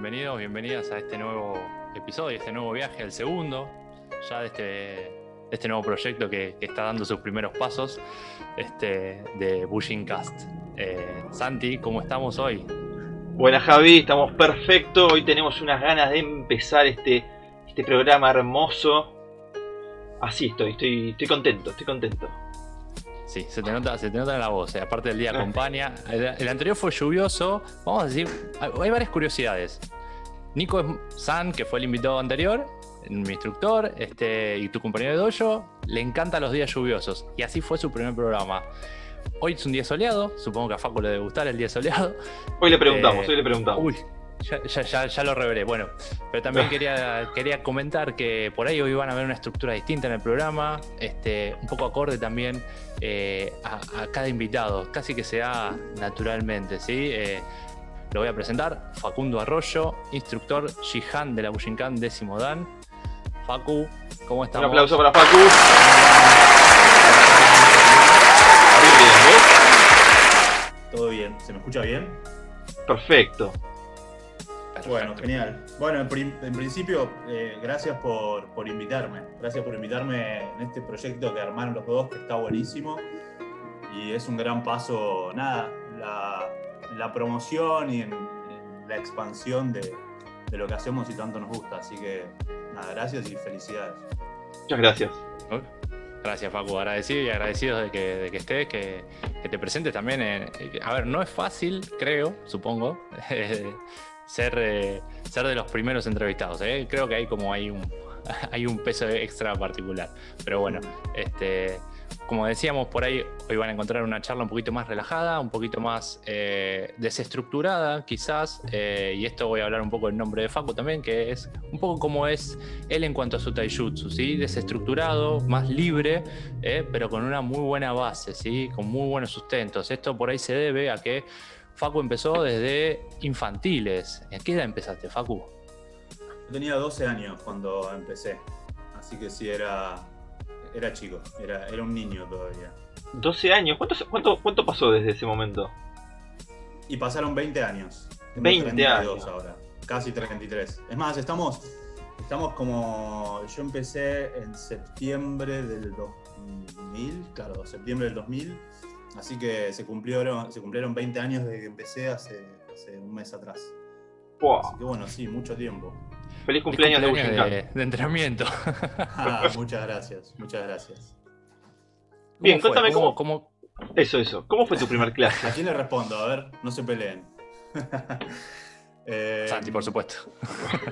bienvenidos, bienvenidas a este nuevo episodio, este nuevo viaje, el segundo, ya de este, de este nuevo proyecto que, está dando sus primeros pasos, este, de Bushing Cast. Eh, Santi, ¿cómo estamos hoy? Buenas Javi, estamos perfectos. Hoy tenemos unas ganas de empezar este, este programa hermoso. Así estoy, estoy, estoy contento, estoy contento. Sí, se te nota, se te nota en la voz, eh, aparte del día acompaña. El, el anterior fue lluvioso. Vamos a decir, hay varias curiosidades. Nico San, que fue el invitado anterior, mi instructor, este, y tu compañero de dojo, le encantan los días lluviosos. Y así fue su primer programa. Hoy es un día soleado, supongo que a Facu le debe gustar el día soleado. Hoy le preguntamos, Eh, hoy le preguntamos. Uy, ya, ya, ya, ya lo reveré. Bueno, pero también quería, quería comentar que por ahí hoy van a ver una estructura distinta en el programa, este, un poco acorde también eh, a, a cada invitado, casi que sea naturalmente, ¿sí? Eh, lo voy a presentar, Facundo Arroyo, instructor Shihan de la Bushinkan décimo Dan. Facu, ¿cómo Un estamos? aplauso para Facu. Bien, bien, ¿vos? Todo bien, ¿se me escucha bien? Perfecto. Perfecto. Bueno, genial. Bueno, en, prim- en principio, eh, gracias por, por invitarme. Gracias por invitarme en este proyecto que armaron los dos, que está buenísimo. Y es un gran paso, nada, la, la promoción y en, en la expansión de, de lo que hacemos y tanto nos gusta. Así que, nada, gracias y felicidades. Muchas gracias. Gracias, Facu. Agradecido y agradecido de que, de que estés, que, que te presentes también. en- a ver, no es fácil, creo, supongo, ser, eh, ser de los primeros entrevistados. ¿eh? Creo que hay como hay un, hay un peso extra particular. Pero bueno, este, como decíamos, por ahí hoy van a encontrar una charla un poquito más relajada, un poquito más eh, desestructurada, quizás. y esto voy a hablar un poco en nombre de Facu también, que es un poco como es él en cuanto a su taijutsu, ¿sí? Desestructurado, más libre, pero con una muy buena base, ¿sí? Con muy buenos sustentos. Esto por ahí se debe a que Facu empezó desde infantiles. ¿A qué edad empezaste, Facu? Yo tenía 12 años cuando empecé, así que sí, era, era chico, era, era un niño todavía. 12 años. ¿Cuánto, cuánto, cuánto pasó desde ese momento? Y pasaron 20 años. Tengo 20 32 años. ahora. Casi 33. Es más, estamos, estamos como. Yo empecé en septiembre del 2000, claro, septiembre del 2000. Así que se cumplieron, se cumplieron 20 años desde que empecé hace, hace un mes atrás. Wow. Así que bueno, sí, mucho tiempo. Feliz cumpleaños, de Cumpleaños Bushinkan. de, de entrenamiento. Ah, muchas gracias, muchas gracias. Bien, contame ¿Cómo- cómo- Eso, eso. ¿Cómo fue tu primer ¿A clase? quién le respondo? A ver, no se peleen. Eh, Santi, por supuesto.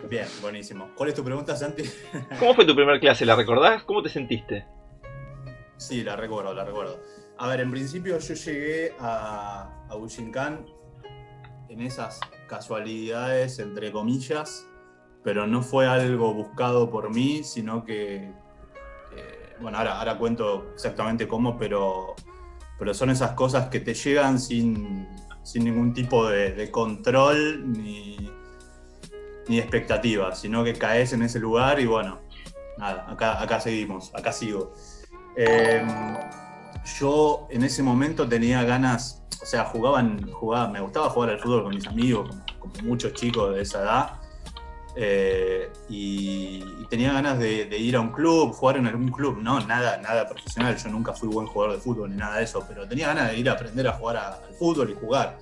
Bien, buenísimo. ¿Cuál es tu pregunta, Santi? ¿Cómo fue tu primer clase? ¿La recordás? ¿Cómo te sentiste? Sí, la recuerdo, la recuerdo. A ver, en principio yo llegué a, a en esas casualidades, entre comillas, pero no fue algo buscado por mí, sino que, bueno, ahora, cuento exactamente cómo, pero, pero son esas cosas que te llegan sin, sin ningún tipo de, control ni, ni expectativa, sino que caes en ese lugar y bueno, nada, acá, acá seguimos, acá sigo. Eh, yo en ese momento tenía ganas, o sea, jugaban, jugaba, me gustaba jugar al fútbol con mis amigos, como, muchos chicos de esa edad. eh, y, tenía ganas de, ir a un club, jugar en algún club, no, nada, nada profesional, yo nunca fui buen jugador de fútbol ni nada de eso, pero tenía ganas de ir a aprender a jugar al fútbol y jugar.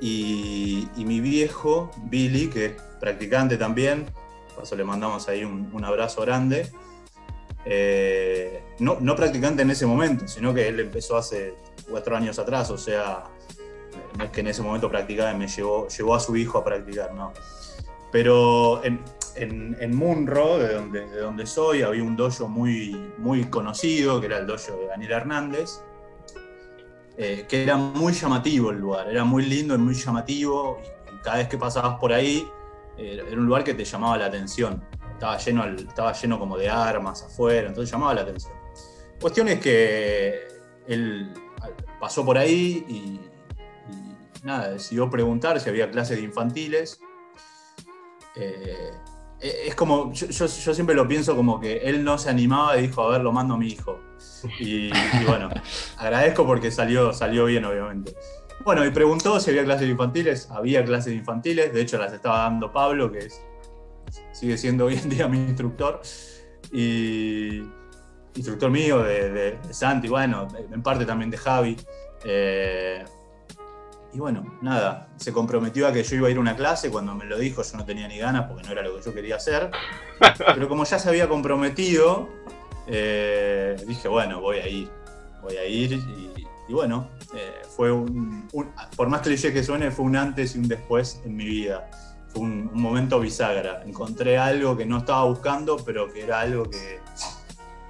Y, mi viejo, Billy, que es practicante también, por eso le mandamos ahí un abrazo grande, eh, no, practicante en ese momento, sino que él empezó hace cuatro años atrás, o sea, no es que en ese momento practicaba y me llevó, llevó a su hijo a practicar, no. Pero en, en, en Munro, de donde, de donde soy, había un dojo muy, muy conocido, que era el dojo de Daniel Hernández, eh, que era muy llamativo el lugar, era muy lindo y muy llamativo, y, y cada vez que pasabas por ahí, eh, era un lugar que te llamaba la atención. Estaba lleno, estaba lleno como de armas afuera, entonces llamaba la atención. Cuestión es que él pasó por ahí y, y nada, decidió preguntar si había clases de infantiles. Eh, es como, yo, yo- yo siempre lo pienso como que él no se animaba y dijo, a ver, lo mando a mi hijo. Y, y bueno, agradezco porque salió, salió bien, obviamente. Bueno, y preguntó si había clases infantiles. Había clases infantiles, de hecho las estaba dando Pablo, que es, sigue siendo hoy en día mi instructor. Y instructor mío, de, Santi, bueno, en parte también de Javi. Eh, y bueno, nada, se comprometió a que yo iba a ir a una clase, cuando me lo dijo yo no tenía ni ganas porque no era lo que yo quería hacer, pero como ya se había comprometido, eh, dije, bueno, voy a ir, voy a ir y, bueno, eh, fue un, por más cliché que suene, fue un antes y un después en mi vida. Fue un, momento bisagra. Encontré algo que no estaba buscando, pero que era algo que,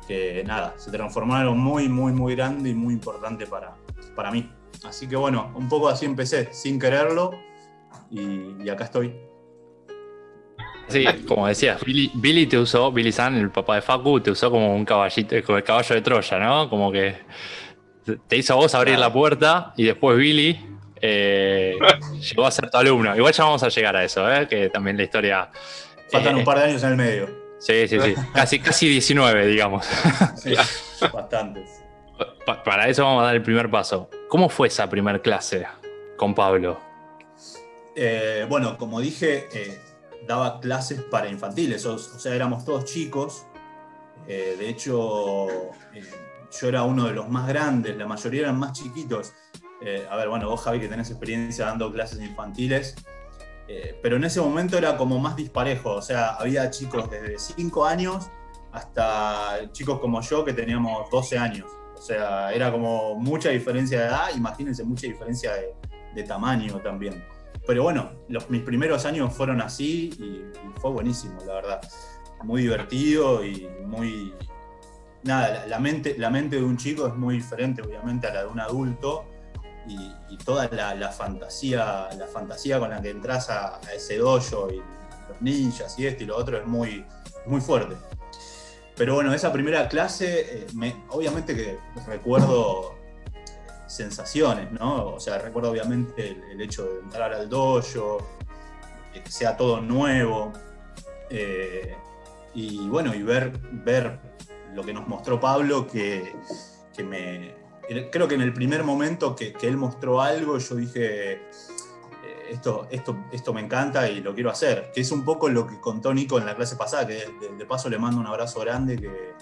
que nada, se transformó en algo muy, muy, muy grande y muy importante para, para mí. Así que bueno, un poco así empecé, sin quererlo, y, acá estoy. Sí, como decías, Billy, te usó, Billy San, el papá de Facu, te usó como un caballito, como el caballo de Troya, ¿no? Como que te hizo a vos abrir la puerta y después Billy eh, llegó a ser tu alumno. Igual ya vamos a llegar a eso, ¿eh? que también la historia. Faltan un eh, par de años en el medio. Sí, sí, sí. casi, casi 19, digamos. Sí, bastantes para eso vamos a dar el primer paso. ¿Cómo fue esa primera clase con Pablo? Bueno, como dije, daba clases para infantiles, o, sea, éramos todos chicos. De hecho, yo era uno de los más grandes, la mayoría eran más chiquitos. A ver, bueno, vos Javi que tenés experiencia dando clases infantiles, pero en ese momento era como más disparejo, o sea, había chicos desde 5 años hasta chicos como yo que teníamos 12 años. O sea, era como mucha diferencia de edad, imagínense mucha diferencia de, tamaño también. Pero bueno, los, mis primeros años fueron así y, fue buenísimo, la verdad. Muy divertido y muy... Nada, la, mente, la mente de un chico es muy diferente obviamente a la de un adulto y, toda la, fantasía, la fantasía con la que entras a, ese dojo y los ninjas y esto y lo otro es muy, muy fuerte. Pero bueno, esa primera clase, eh, obviamente que recuerdo sensaciones, ¿no? O sea, recuerdo obviamente el, hecho de entrar al dojo, que sea todo nuevo, eh, y bueno, y ver, ver lo que nos mostró Pablo, que, me... Creo que en el primer momento que, que él mostró algo, yo dije, esto, esto, esto me encanta y lo quiero hacer, que es un poco lo que contó Nico en la clase pasada, que de, paso le mando un abrazo grande, que,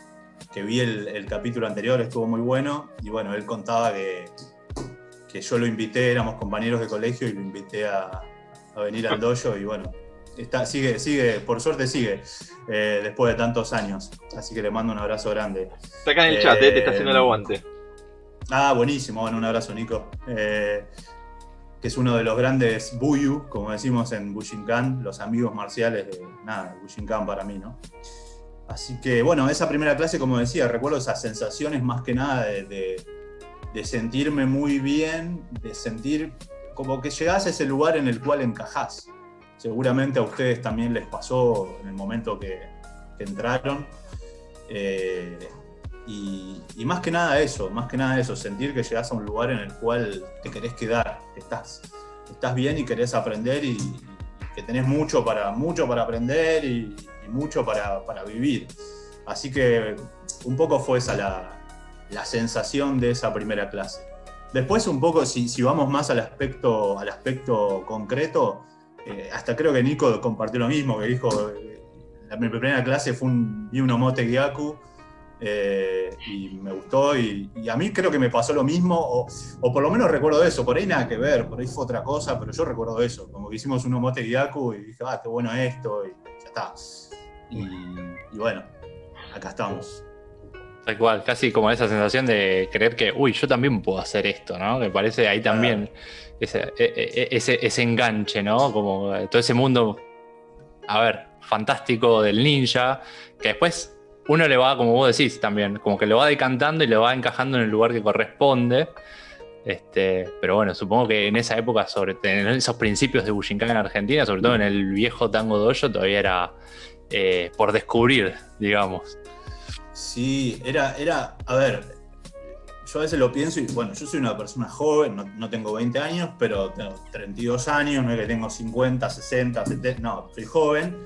que vi el, capítulo anterior, estuvo muy bueno, y bueno, él contaba que, que yo lo invité, éramos compañeros de colegio y lo invité a, a venir al dojo y bueno, está, sigue, sigue, por suerte sigue, eh, después de tantos años, así que le mando un abrazo grande. Está acá en el chat, eh, te está haciendo el aguante. Ah, buenísimo, bueno, un abrazo Nico. Eh, que es uno de los grandes Buyu, como decimos en Bushinkan, los amigos marciales de nada, Bushinkan para mí, ¿no? Así que bueno, esa primera clase, como decía, recuerdo esas sensaciones más que nada de, sentirme muy bien, de sentir como que llegás a ese lugar en el cual encajás. Seguramente a ustedes también les pasó en el momento que, entraron. Eh, y, más que nada eso, más que nada eso, sentir que llegas a un lugar en el cual te querés quedar, estás, estás bien y querés aprender y, que tenés mucho para, mucho para aprender y, mucho para, vivir. Así que un poco fue esa la, sensación de esa primera clase. Después un poco, si, si vamos más al aspecto, al aspecto concreto, eh, hasta creo que Nico compartió lo mismo, que dijo, eh, la, mi primera clase fue un Yunomote Gyaku, eh, y me gustó y, a mí creo que me pasó lo mismo, o, por lo menos recuerdo eso, por ahí nada que ver, por ahí fue otra cosa, pero yo recuerdo eso, como que hicimos un Omote Gyaku y dije, ah, qué bueno esto, y ya está. Y, bueno, acá estamos. Tal cual, casi como esa sensación de creer que, uy, yo también puedo hacer esto, ¿no? Me parece ahí también ese, e, e, e, ese, ese enganche, ¿no? Como todo ese mundo, a ver, fantástico del ninja, que después uno le va, como vos decís también, como que lo va decantando y lo va encajando en el lugar que corresponde. Este, pero bueno, supongo que en esa época, sobre en esos principios de Bushinkan en Argentina, sobre todo en el viejo Tango Dojo, todavía era eh, por descubrir, digamos. Sí, era, era, a ver, yo a veces lo pienso y bueno, yo soy una persona joven, no, tengo 20 años, pero tengo 32 años, no es que tengo 50, 60, 70, no, soy joven,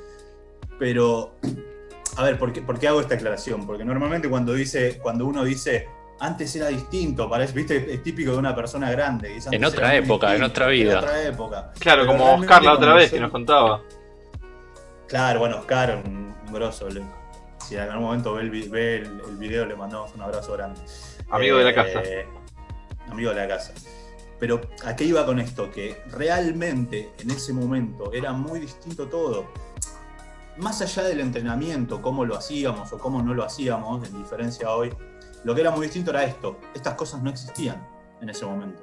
pero a ver, ¿por qué, hago esta aclaración? Porque normalmente cuando, dice, cuando uno dice antes era distinto, parece, viste, es típico de una persona grande. En otra época, en otra vida. En otra época. Claro, como Oscar la otra vez que nos contaba. Claro, bueno, Oscar, un, grosso. Si en algún momento ve el, video, le mandamos un abrazo grande. Amigo de la casa. Eh, amigo de la casa. Pero ¿a qué iba con esto? Que realmente en ese momento era muy distinto todo. Más allá del entrenamiento, cómo lo hacíamos o cómo no lo hacíamos, en diferencia hoy, lo que era muy distinto era esto. Estas cosas no existían en ese momento.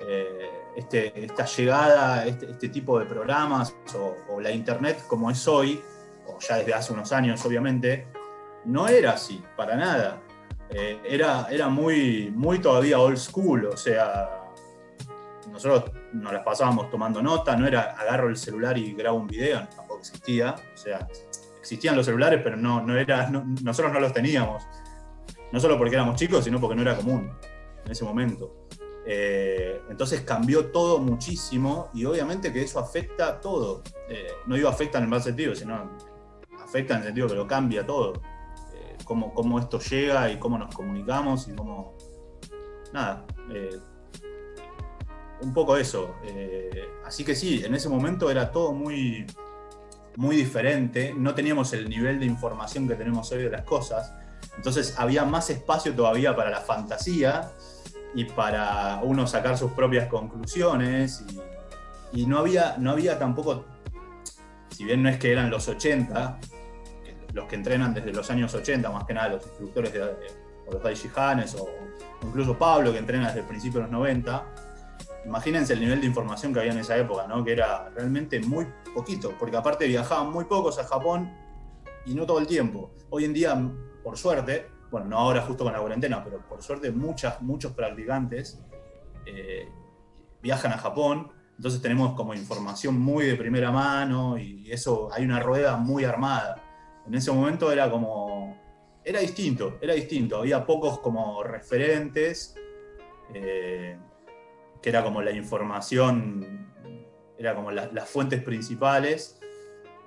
Eh, este, esta llegada, este, este, tipo de programas o, la internet como es hoy, o ya desde hace unos años obviamente, no era así, para nada. Eh, era, era muy, muy todavía old school, o sea, nosotros nos las pasábamos tomando nota, no era agarro el celular y grabo un video, existía, o sea, existían los celulares, pero no, no era, nosotros no los teníamos, no solo porque éramos chicos, sino porque no era común en ese momento. Eh, entonces cambió todo muchísimo y obviamente que eso afecta todo. Eh, no digo afecta en el mal sentido, sino afecta en el sentido que lo cambia todo. Eh, cómo, esto llega y cómo nos comunicamos y cómo... Nada. un poco eso. así que sí, en ese momento era todo muy, muy diferente. No teníamos el nivel de información que tenemos hoy de las cosas. Entonces había más espacio todavía para la fantasía y para uno sacar sus propias conclusiones. Y, no, había, no había tampoco, si bien no es que eran los 80, los que entrenan desde los años 80, más que nada los instructores de, o los Daishihanes o incluso Pablo que entrena desde el principio de los 90, imagínense el nivel de información que había en esa época, ¿no? que era realmente muy poquito, porque aparte viajaban muy pocos a Japón y no todo el tiempo. Hoy en día, por suerte, bueno, no ahora justo con la cuarentena, pero por suerte muchas, muchos practicantes eh, viajan a Japón, entonces tenemos como información muy de primera mano y eso, hay una rueda muy armada. En ese momento era como, era distinto, era distinto, había pocos como referentes, eh, que era como la información, era como las fuentes principales,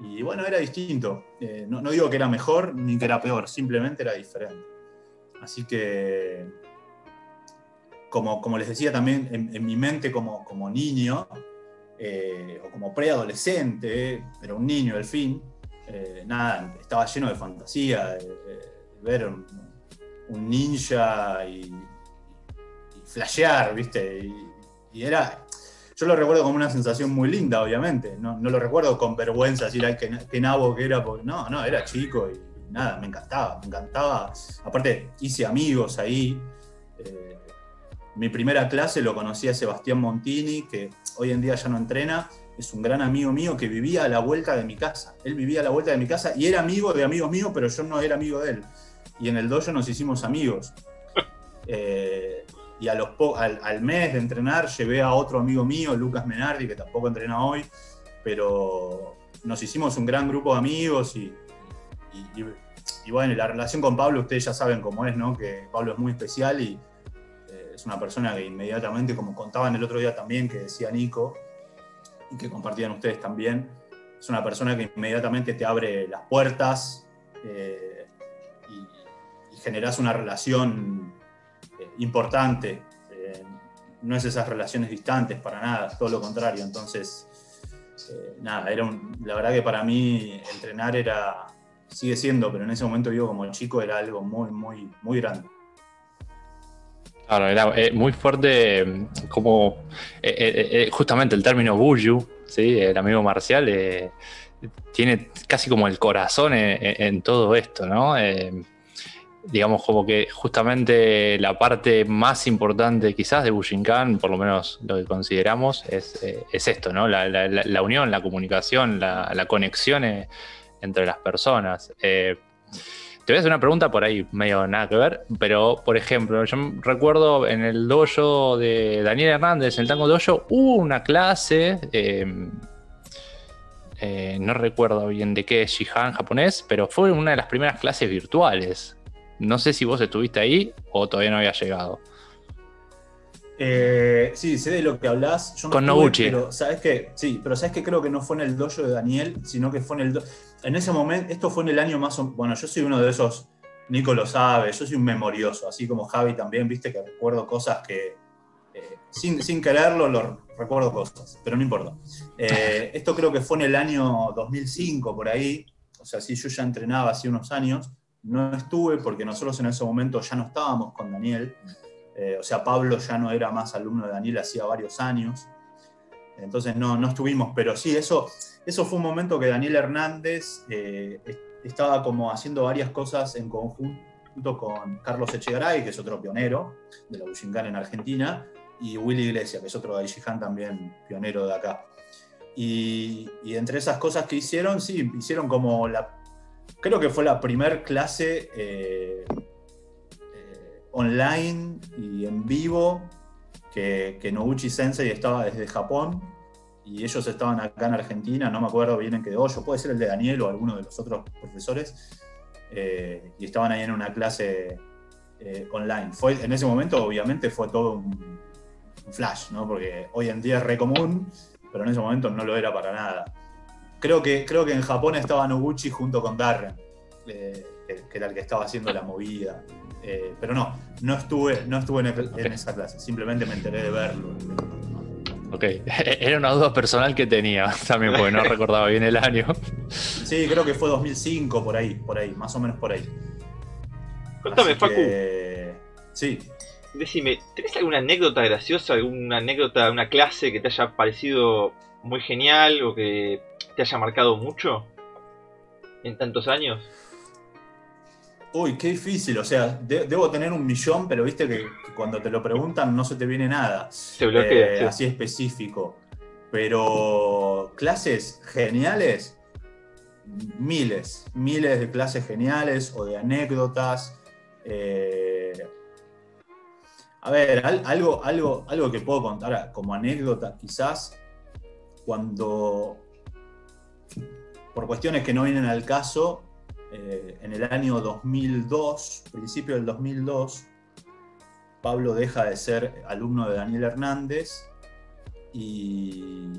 y bueno, era distinto. Eh, no, digo que era mejor ni que era peor, simplemente era diferente. Así que, como, como les decía también, en, mi mente como, como niño, eh, o como preadolescente, pero un niño al fin, eh, nada, estaba lleno de fantasía, de, ver un, ninja y, y, flashear, ¿viste? Era, yo lo recuerdo como una sensación muy linda, obviamente, no, lo recuerdo con vergüenza, decir, ay, qué, nabo que era, no, no, era chico y nada, me encantaba, me encantaba. Aparte, hice amigos ahí. Eh, mi primera clase lo conocí a Sebastián Montini, que hoy en día ya no entrena. Es un gran amigo mío que vivía a la vuelta de mi casa. Él vivía a la vuelta de mi casa y era amigo de amigos míos, pero yo no era amigo de él. Y en el dojo nos hicimos amigos. Eh, y a los al, mes de entrenar llevé a otro amigo mío, Lucas Menardi, que tampoco entrena hoy, pero nos hicimos un gran grupo de amigos y bueno, la relación con Pablo, ustedes ya saben cómo es, ¿no? Que Pablo es muy especial y eh, es una persona que inmediatamente, como contaban el otro día también, que decía Nico, y que compartían ustedes también, es una persona que inmediatamente te abre las puertas eh, y, generas una relación eh, importante. no es esas relaciones distantes para nada, todo lo contrario. Entonces, nada, era la verdad que para mí entrenar era, sigue siendo, pero en ese momento yo como chico era algo muy, muy, muy grande. Claro, era eh, muy fuerte mm, como eh, eh, justamente el término Buju, ¿sí? el amigo marcial, tiene casi como el corazón en, todo esto, ¿no? Digamos como que justamente la parte más importante quizás de Bushinkan, por lo menos lo que consideramos, es, esto, ¿no? La, unión, la comunicación, la, conexión entre las personas. Eh, te voy a hacer una pregunta por ahí, medio nada que ver, pero por ejemplo, yo recuerdo en el dojo de Daniel Hernández, en el Tango Dojo, hubo una clase, eh, eh, no recuerdo bien de qué, Shihan japonés, pero fue una de las primeras clases virtuales. No sé si vos estuviste ahí o todavía no había llegado. Eh, sí, sé de lo que hablas. Con Noguchi. Pero sabes que, sí, pero sabes que creo que no fue en el dojo de Daniel, sino que fue en el. en ese momento, esto fue en el año más. Bueno, yo soy uno de esos Nico lo sabe, yo soy un memorioso, así como Javi también, viste que recuerdo cosas que eh, sin, sin, quererlo lo recuerdo cosas, pero no importa. Eh, esto creo que fue en el año 2005, por ahí, o sea, sí, yo ya entrenaba hace unos años, no estuve porque nosotros en ese momento ya no estábamos con Daniel, eh, o sea, Pablo ya no era más alumno de Daniel hacía varios años, entonces no, no estuvimos, pero sí, eso, eso fue un momento que Daniel Hernández estaba como haciendo varias cosas en conjunto con Carlos Echegaray, que es otro pionero de la Bushinkan en Argentina, y Willy Iglesias, que es otro Daishihan también pionero de acá. Y, entre esas cosas que hicieron, sí, hicieron como la. Creo que fue la primer clase eh, eh, online y en vivo que, que Sensei estaba desde Japón y ellos estaban acá en Argentina, no me acuerdo bien en qué hoyo, puede ser el de Daniel o alguno de los otros profesores, eh, y estaban ahí en una clase online. Fue, en ese momento, obviamente, fue todo un, flash, ¿no? Porque hoy en día es re común, pero en ese momento no lo era para nada. Creo que, creo que en Japón estaba Noguchi junto con Darren, eh, que, era el que estaba haciendo la movida. Eh, pero no, no estuve, no estuve en, esa clase, simplemente me enteré de verlo. Ok, era una duda personal que tenía también, porque no recordaba bien el año. Sí, creo que fue 2005, por ahí, por ahí, más o menos por ahí. Cuéntame, Facu. Sí. Decime, ¿tenés alguna anécdota graciosa, alguna anécdota, una clase que te haya parecido muy genial o que te haya marcado mucho en tantos años? Uy, qué difícil, o sea, debo tener un millón, pero viste que, cuando te lo preguntan no se te viene nada. Se bloquea. Eh, así específico. Pero clases geniales, miles, miles de clases geniales o de anécdotas. Eh, a ver, algo, algo, algo que puedo contar como anécdota, quizás, cuando, por cuestiones que no vienen al caso, eh, en el año 2002, principio del 2002, Pablo deja de ser alumno de Daniel Hernández y,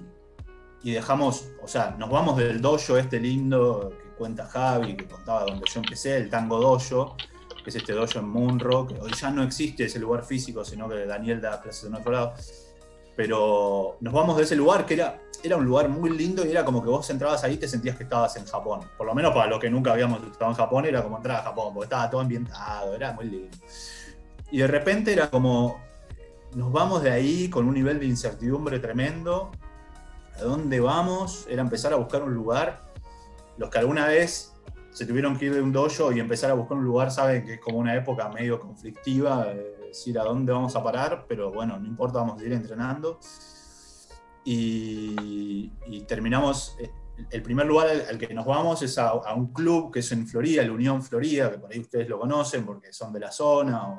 y dejamos, o sea, nos vamos del dojo este lindo que cuenta Javi, que contaba donde yo empecé, el Tango Dojo, que es este dojo en Moonrock. que hoy ya no existe ese lugar físico, sino que Daniel da clases en otro lado. Pero nos vamos de ese lugar que era, era un lugar muy lindo y era como que vos entrabas ahí y te sentías que estabas en Japón. Por lo menos para los que nunca habíamos estado en Japón, era como entrar a Japón, porque estaba todo ambientado, era muy lindo. Y de repente era como, nos vamos de ahí con un nivel de incertidumbre tremendo. ¿A dónde vamos? Era empezar a buscar un lugar. Los que alguna vez se tuvieron que ir de un dojo y empezar a buscar un lugar, saben que es como una época medio conflictiva, decir a dónde vamos a parar, pero bueno, no importa, vamos a ir entrenando. Y, terminamos, eh, el primer lugar al, que nos vamos es a, un club que es en Florida, la Unión Florida, que por ahí ustedes lo conocen porque son de la zona,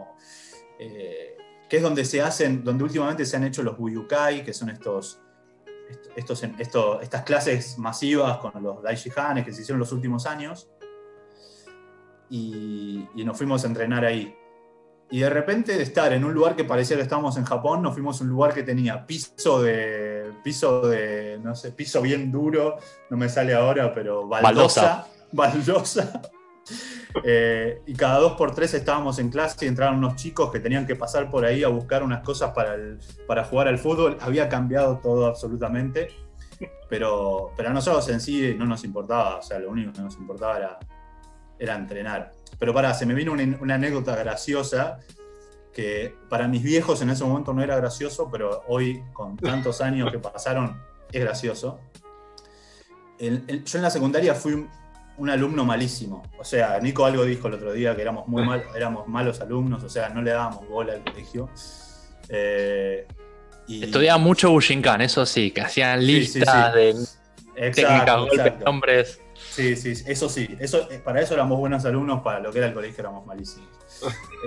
eh, que es donde se hacen, donde últimamente se han hecho los Buyukai, que son estos estos, estas clases masivas con los Daishihanes que se hicieron los últimos años y, nos fuimos a entrenar ahí. Y de repente de estar en un lugar que parecía que estábamos en Japón, nos fuimos a un lugar que tenía piso de, piso de, no sé, piso bien duro, no me sale ahora, pero baldosa. Baldosa. Eh, y cada dos por tres estábamos en clase y entraron unos chicos que tenían que pasar por ahí a buscar unas cosas para, para jugar al fútbol. Había cambiado todo absolutamente, pero, pero a nosotros en sí no nos importaba, o sea, lo único que nos importaba era era entrenar. Pero para, se me vino una, anécdota graciosa que para mis viejos en ese momento no era gracioso, pero hoy, con tantos años que pasaron, es gracioso. yo en la secundaria fui un, alumno malísimo. O sea, Nico algo dijo el otro día que éramos muy mal, éramos malos alumnos, o sea, no le dábamos bola al colegio. Eh, y... Estudiaba mucho Bushinkan, eso sí, que hacían listas de técnicas, golpes, nombres. Sí, sí, eso sí. Eso, eh, para eso éramos buenos alumnos, para lo que era el colegio éramos malísimos.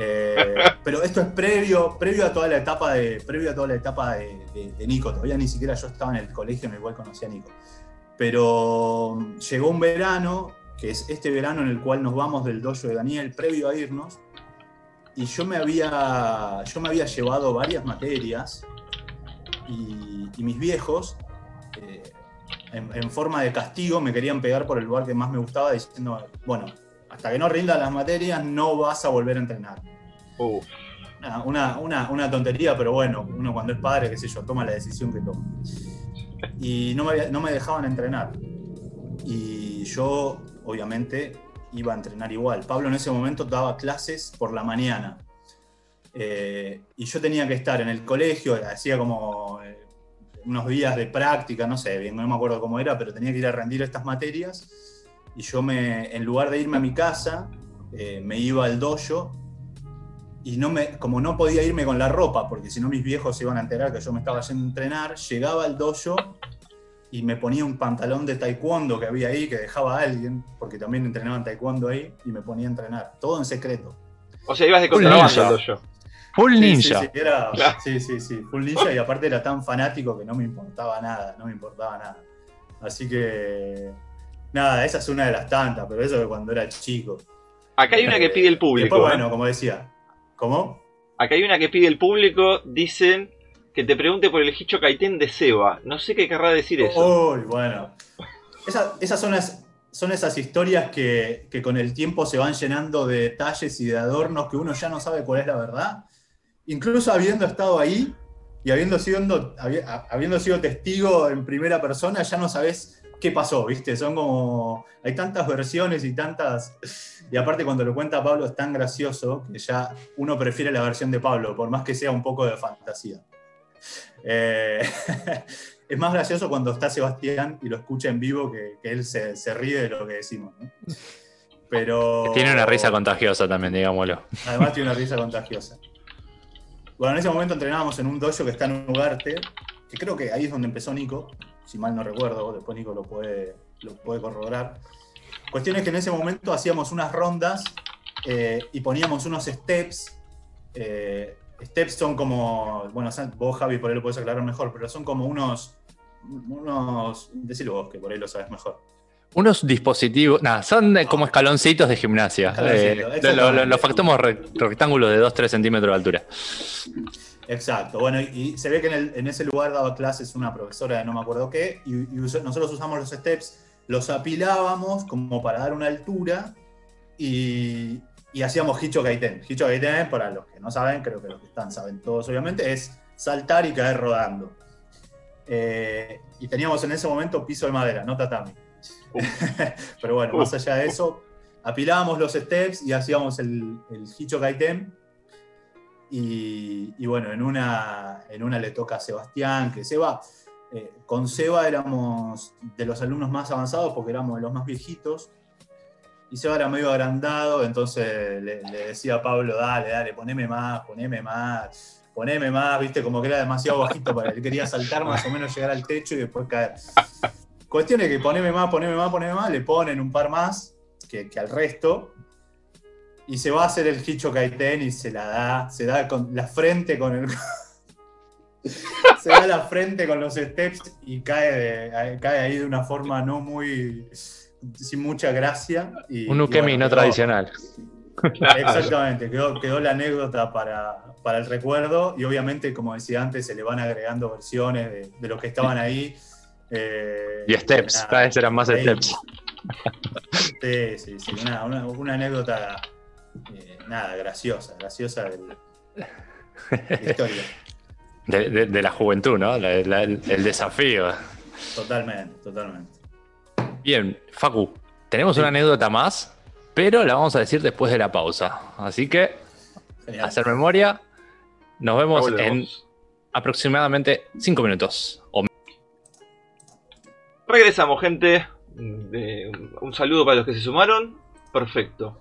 Eh, pero esto es previo, previo a toda la etapa de, previo a toda la etapa de, Nico. Todavía ni siquiera yo estaba en el colegio en el cual conocí a Nico. Pero llegó un verano, que es este verano en el cual nos vamos del dojo de Daniel, previo a irnos, y yo me había, yo me había llevado varias materias y, mis viejos en, forma de castigo me querían pegar por el lugar que más me gustaba, diciendo, bueno, hasta que no rindas las materias no vas a volver a entrenar. Una, una- una- tontería, pero bueno, uno cuando es padre, qué sé yo, toma la decisión que toma. Y no me, no me dejaban entrenar. Y yo, obviamente, iba a entrenar igual. Pablo en ese momento daba clases por la mañana. Eh, y yo tenía que estar en el colegio, hacía como eh, unos días de práctica, no sé, bien, no me acuerdo cómo era, pero tenía que ir a rendir estas materias. Y yo me, en lugar de irme a mi casa, eh, me iba al dojo y no me, como no podía irme con la ropa, porque si no mis viejos se iban a enterar que yo me estaba yendo a entrenar, llegaba al dojo y me ponía un pantalón de taekwondo que había ahí, que dejaba a alguien, porque también entrenaban taekwondo ahí, y me ponía a entrenar, todo en secreto. O sea, ibas de contrabando al dojo. Full Sí, ninja. Sí, sí, era- Claro. sí, sí, sí, full ninja, y aparte era tan fanático que no me importaba nada, no me importaba nada. Así que, nada, esa es una de las tantas, pero eso de cuando era chico. Acá hay una que pide el Y público. después, ¿eh? bueno, como decía, ¿cómo? Acá hay una que pide el público. Dicen que te pregunte por el Hicho Kaiten de Seba. No sé qué querrá decir eso. Uy, bueno. Esa- esas son, las- son esas historias que, que con el tiempo se van llenando de detalles y de adornos que uno ya no sabe cuál es la verdad. Incluso habiendo estado ahí y habiendo sido, habiendo sido testigo en primera persona, ya no sabes qué pasó, ¿viste? Son como. Hay tantas versiones y tantas. Y aparte, cuando lo cuenta Pablo, es tan gracioso que ya uno prefiere la versión de Pablo, por más que sea un poco de fantasía. Eh, es más gracioso cuando está Sebastián y lo escucha en vivo que, que él se, se ríe de lo que decimos. ¿no? Pero. Tiene una risa contagiosa también, digámoslo. Además tiene una risa contagiosa. Bueno, en ese momento entrenábamos en un dojo que está en Ugarte, que creo que ahí es donde empezó Nico, si mal no recuerdo, después Nico lo puede, lo puede corroborar. Cuestión es que en ese momento hacíamos unas rondas eh, y poníamos unos steps. eh, steps son como, bueno, vos Javi por ahí lo podés aclarar mejor, pero son como unos, unos, decilo vos que por ahí lo sabes mejor. Unos dispositivos, nada, son como escaloncitos de gimnasia. Eh, lo- lo- exactamente. los factamos re- rectángulos de 2-3 centímetros de altura. Exacto, bueno, y, se ve que en, el- en ese lugar daba clases una profesora de no me acuerdo qué, y, nosotros usamos los steps, los apilábamos como para dar una altura y, y hacíamos Hicho Kaiten. Hicho Kaiten, para los que no saben, creo que los que están saben todos obviamente, es saltar y caer rodando. Eh, y teníamos en ese momento piso de madera, no tatami. Pero bueno, más allá de eso, apilábamos los steps y hacíamos el, el Hicho Kaiten. Y, y bueno, en una, en una le toca a Sebastián, que Seba, eh, con Seba éramos de los alumnos más avanzados porque éramos de los más viejitos. Y Seba era medio agrandado, entonces le, le decía a Pablo, dale, dale, poneme más, poneme más, poneme más, viste, como que era demasiado bajito para él. Quería saltar más o menos, llegar al techo y después caer. Cuestión es que poneme más, poneme más, poneme más, le ponen un par más que, que al resto. Y se va a hacer el Hicho Kaiten y se la da, se da con la frente con el. se da la frente con los steps y cae, de- cae ahí de una forma no muy. sin mucha gracia. Y, Un ukemi bueno, no quedó- tradicional. Exactamente, quedó, quedó la anécdota para, para el recuerdo y obviamente, como decía antes, se le van agregando versiones de, de los que estaban ahí. Eh, Y steps, nada, cada vez eran más ahí. steps. Sí, sí, sí, una, una- una anécdota, eh, nada, graciosa, graciosa del- de la historia, De, de- de la juventud, ¿no? La- la- el, el desafío. totalmente, totalmente. Bien, Facu, tenemos Sí. una anécdota más, pero la vamos a decir después de la pausa. Así que, Genial. hacer memoria. Nos vemos en aproximadamente 5 minutos. O Regresamos, gente. Eh, un saludo para los que se sumaron. Perfecto.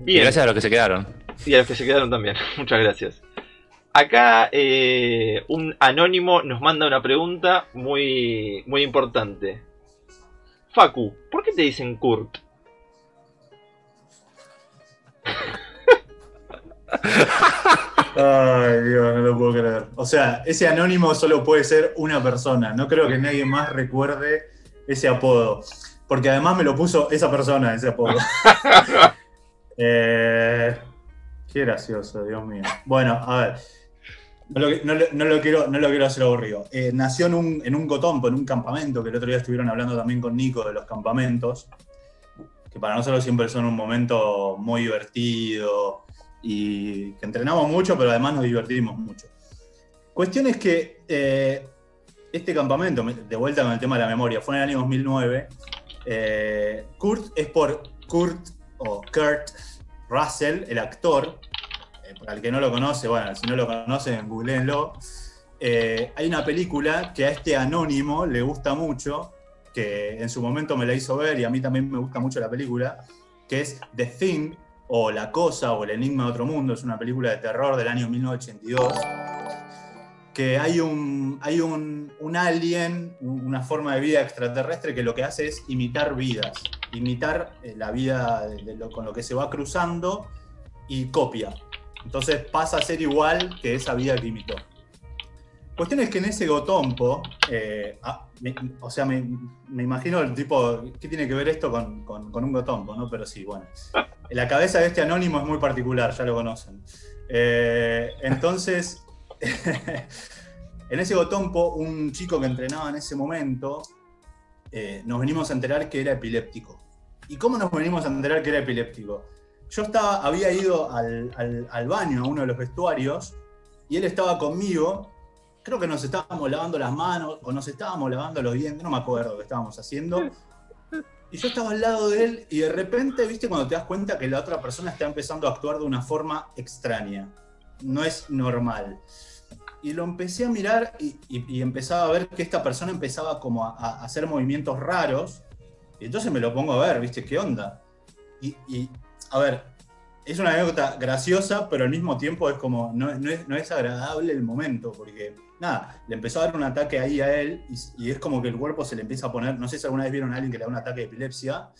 y Bien. gracias a los que se quedaron. Y a los que se quedaron también. Muchas gracias. Acá eh, un anónimo nos manda una pregunta muy, muy importante. Facu, ¿por qué te dicen Kurt? Ay, Dios, no lo puedo creer. O sea, ese anónimo solo puede ser una persona. No creo que nadie más recuerde ese apodo. Porque además me lo puso esa persona, ese apodo. Eh, qué gracioso, Dios mío. Bueno, a ver. No lo, no lo- no lo quiero, no lo quiero hacer aburrido. Eh, nació en un, en un cotompo, en un campamento, que el otro día estuvieron hablando también con Nico de los campamentos. que para nosotros siempre son un momento muy divertido y que entrenamos mucho, pero además nos divertimos mucho. Cuestión es que eh, este campamento, de vuelta con el tema de la memoria, fue en el año 2009. Eh, Kurt es por Kurt o Kurt Russell, el actor. Eh, para el que no lo conoce, bueno, si no lo conocen, googleenlo. hay una película que a este anónimo le gusta mucho, que en su momento me la hizo ver y a mí también me gusta mucho la película, que es The Thing, o La Cosa, o El Enigma de Otro Mundo, es una película de terror del año 1982, que hay un, hay un, alien, una forma de vida extraterrestre que lo que hace es imitar vidas, imitar eh, la vida con lo que se va cruzando y copia. Entonces pasa a ser igual que esa vida que imitó. Cuestión es que en ese gotompo, eh, ah, o sea, me, imagino el tipo, ¿qué tiene que ver esto con, un gotompo? ¿no? Pero sí, bueno. La cabeza de este anónimo es muy particular, ya lo conocen. Eh, entonces, en ese gotompo, un chico que entrenaba en ese momento, eh, nos venimos a enterar que era epiléptico. ¿Y cómo nos venimos a enterar que era epiléptico? Yo estaba, había ido al, al baño, a uno de los vestuarios, y él estaba conmigo creo que nos estábamos lavando las manos o nos estábamos lavando los dientes, no me acuerdo qué estábamos haciendo. Y yo estaba al lado de él y de repente, viste, cuando te das cuenta que la otra persona está empezando a actuar de una forma extraña, no es normal. Y lo empecé a mirar y, empezaba a ver que esta persona empezaba como a, hacer movimientos raros. Y entonces me lo pongo a ver, viste, ¿qué onda? Y, y a ver, es una anécdota graciosa, pero al mismo tiempo es como, no, no, es, agradable el momento, porque nada, le empezó a dar un ataque ahí a él y, es como que el cuerpo se le empieza a poner, no sé si alguna vez vieron a alguien que le da un ataque de epilepsia,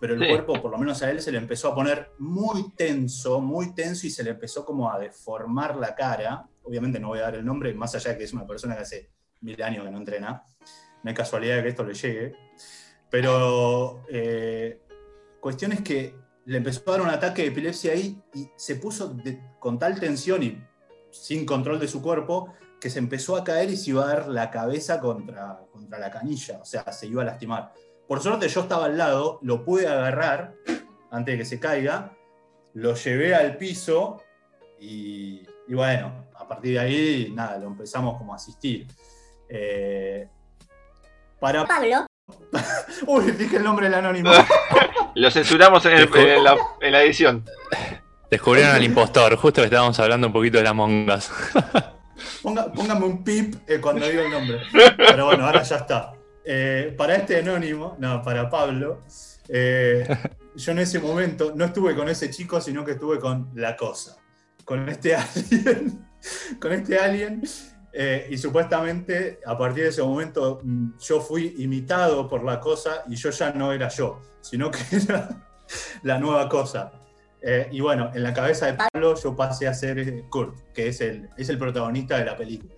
pero el cuerpo, por lo menos a él, se le empezó a poner muy tenso, muy tenso y se le empezó como a deformar la cara. Obviamente no voy a dar el nombre, más allá de que es una persona que hace mil años que no entrena. No hay casualidad de que esto le llegue. Pero eh, cuestión es que le empezó a dar un ataque de epilepsia ahí y se puso con tal tensión y sin control de su cuerpo que se empezó a caer y se iba a dar la cabeza contra, contra la canilla, o sea, se iba a lastimar. Por suerte yo estaba al lado, lo pude agarrar antes de que se caiga, lo llevé al piso y, bueno, a partir de ahí, nada, lo empezamos como a asistir. Eh, para Pablo. Uy, dije el nombre del anónimo. Lo censuramos en, la, edición. Descubrieron al impostor, justo que estábamos hablando un poquito de la mongas. póngame un pip eh, cuando diga el nombre. Pero bueno, ahora ya está. Eh, para este anónimo, no, para Pablo, eh, yo en ese momento no estuve con ese chico, sino que estuve con la cosa. Con este alien. Con este alien eh, y supuestamente a partir de ese momento mm, yo fui imitado por la cosa y yo ya no era yo, sino que era la nueva cosa. Eh, y bueno, en la cabeza de Pablo yo pasé a ser eh, Kurt, que es el, es el protagonista de la película.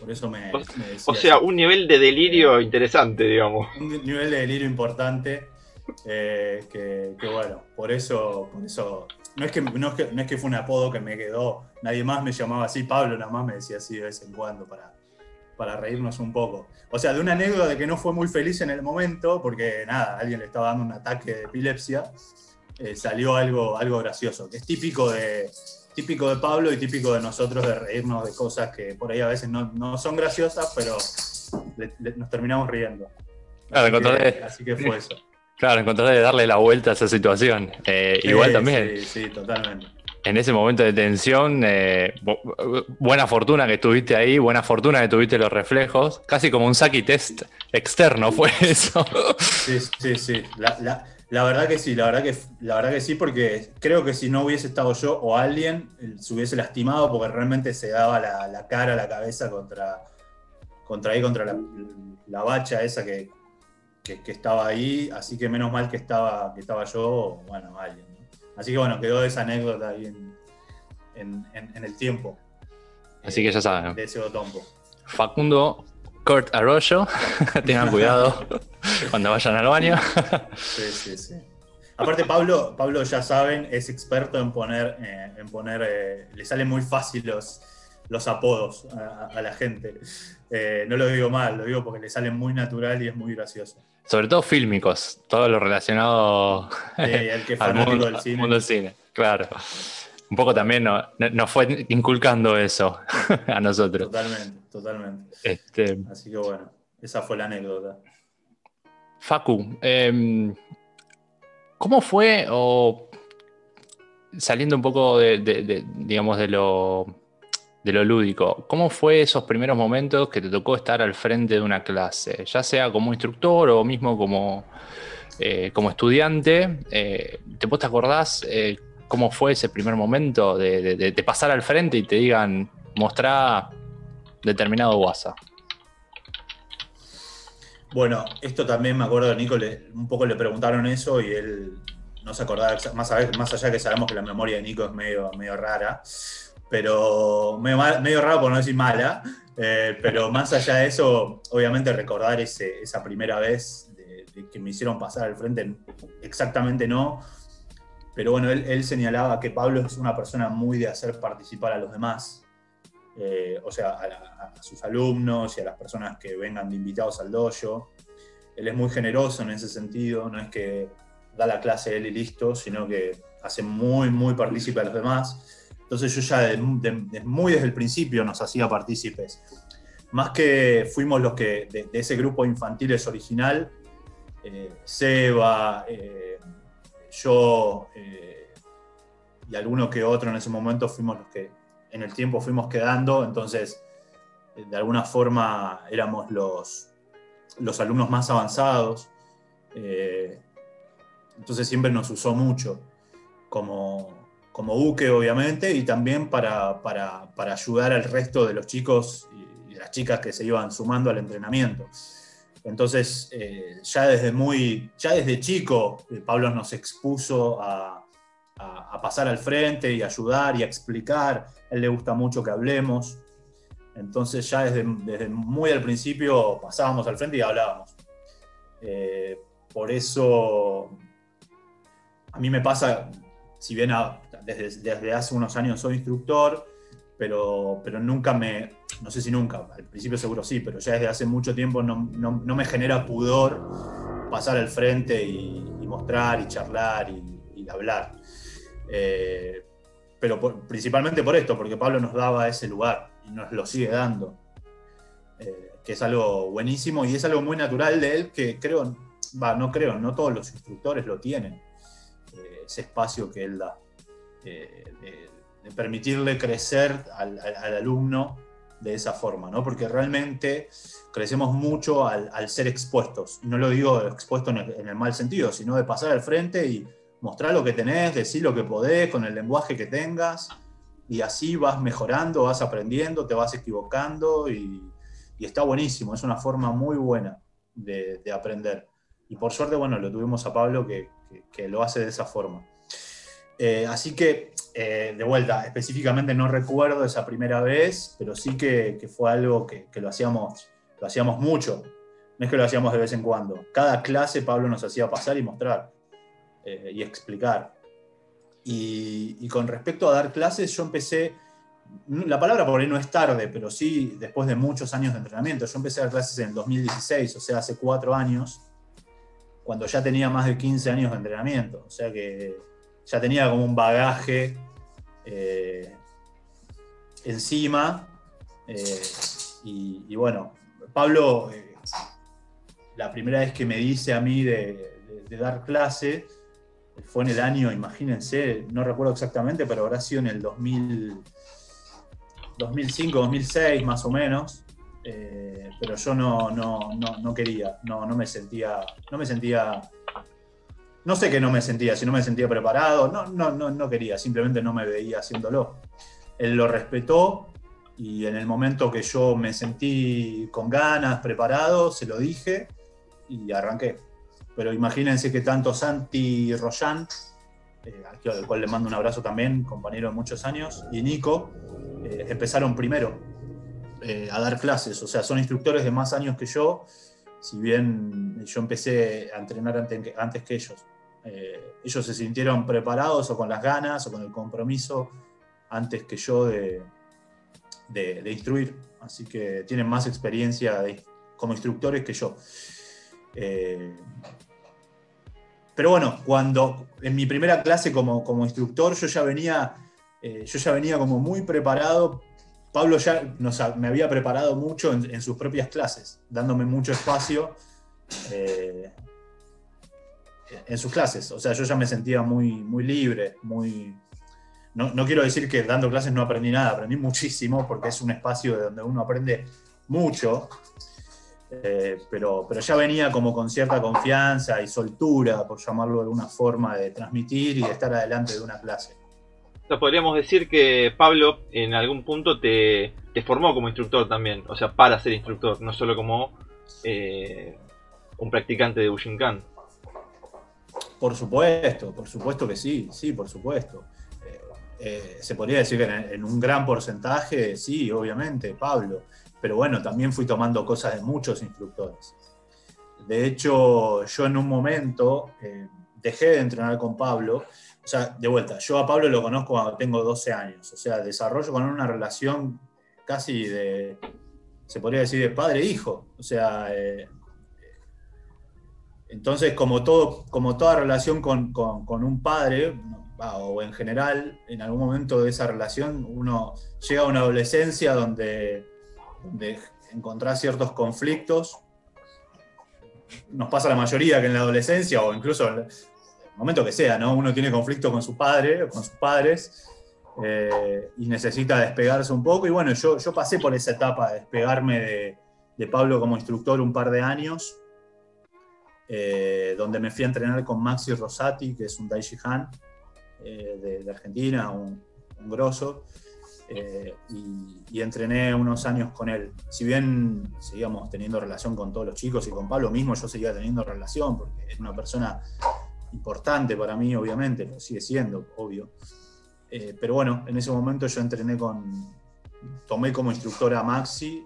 Por eso me, decía O sea, un nivel de delirio interesante, digamos. Un nivel de delirio importante. Que, que, bueno, por eso, por eso no es, que, no, es que, fue un apodo que me quedó, nadie más me llamaba así, Pablo nada más me decía así de vez en cuando para, para reírnos un poco. O sea, de una anécdota de que no fue muy feliz en el momento, porque nada, alguien le estaba dando un ataque de epilepsia, eh, salió algo, algo gracioso, que es típico de, típico de Pablo y típico de nosotros de reírnos de cosas que por ahí a veces no, son graciosas, pero nos terminamos riendo. Claro, así que fue eso. Claro, encontrar de darle la vuelta a esa situación. Eh, igual también. Sí, sí, totalmente. En ese momento de tensión, eh, buena fortuna que estuviste ahí, buena fortuna que tuviste los reflejos, casi como un Saki test externo fue eso. Sí, sí, sí. La, verdad que sí, la verdad que, la verdad que sí, porque creo que si no hubiese estado yo o alguien, se hubiese lastimado porque realmente se daba la, cara, la cabeza contra, contra ahí, contra la, la bacha esa que, que, estaba ahí, así que menos mal que estaba, que estaba yo, bueno, alguien. Así que bueno, quedó esa anécdota ahí en, el tiempo. Así que ya saben. De ese. Facundo Kurt Arroyo, tengan cuidado cuando vayan al baño. sí, sí, sí. Aparte, Pablo, Pablo ya saben, es experto en poner, eh, en poner, eh, le salen muy fácil los, los apodos a, la gente. Eh, no lo digo mal, lo digo porque le sale muy natural y es muy gracioso. Sobre todo fílmicos, todo lo relacionado al mundo del, cine. mundo del cine. Claro. Un poco también nos, fue inculcando eso a nosotros. Totalmente, totalmente. Este, Así que bueno, esa fue la anécdota. Facu, em, ¿cómo fue, o saliendo un poco de, digamos, de lo, de lo lúdico, ¿cómo fue esos primeros momentos que te tocó estar al frente de una clase? Ya sea como instructor o mismo como, eh, como estudiante. Eh, ¿te, ¿Vos te acordás eh, cómo fue ese primer momento de, pasar al frente y te digan, mostrá determinado WhatsApp? Bueno, esto también me acuerdo de Nico, un poco le preguntaron eso y él no se acordaba, más, más allá que sabemos que la memoria de Nico es medio, medio rara, pero medio, raro por no decir mala, eh, pero más allá de eso, obviamente recordar esa primera vez de, que me hicieron pasar al frente, exactamente no, pero bueno, él, señalaba que Pablo es una persona muy de hacer participar a los demás, eh, o sea, a, sus alumnos y a las personas que vengan de invitados al dojo. Él es muy generoso en ese sentido, no es que da la clase él y listo, sino que hace muy, muy partícipe a los demás. Entonces yo ya muy desde el principio nos hacía partícipes. Más que fuimos los que de, ese grupo infantiles original, eh, Seba, eh, yo eh, y alguno que otro en ese momento fuimos los que en el tiempo fuimos quedando, entonces de alguna forma éramos los, los alumnos más avanzados, entonces siempre nos usó mucho como, como buque obviamente y también para, ayudar al resto de los chicos y las chicas que se iban sumando al entrenamiento. Entonces, eh, ya desde muy, ya desde chico, eh, Pablo nos expuso a, pasar al frente y ayudar y a explicar. A él le gusta mucho que hablemos. Entonces, ya desde, muy al principio pasábamos al frente y hablábamos. Eh, por eso, a mí me pasa, si bien desde, hace unos años soy instructor, pero, pero nunca me, no sé si nunca, al principio seguro sí, pero ya desde hace mucho tiempo no, me genera pudor pasar al frente y, mostrar y charlar y, hablar. Eh, pero principalmente por esto, porque Pablo nos daba ese lugar y nos lo sigue dando, eh, que es algo buenísimo y es algo muy natural de él que creo, va, no creo, no todos los instructores lo tienen, eh, ese espacio que él da de permitirle crecer al, alumno de esa forma, ¿no? Porque realmente crecemos mucho al, ser expuestos. No lo digo expuesto en el, mal sentido, sino de pasar al frente y mostrar lo que tenés, decir lo que podés, con el lenguaje que tengas, y así vas mejorando, vas aprendiendo, te vas equivocando, y, está buenísimo, es una forma muy buena de, aprender. Y por suerte, bueno, lo tuvimos a Pablo que, lo hace de esa forma. Eh, así que eh, de vuelta, específicamente no recuerdo esa primera vez, pero sí que, fue algo que, lo, hacíamos, lo hacíamos mucho. No es que lo hacíamos de vez en cuando. Cada clase Pablo nos hacía pasar y mostrar eh, y explicar. Y, con respecto a dar clases, yo empecé, la palabra por ahí no es tarde, pero sí después de muchos años de entrenamiento. Yo empecé a dar clases en el 2016, o sea, hace cuatro años, cuando ya tenía más de 15 años de entrenamiento. O sea que ya tenía como un bagaje eh, encima. Eh, y, bueno, Pablo, eh, la primera vez que me dice a mí de, dar clase, fue en el año, imagínense, no recuerdo exactamente, pero habrá sido en el 2000, 2005, 2006 más o menos. pero yo no, no, quería, no, no me sentía, no me sentía no sé que no me sentía, si no me sentía preparado, no, no, no, no quería, simplemente no me veía haciéndolo. Él lo respetó y en el momento que yo me sentí con ganas, preparado, se lo dije y arranqué. Pero imagínense que tanto Santi Royan, eh, al cual le mando un abrazo también, compañero de muchos años, y Nico, eh, empezaron primero eh, a dar clases, o sea, son instructores de más años que yo, si bien yo empecé a entrenar antes que ellos. Eh, ellos se sintieron preparados o con las ganas o con el compromiso antes que yo de, de, instruir, así que tienen más experiencia como instructores que yo. Eh, pero bueno, cuando en mi primera clase como, como instructor yo ya venía, eh, yo ya venía como muy preparado. Pablo ya me había preparado mucho en, sus propias clases, dándome mucho espacio en sus clases. O sea, yo ya me sentía muy, muy libre, muy, no, quiero decir que dando clases no aprendí nada, aprendí muchísimo porque es un espacio de donde uno aprende mucho, eh, pero, pero ya venía como con cierta confianza y soltura, por llamarlo de alguna forma, de transmitir y de estar adelante de una clase. podríamos decir que Pablo en algún punto te, formó como instructor también, o sea, para ser instructor, no solo como eh, un practicante de Bushinkan. Por supuesto, por supuesto que sí, sí, por supuesto. Eh, se podría decir que en, un gran porcentaje, sí, obviamente, Pablo, pero bueno, también fui tomando cosas de muchos instructores. De hecho, yo en un momento eh, dejé de entrenar con Pablo, o sea, de vuelta, yo a Pablo lo conozco cuando tengo 12 años, o sea, desarrollo con una relación casi de, se podría decir, de padre-hijo, o sea, eh, entonces como, toda relación con, un padre, o en general, en algún momento de esa relación, uno llega a una adolescencia donde, donde encontrás ciertos conflictos. Nos pasa la mayoría que en la adolescencia, o incluso en el momento que sea, ¿no? uno tiene conflicto con su padre, con sus padres, eh, y necesita despegarse un poco. Y bueno, yo, pasé por esa etapa de despegarme de, de Pablo como instructor un par de años, eh, donde me fui a entrenar con Maxi Rosati, que es un Daishi Han, eh, de, Argentina, un, grosso, eh, y, entrené unos años con él. Si bien seguíamos teniendo relación con todos los chicos y con Pablo mismo, yo seguía teniendo relación porque es una persona importante para mí, obviamente, lo sigue siendo, obvio. Eh, pero bueno, en ese momento yo entrené con, tomé como instructora a Maxi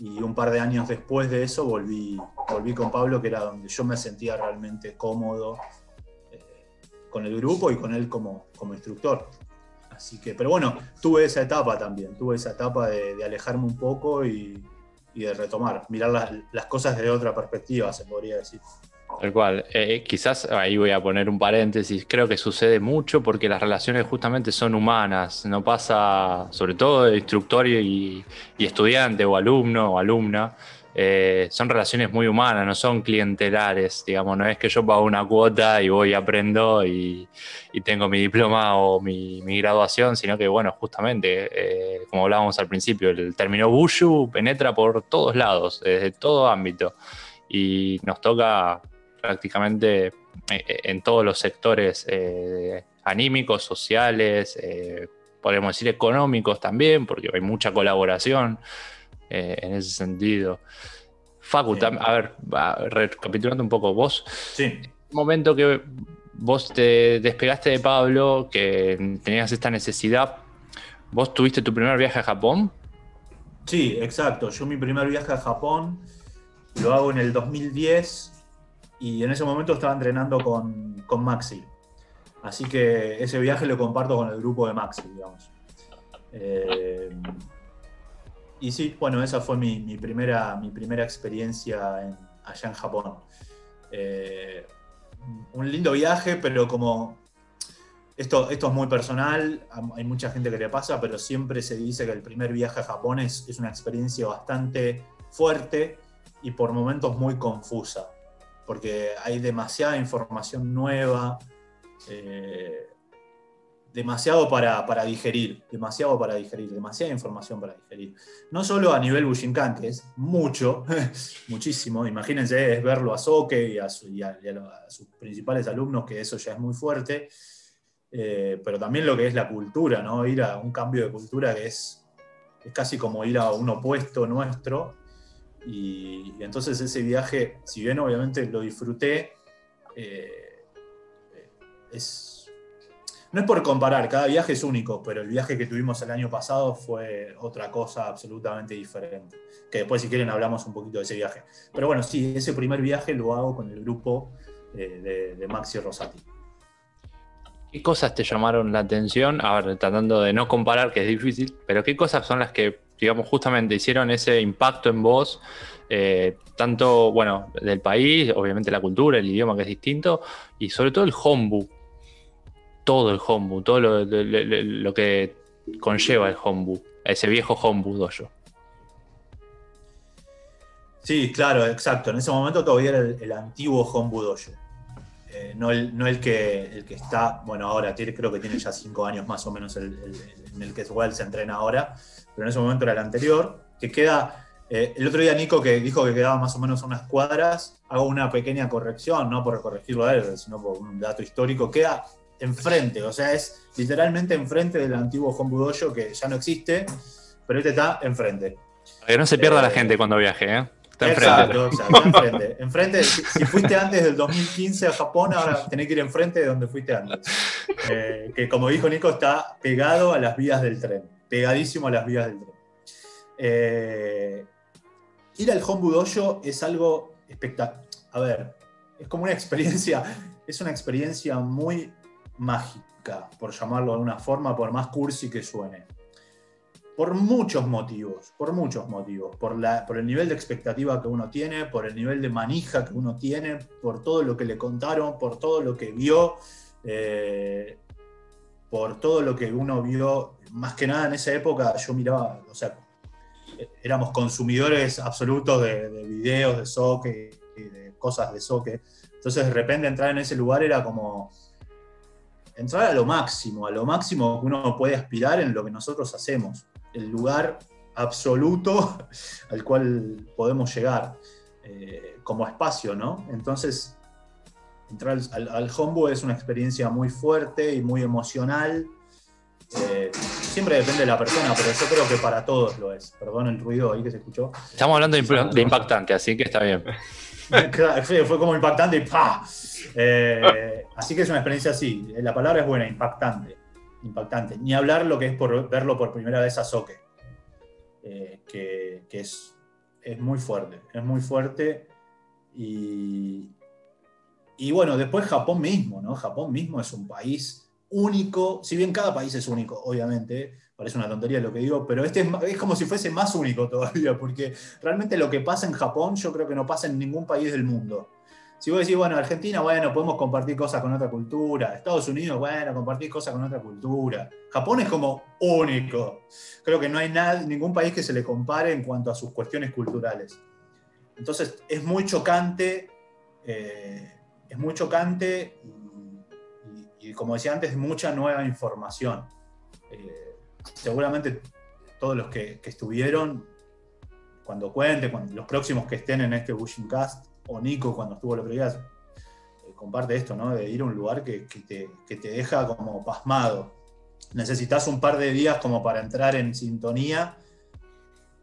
y un par de años después de eso volví, volví con Pablo, que era donde yo me sentía realmente cómodo con el grupo y con él como, como instructor. Así que, pero bueno, tuve esa etapa también, tuve esa etapa de, alejarme un poco y, de retomar, mirar las, las, cosas desde otra perspectiva, se podría decir. Tal cual. Eh, quizás ahí voy a poner un paréntesis. Creo que sucede mucho porque las relaciones justamente son humanas. No pasa, sobre todo de instructor y, y estudiante o alumno o alumna. Eh, son relaciones muy humanas, no son clientelares, digamos, no es que yo pago una cuota y voy, aprendo y, tengo mi diploma o mi, graduación, sino que, bueno, justamente, eh, como hablábamos al principio, el término Bushu penetra por todos lados, desde todo ámbito, y nos toca prácticamente eh, en todos los sectores anímicos, sociales, podemos decir económicos también, porque hay mucha colaboración. Eh, en ese sentido. Facu, a ver, recapitulando un poco, vos, sí. momento que vos te despegaste de Pablo, que tenías esta necesidad, ¿vos tuviste tu primer viaje a Japón? Sí, exacto. Yo mi primer viaje a Japón lo hago en el 2010 y en ese momento estaba entrenando con, con Maxi. Así que ese viaje lo comparto con el grupo de Maxi, digamos. Eh, y sí, bueno, esa fue mi, primera, mi primera experiencia allá en Japón. Eh, un lindo viaje, pero como esto, esto es muy personal, hay mucha gente que le pasa, pero siempre se dice que el primer viaje a Japón es, es una experiencia bastante fuerte y por momentos muy confusa, porque hay demasiada información nueva. Eh, demasiado para, digerir, demasiado para digerir, demasiada información para digerir. No solo a nivel Bushinkan, que es mucho, muchísimo, imagínense, es verlo a Soke y a, sus principales alumnos, que eso ya es muy fuerte, eh, pero también lo que es la cultura, ¿no? Ir a un cambio de cultura que es, es casi como ir a un opuesto nuestro, y, entonces ese viaje, si bien obviamente lo disfruté, eh, es no es por comparar, cada viaje es único, pero el viaje que tuvimos el año pasado fue otra cosa absolutamente diferente. Que después, si quieren, hablamos un poquito de ese viaje. Pero bueno, sí, ese primer viaje lo hago con el grupo eh, de, Maxi Rosati. ¿Qué cosas te llamaron la atención? A ver, tratando de no comparar, que es difícil, pero ¿qué cosas son las que digamos, justamente hicieron ese impacto en vos, eh, tanto, bueno, del país, obviamente la cultura, el idioma que es distinto, y sobre todo el hombu, todo el hombu, todo lo, lo- que conlleva el hombu, ese viejo hombu dojo. Sí, claro, exacto. En ese momento todavía era el, antiguo Hombu Dojo. Eh, no, el, no el, que, el que está, bueno, ahora tiene, creo que tiene ya cinco años más o menos en el que igual se entrena ahora, pero en ese momento era el anterior, que queda, eh, el otro día Nico que dijo que quedaba más o menos a unas cuadras, hago una pequeña corrección, no por corregirlo a él, sino por un dato histórico, queda enfrente, o sea, es literalmente enfrente del antiguo Hombu Dojo que ya no existe, pero este está enfrente. Para que no se pierda la Eh, gente cuando viaje, ¿eh? Está enfrente. Exacto, exacto, está enfrente. Enfrente, si, si fuiste antes del 2015 a Japón, ahora tenés que ir enfrente de donde fuiste antes. Eh, que como dijo Nico, está pegado a las vías del tren, pegadísimo a las vías del tren. Eh, ir al Hombu Dojo es algo espectacular. A ver, es como una experiencia, es una experiencia muy mágica, por llamarlo de alguna forma, por más cursi que suene por muchos motivos, por muchos motivos, por, la, por el nivel de expectativa que uno tiene, por el nivel de manija que uno tiene, por todo lo que le contaron, por todo lo que vio, eh, por todo lo que uno vio, más que nada en esa época yo miraba, o sea, éramos consumidores absolutos de, de videos de soque y de cosas de soque, entonces de repente entrar en ese lugar era como entrar a lo máximo, a lo máximo que uno puede aspirar en lo que nosotros hacemos el lugar absoluto al cual podemos llegar eh, como espacio, ¿no? Entonces, entrar al, al, es una experiencia muy fuerte y muy emocional. Eh, siempre depende de la persona, pero yo creo que para todos lo es. Perdón el ruido ahí que se escuchó. Estamos hablando de, impactante, así que está bien. Fue, como impactante y ¡pa! Eh, así que es una experiencia así. La palabra es buena, impactante. Impactante. Ni hablar lo que es por verlo por primera vez a Soke. Eh, que, que es, es muy fuerte. Es muy fuerte. Y, y bueno, después Japón mismo, ¿no? Japón mismo es un país único. Si bien cada país es único, obviamente. Parece una tontería lo que digo, pero este es, como si fuese más único todavía, porque realmente lo que pasa en Japón yo creo que no pasa en ningún país del mundo. Si vos decís, bueno, Argentina, bueno, podemos compartir cosas con otra cultura. Estados Unidos, bueno, compartir cosas con otra cultura. Japón es como único. Creo que no hay ningún país que se le compare en cuanto a sus cuestiones culturales. Entonces, es muy chocante, eh, es muy chocante y- como decía antes, mucha nueva información. Eh, seguramente todos los que, estuvieron, cuando cuente, cuando, los próximos que estén en este Bushing Cast, o Nico cuando estuvo el otro eh, comparte esto, ¿no? De ir a un lugar que, que te, que te deja como pasmado. Necesitas un par de días como para entrar en sintonía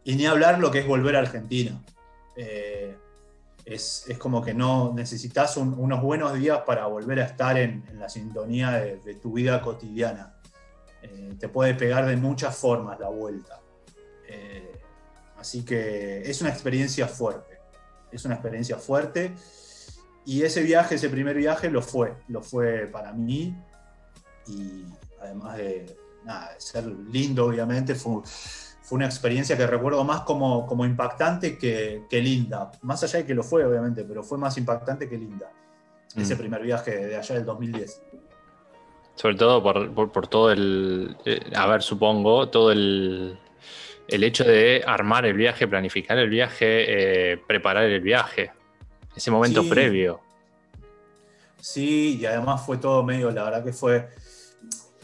y ni hablar lo que es volver a Argentina. Eh, es, es como que no necesitas un- unos buenos días para volver a estar en, la sintonía de, tu vida cotidiana. Eh, te puede pegar de muchas formas la vuelta. Eh, así que es una experiencia fuerte. Es una experiencia fuerte. Y ese viaje, ese primer viaje, lo fue. Lo fue para mí. Y además de, de ser lindo, obviamente, fue, fue una experiencia que recuerdo más como, como impactante que, que linda. Más allá de que lo fue, obviamente, pero fue más impactante que linda. Ese Mm. primer viaje de allá del 2010. Sobre todo por, por- por todo el. eh, a ver, supongo, todo el. El hecho de armar el viaje, planificar el viaje, eh, preparar el viaje. Ese momento Sí. previo. Sí, y además fue todo medio, la verdad que fue,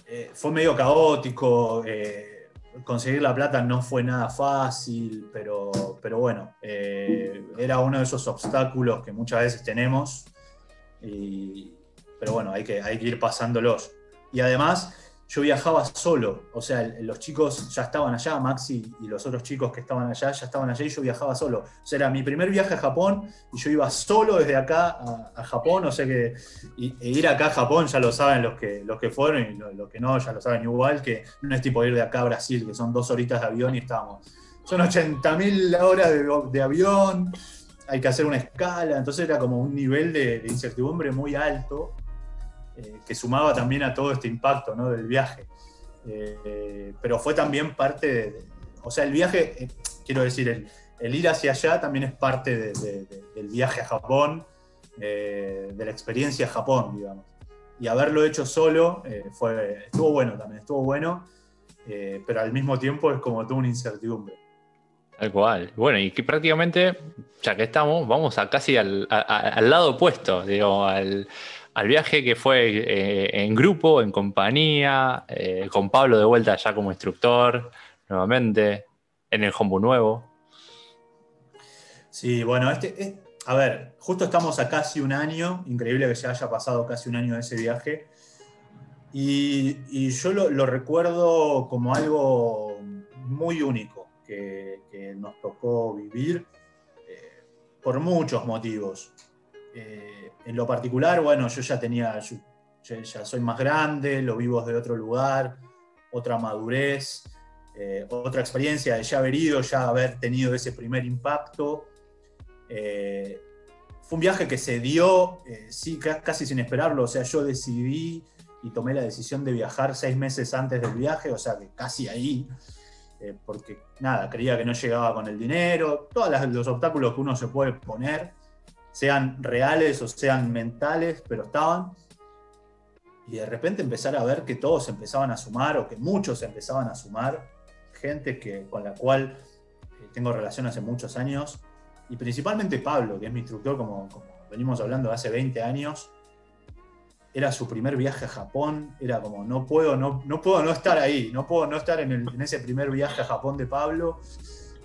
eh, fue medio caótico. eh, conseguir la plata no fue nada fácil, pero, pero bueno, eh, era uno de esos obstáculos que muchas veces tenemos. y- pero bueno, hay que, hay que ir pasándolos. Y además, yo viajaba solo, o sea, los chicos ya estaban allá, Maxi y los otros chicos que estaban allá ya estaban allá y yo viajaba solo. O sea, era mi primer viaje a Japón y yo iba solo desde acá a, Japón, o sea que y, e ir acá a Japón ya lo saben los que, los que fueron y los lo que no ya lo saben igual, que no es tipo ir de acá a Brasil, que son dos horitas de avión y estábamos. Son 80.000 horas de, de avión, hay que hacer una escala, entonces era como un nivel de incertidumbre muy alto eh, que sumaba también a todo este impacto ¿no? del viaje. Eh, pero fue también parte o sea, el viaje, eh, quiero decir, el, ir hacia allá también es parte del viaje a Japón, de la experiencia Japón, digamos. Y haberlo hecho solo fue, estuvo bueno también, estuvo bueno, pero al mismo tiempo es como toda una incertidumbre. Tal cual. Bueno, y que prácticamente, ya que estamos, vamos a casi al, lado opuesto, digo, al, viaje que fue eh, en grupo, en compañía, eh, con Pablo de vuelta ya como instructor, nuevamente, en el Hombu nuevo. Sí, bueno, este, a ver, justo estamos a casi un año, increíble que se haya pasado casi un año de ese viaje, y, yo lo recuerdo como algo muy único que, nos tocó vivir eh, por muchos motivos. En lo particular, bueno, yo ya tenía, ya soy más grande, lo vivo de otro lugar, otra madurez, eh, otra experiencia de ya haber ido, ya haber tenido ese primer impacto. fue un viaje que se dio, sí, casi sin esperarlo, o sea, yo decidí y tomé la decisión de viajar seis meses antes del viaje, o sea que casi ahí. Eh, porque nada, creía que no llegaba con el dinero, todos los obstáculos que uno se puede poner, sean reales o sean mentales, pero estaban. Y de repente empezar a ver que todos empezaban a sumar o que muchos empezaban a sumar, gente que, con la cual eh, tengo relación hace muchos años, y principalmente Pablo, que es mi instructor, como, como venimos hablando hace 20 años, era su primer viaje a Japón, era como, no puedo no, no, puedo no estar ahí, no puedo no estar en, ese primer viaje a Japón de Pablo.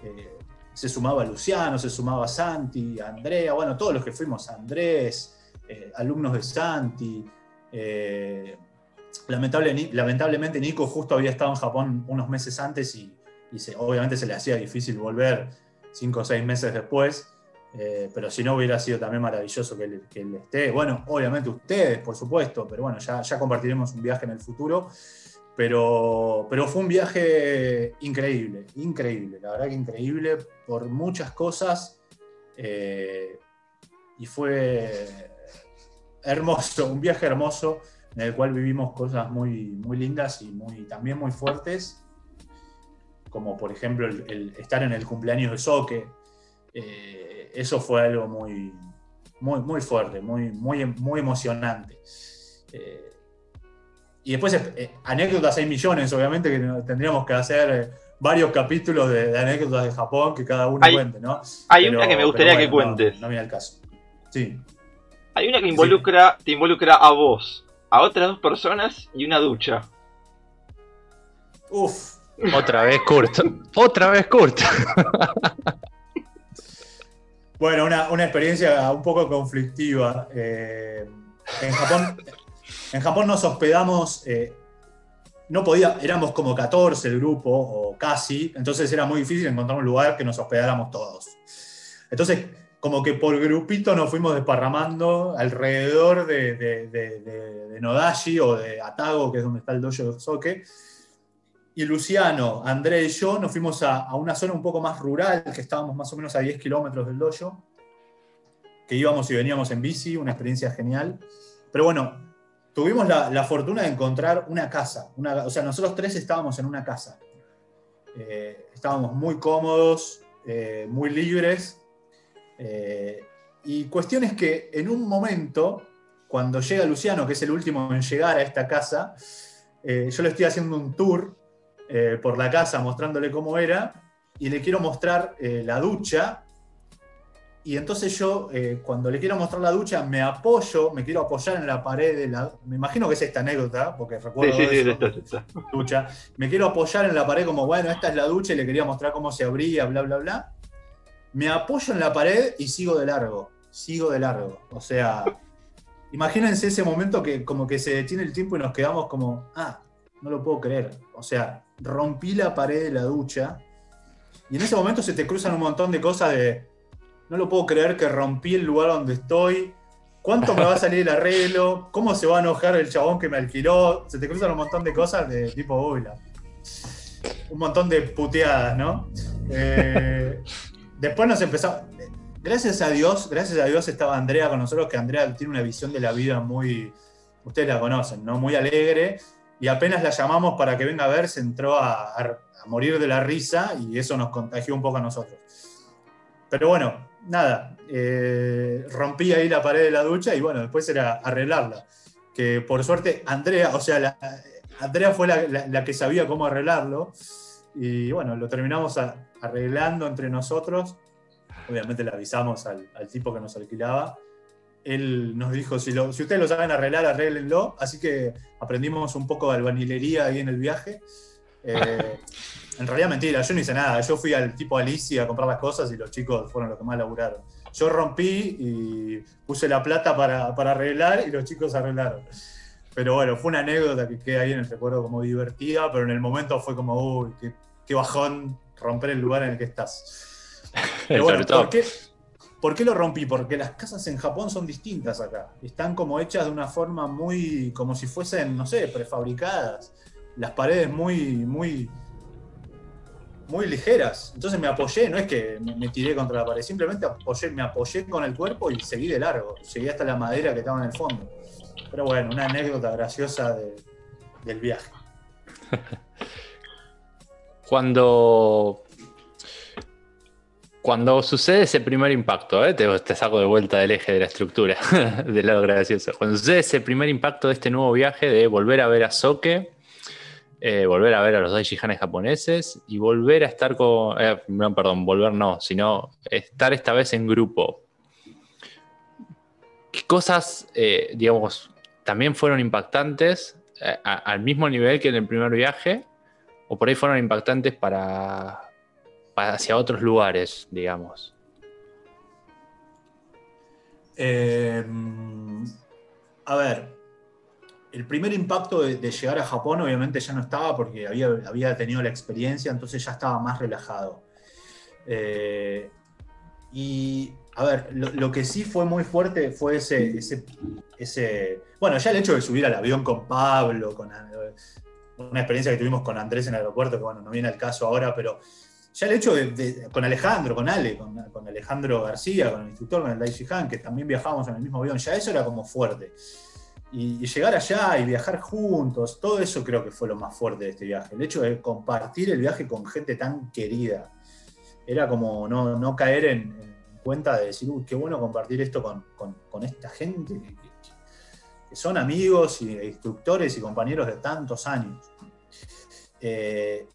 Eh, se sumaba Luciano, se sumaba Santi, Andrea, bueno, todos los que fuimos, Andrés, eh, alumnos de Santi. Eh, lamentablemente Nico justo había estado en Japón unos meses antes y, obviamente se le hacía difícil volver cinco o seis meses después. Eh, pero si no hubiera sido también maravilloso que él, esté. Bueno, obviamente ustedes, por supuesto, pero bueno, ya compartiremos un viaje en el futuro. Pero, pero fue un viaje increíble, increíble, la verdad que increíble por muchas cosas. Eh, y fue hermoso, un viaje hermoso en el cual vivimos cosas muy, muy lindas y muy, también muy fuertes, como por ejemplo el, estar en el cumpleaños de Soque. Eh, eso fue algo muy, muy, muy fuerte, muy, muy, muy emocionante. Eh, y después, eh, anécdotas hay millones, obviamente, que tendríamos que hacer eh, varios capítulos de, anécdotas de Japón que cada uno cuente, ¿no? Hay una que me gustaría que cuentes. No, viene al caso. Sí. Hay una que involucra, te involucra a vos, a otras dos personas y una ducha. Uf. Otra vez Kurt. Otra vez Kurt. Bueno, una, experiencia un poco conflictiva. Eh, en, Japón, en Japón nos hospedamos, eh, no podía, éramos como 14 el grupo, o casi, entonces era muy difícil encontrar un lugar que nos hospedáramos todos. Entonces, como que por grupito nos fuimos desparramando alrededor de, de, Nodashi o de Atago, que es donde está el dojo de Soke, y Luciano, André y yo nos fuimos a, una zona un poco más rural, que estábamos más o menos a 10 kilómetros del dojo, que íbamos y veníamos en bici, una experiencia genial. Pero bueno, tuvimos la, fortuna de encontrar una casa, una, o sea, nosotros tres estábamos en una casa. Eh, estábamos muy cómodos, eh, muy libres, eh, y cuestiones que en un momento, cuando llega Luciano, que es el último en llegar a esta casa, yo le estoy haciendo un tour eh, por la casa mostrándole cómo era y le quiero mostrar eh, la ducha. Y entonces yo, eh, cuando le quiero mostrar la ducha, me apoyo, me quiero apoyar en la pared de la. Me imagino que es esta anécdota, porque recuerdo. Sí, sí, ducha. Me quiero apoyar en la pared como, bueno, esta es la ducha y le quería mostrar cómo se abría, bla, bla, bla. Me apoyo en la pared y sigo de largo. Sigo de largo. O sea, imagínense ese momento que como que se detiene el tiempo y nos quedamos como, ah, no lo puedo creer. O sea, rompí la pared de la ducha y en ese momento se te cruzan un montón de cosas de, no lo puedo creer que rompí el lugar donde estoy, cuánto me va a salir el arreglo, cómo se va a enojar el chabón que me alquiló, se te cruzan un montón de cosas de tipo, uy, un montón de puteadas, ¿no? Eh, después nos empezamos, gracias a Dios, gracias a Dios estaba Andrea con nosotros, que Andrea tiene una visión de la vida muy, ustedes la conocen, ¿no? Muy alegre y apenas la llamamos para que venga a ver, se entró a, a- a morir de la risa y eso nos contagió un poco a nosotros. Pero bueno, nada, eh, rompí ahí la pared de la ducha y bueno, después era arreglarla. Que por suerte Andrea, o sea, Andrea fue la, que sabía cómo arreglarlo y bueno, lo terminamos a- arreglando entre nosotros. Obviamente le avisamos al, tipo que nos alquilaba. Él nos dijo, si, lo- si ustedes lo saben arreglar, arréglenlo. Así que aprendimos un poco de albañilería ahí en el viaje. Eh, en realidad mentira, yo no hice nada. Yo fui al tipo Alicia a comprar las cosas y los chicos fueron los que más laburaron. Yo rompí y puse la plata para, para arreglar y los chicos arreglaron. Pero bueno, fue una anécdota que queda ahí en el recuerdo como divertida, pero en el momento fue como, uy, qué, qué bajón romper el lugar en el que estás. Pero bueno. ¿por qué, por qué lo rompí? Porque las casas en Japón son distintas acá. Están como hechas de una forma muy, como si fuesen, no sé, prefabricadas. Las paredes muy, muy, muy ligeras. Entonces me apoyé, no es que me, tiré contra la pared, simplemente apoyé, me apoyé con el cuerpo y seguí de largo. Llegué hasta la madera que estaba en el fondo. Pero bueno, una anécdota graciosa de- del viaje. Cuando. Cuando sucede ese primer impacto, ¿eh? te, te saco de vuelta del eje de la estructura, del lado gracioso. Cuando sucede ese primer impacto de este nuevo viaje de volver a ver a Soke, eh, volver a ver a los Daishihanes japoneses y volver a estar con. eh, no, perdón, volver no, sino estar esta vez en grupo. ¿Qué cosas, eh, digamos, también fueron impactantes al mismo nivel que en el primer viaje? ¿O por ahí fueron impactantes para, hacia otros lugares, digamos? A ver, el primer impacto de, llegar a Japón obviamente ya no estaba porque había, tenido la experiencia, entonces ya estaba más relajado. Eh, y a ver, lo, que sí fue muy fuerte fue ese, ese, ese- Bueno, ya el hecho de subir al avión con Pablo, con una experiencia que tuvimos con Andrés en el aeropuerto, que bueno, no viene al caso ahora, pero ya el hecho de, con Alejandro, con Ale, con, Alejandro García, con el instructor, con el Daichi Han, que también viajábamos en el mismo avión, ya eso era como fuerte. Y, llegar allá y viajar juntos, todo eso creo que fue lo más fuerte de este viaje. El hecho de compartir el viaje con gente tan querida. Era como no, no caer en, en cuenta de decir, uy, qué bueno compartir esto con, con- esta gente que son amigos y instructores y compañeros de tantos años. Eh,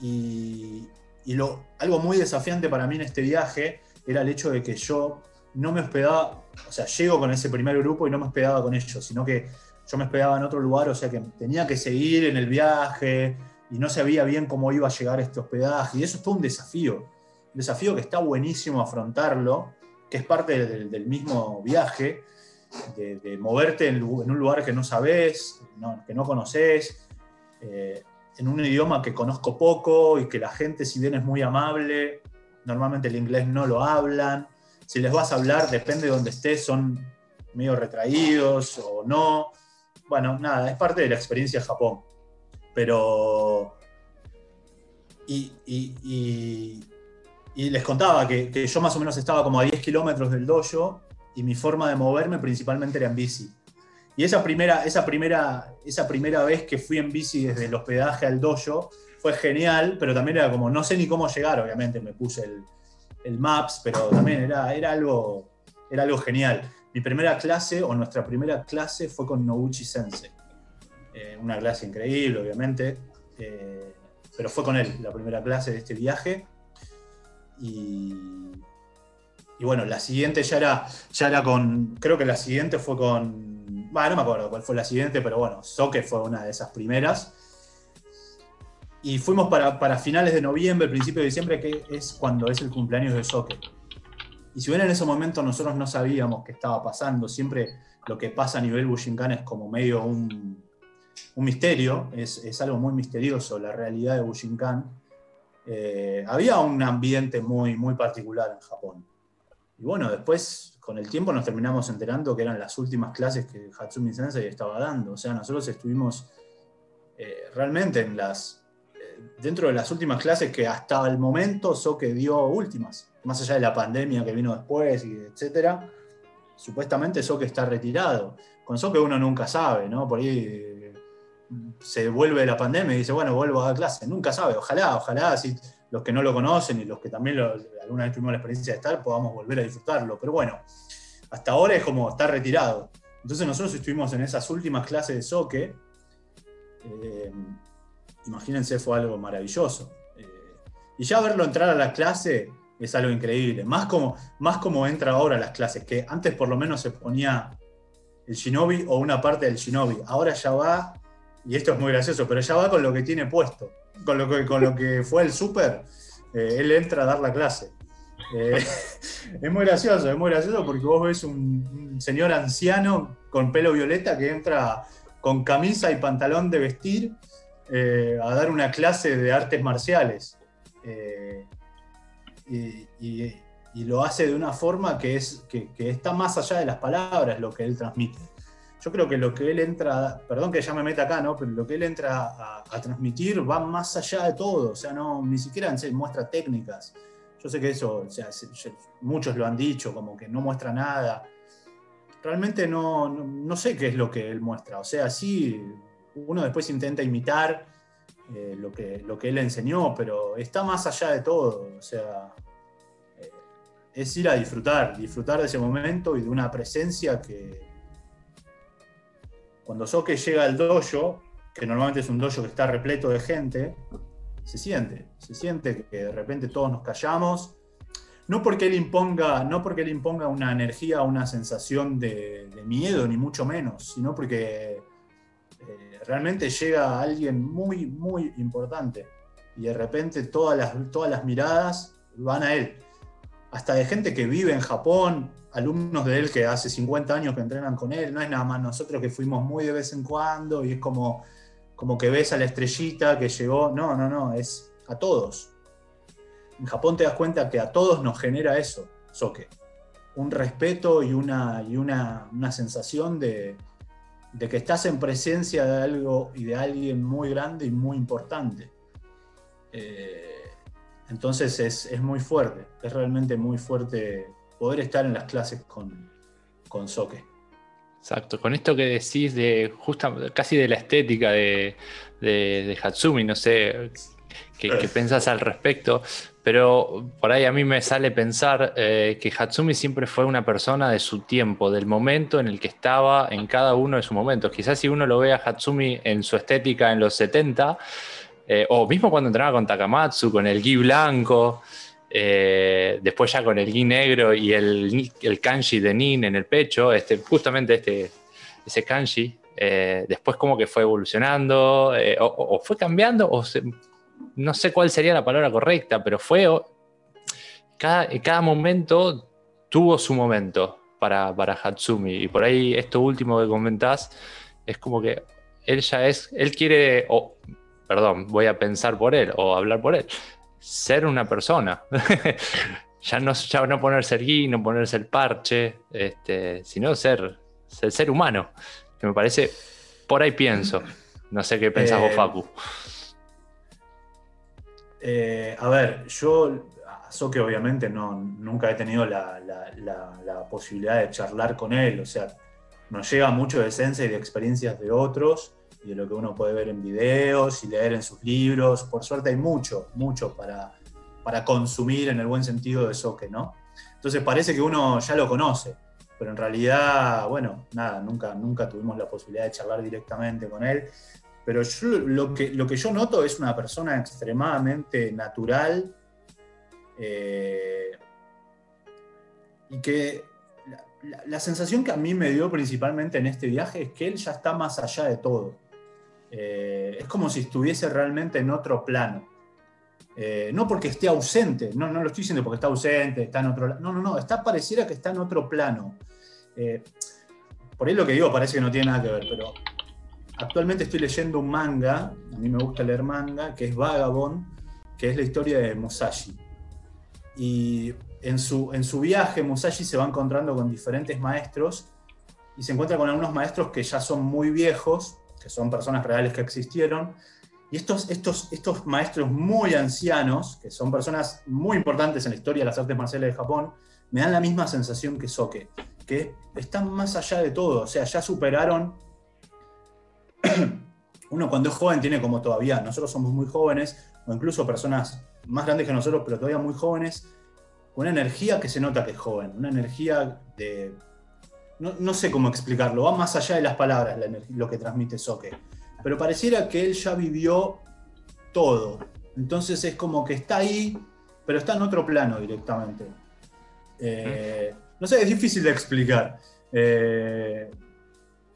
y y lo, algo muy desafiante para mí en este viaje era el hecho de que yo no me hospedaba, o sea, llego con ese primer grupo y no me hospedaba con ellos, sino que yo me hospedaba en otro lugar, o sea que tenía que seguir en el viaje y no sabía bien cómo iba a llegar este hospedaje. Y eso es todo un desafío, un desafío que está buenísimo afrontarlo, que es parte del, del mismo viaje, de, de moverte en, en un lugar que no sabes, no- que no conoces. eh, en un idioma que conozco poco y que la gente, si bien es muy amable, normalmente el inglés no lo hablan. Si les vas a hablar, depende de donde estés, son medio retraídos o no. Bueno, nada, es parte de la experiencia de Japón. Pero. Y, les contaba que, que yo más o menos estaba como a 10 kilómetros del dojo y mi forma de moverme principalmente era en bici. Y esa primera, esa, primera, esa primera vez que fui en bici desde el hospedaje al dojo fue genial, pero también era como, no sé ni cómo llegar, obviamente me puse el, el Maps, pero también era, era, algo, era algo genial. Mi primera clase, o nuestra primera clase, fue con Noguchi Sensei. Eh, una clase increíble, obviamente, eh, pero fue con él la primera clase de este viaje. Y, y bueno, la siguiente ya era, ya era con, creo que la siguiente fue con, bueno, no me acuerdo cuál fue la siguiente, pero bueno, Soke fue una de esas primeras. Y fuimos para, para finales de noviembre, principio de diciembre, que es cuando es el cumpleaños de Soke. Y si bien en ese momento nosotros no sabíamos qué estaba pasando, siempre lo que pasa a nivel Bushinkan es como medio un, un misterio, es, es algo muy misterioso, la realidad de Bushinkan. Eh, había un ambiente muy, muy particular en Japón. Y bueno, después, con el tiempo, nos terminamos enterando que eran las últimas clases que Hatsumi Sensei estaba dando. O sea, nosotros estuvimos eh, realmente en las, dentro de las últimas clases que hasta el momento Soke dio últimas, más allá de la pandemia que vino después, y etcétera. Supuestamente Soke está retirado. Con Soke uno nunca sabe, ¿no? Por ahí, eh, se vuelve la pandemia y dice, bueno, vuelvo a dar clase. Nunca sabe, ojalá, ojalá, si los que no lo conocen y los que también alguna vez tuvimos la experiencia de estar, podamos volver a disfrutarlo. Pero bueno, hasta ahora es como estar retirado. Entonces nosotros estuvimos en esas últimas clases de soque. Eh, imagínense, fue algo maravilloso. Eh, y ya verlo entrar a la clase es algo increíble. Más como, más como entra ahora a las clases, que antes por lo menos se ponía el shinobi o una parte del shinobi. Ahora ya va, y esto es muy gracioso, pero ya va con lo que tiene puesto. Con lo que, con lo que fue el súper, eh, él entra a dar la clase. Eh, es muy gracioso, es muy gracioso porque vos ves un, señor anciano con pelo violeta que entra con camisa y pantalón de vestir eh, a dar una clase de artes marciales. y, lo hace de una forma que, es, que, está más allá de las palabras lo que él transmite. Yo creo que lo que él entra, perdón que ya me meta acá, ¿no? Pero lo que él entra a, transmitir va más allá de todo, o sea, no, ni siquiera muestra técnicas, yo sé que eso, muchos lo han dicho, como que no muestra nada. Realmente no, sé qué es lo que él muestra. O sea, sí, uno después intenta imitar eh, lo, que, lo que él enseñó, pero está más allá de todo. O sea, eh, es ir a disfrutar, disfrutar de ese momento y de una presencia que cuando Soke llega al dojo, que normalmente es un dojo que está repleto de gente, se siente, se siente que de repente todos nos callamos, no porque él imponga, no porque él imponga una energía, una sensación de, miedo, ni mucho menos, sino porque realmente llega alguien muy, muy importante y de repente todas las, todas las miradas van a él. Hasta de gente que vive en Japón, alumnos de él que hace 50 años que entrenan con él, no es nada más nosotros que fuimos muy de vez en cuando y es como como que ves a la estrellita que llegó. No, no, no, es a todos. En Japón te das cuenta que a todos nos genera eso, soke. Un respeto y una, y una, sensación de, que estás en presencia de algo y de alguien muy grande y muy importante. Eh, entonces es, muy fuerte, es realmente muy fuerte poder estar en las clases con, con Soke. Exacto, con esto que decís de justa, casi de la estética de, Hatsumi, no sé qué, pensás al respecto, pero por ahí a mí me sale pensar eh, que Hatsumi siempre fue una persona de su tiempo, del momento en el que estaba en cada uno de sus momentos. Quizás si uno lo ve a Hatsumi en su estética en los 70, eh, o mismo cuando entrenaba con Takamatsu, con el gi blanco, eh, después ya con el gui negro y el, kanji de Nin en el pecho, este, justamente este, ese kanji, después como que fue evolucionando, eh, o, fue cambiando, o no sé cuál sería la palabra correcta, pero fue, cada, cada momento tuvo su momento para, para Hatsumi, y por ahí esto último que comentás, es como que él ya es, él quiere, o, perdón, voy a pensar por él o hablar por él ser una persona. ya, no, ya no ponerse el gui, no ponerse el parche, este, sino ser, ser, ser humano. Que me parece, por ahí pienso. No sé qué pensás vos, eh, Facu. Eh, a ver, yo a que obviamente no, nunca he tenido la, la, posibilidad de charlar con él, o sea, nos llega mucho de y de experiencias de otros, y de lo que uno puede ver en videos y leer en sus libros. Por suerte hay mucho, mucho para, para consumir en el buen sentido de Soque, ¿no? Entonces parece que uno ya lo conoce, pero en realidad, bueno, nada, nunca, nunca tuvimos la posibilidad de charlar directamente con él. Pero lo, que, lo que yo noto es una persona extremadamente natural eh, y que la, sensación que a mí me dio principalmente en este viaje es que él ya está más allá de todo. Eh, es como si estuviese realmente en otro plano. Eh, no porque esté ausente, no, no lo estoy diciendo porque está ausente, está en otro No, no, no, está pareciera que está en otro plano. Por ahí lo que digo parece que no tiene nada que ver, pero actualmente estoy leyendo un manga, a mí me gusta leer manga, que es Vagabond, que es la historia de Musashi. Y en su, en su viaje Musashi se va encontrando con diferentes maestros y se encuentra con algunos maestros que ya son muy viejos que son personas reales que existieron. Y estos, estos, estos maestros muy ancianos, que son personas muy importantes en la historia de las artes marciales de Japón, me dan la misma sensación que Soke, que están más allá de todo, o sea, ya superaron uno cuando es joven tiene como todavía, nosotros somos muy jóvenes, o incluso personas más grandes que nosotros, pero todavía muy jóvenes, una energía que se nota que es joven, una energía de... No, sé cómo explicarlo, va más allá de las palabras lo que transmite Soke, pero pareciera que él ya vivió todo, entonces es como que está ahí, pero está en otro plano directamente. Eh, no sé, es difícil de explicar. Eh,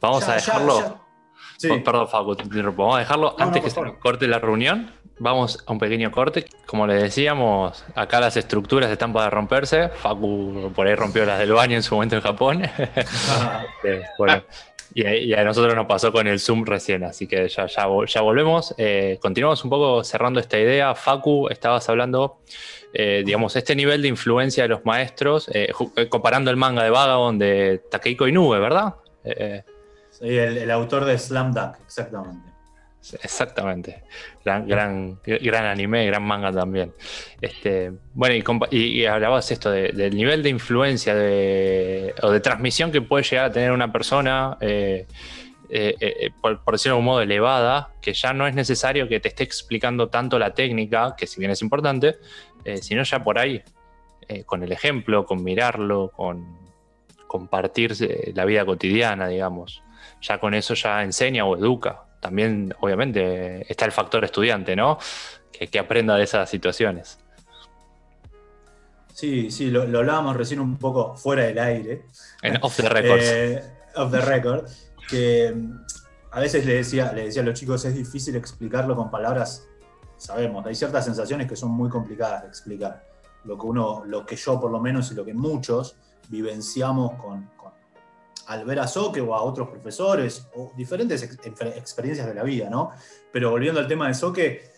Vamos a dejarlo... Oh, perdón, Facu, Vamos a dejarlo antes que se corte la reunión. Vamos a un pequeño corte. Como le decíamos, acá las estructuras están para romperse. Facu por ahí rompió las del baño en su momento en Japón. Este, bueno, y, a nosotros nos pasó con el Zoom recién, así que ya, ya, ya volvemos. Eh, continuamos un poco cerrando esta idea. Facu, estabas hablando, eh, digamos, este nivel de influencia de los maestros, eh, comparando el manga de Vagabond de Takehiko Inoue, ¿verdad? El, autor de Slam Dunk, exactamente. Exactamente. Gran, gran, gran anime, gran manga también. Este, bueno, y, hablabas esto del nivel de influencia o de transmisión que puede llegar a tener una persona, eh, eh, eh, por, decirlo de un modo elevada, que ya no es necesario que te esté explicando tanto la técnica, que si bien es importante, sino ya por ahí, con el ejemplo, con mirarlo, con compartir la vida cotidiana, digamos ya con eso ya enseña o educa. También, obviamente, está el factor estudiante, ¿no? Que, aprenda de esas situaciones. Sí, sí, lo, hablábamos recién un poco fuera del aire. En off the record. Eh, off the record. Que mm, a veces le decía, le decía a los chicos, es difícil explicarlo con palabras. Sabemos, hay ciertas sensaciones que son muy complicadas de explicar. Lo que uno, lo que yo por lo menos y lo que muchos vivenciamos con, al ver a Soque o a otros profesores, o diferentes experiencias de la vida, ¿no? Pero volviendo al tema de Soque,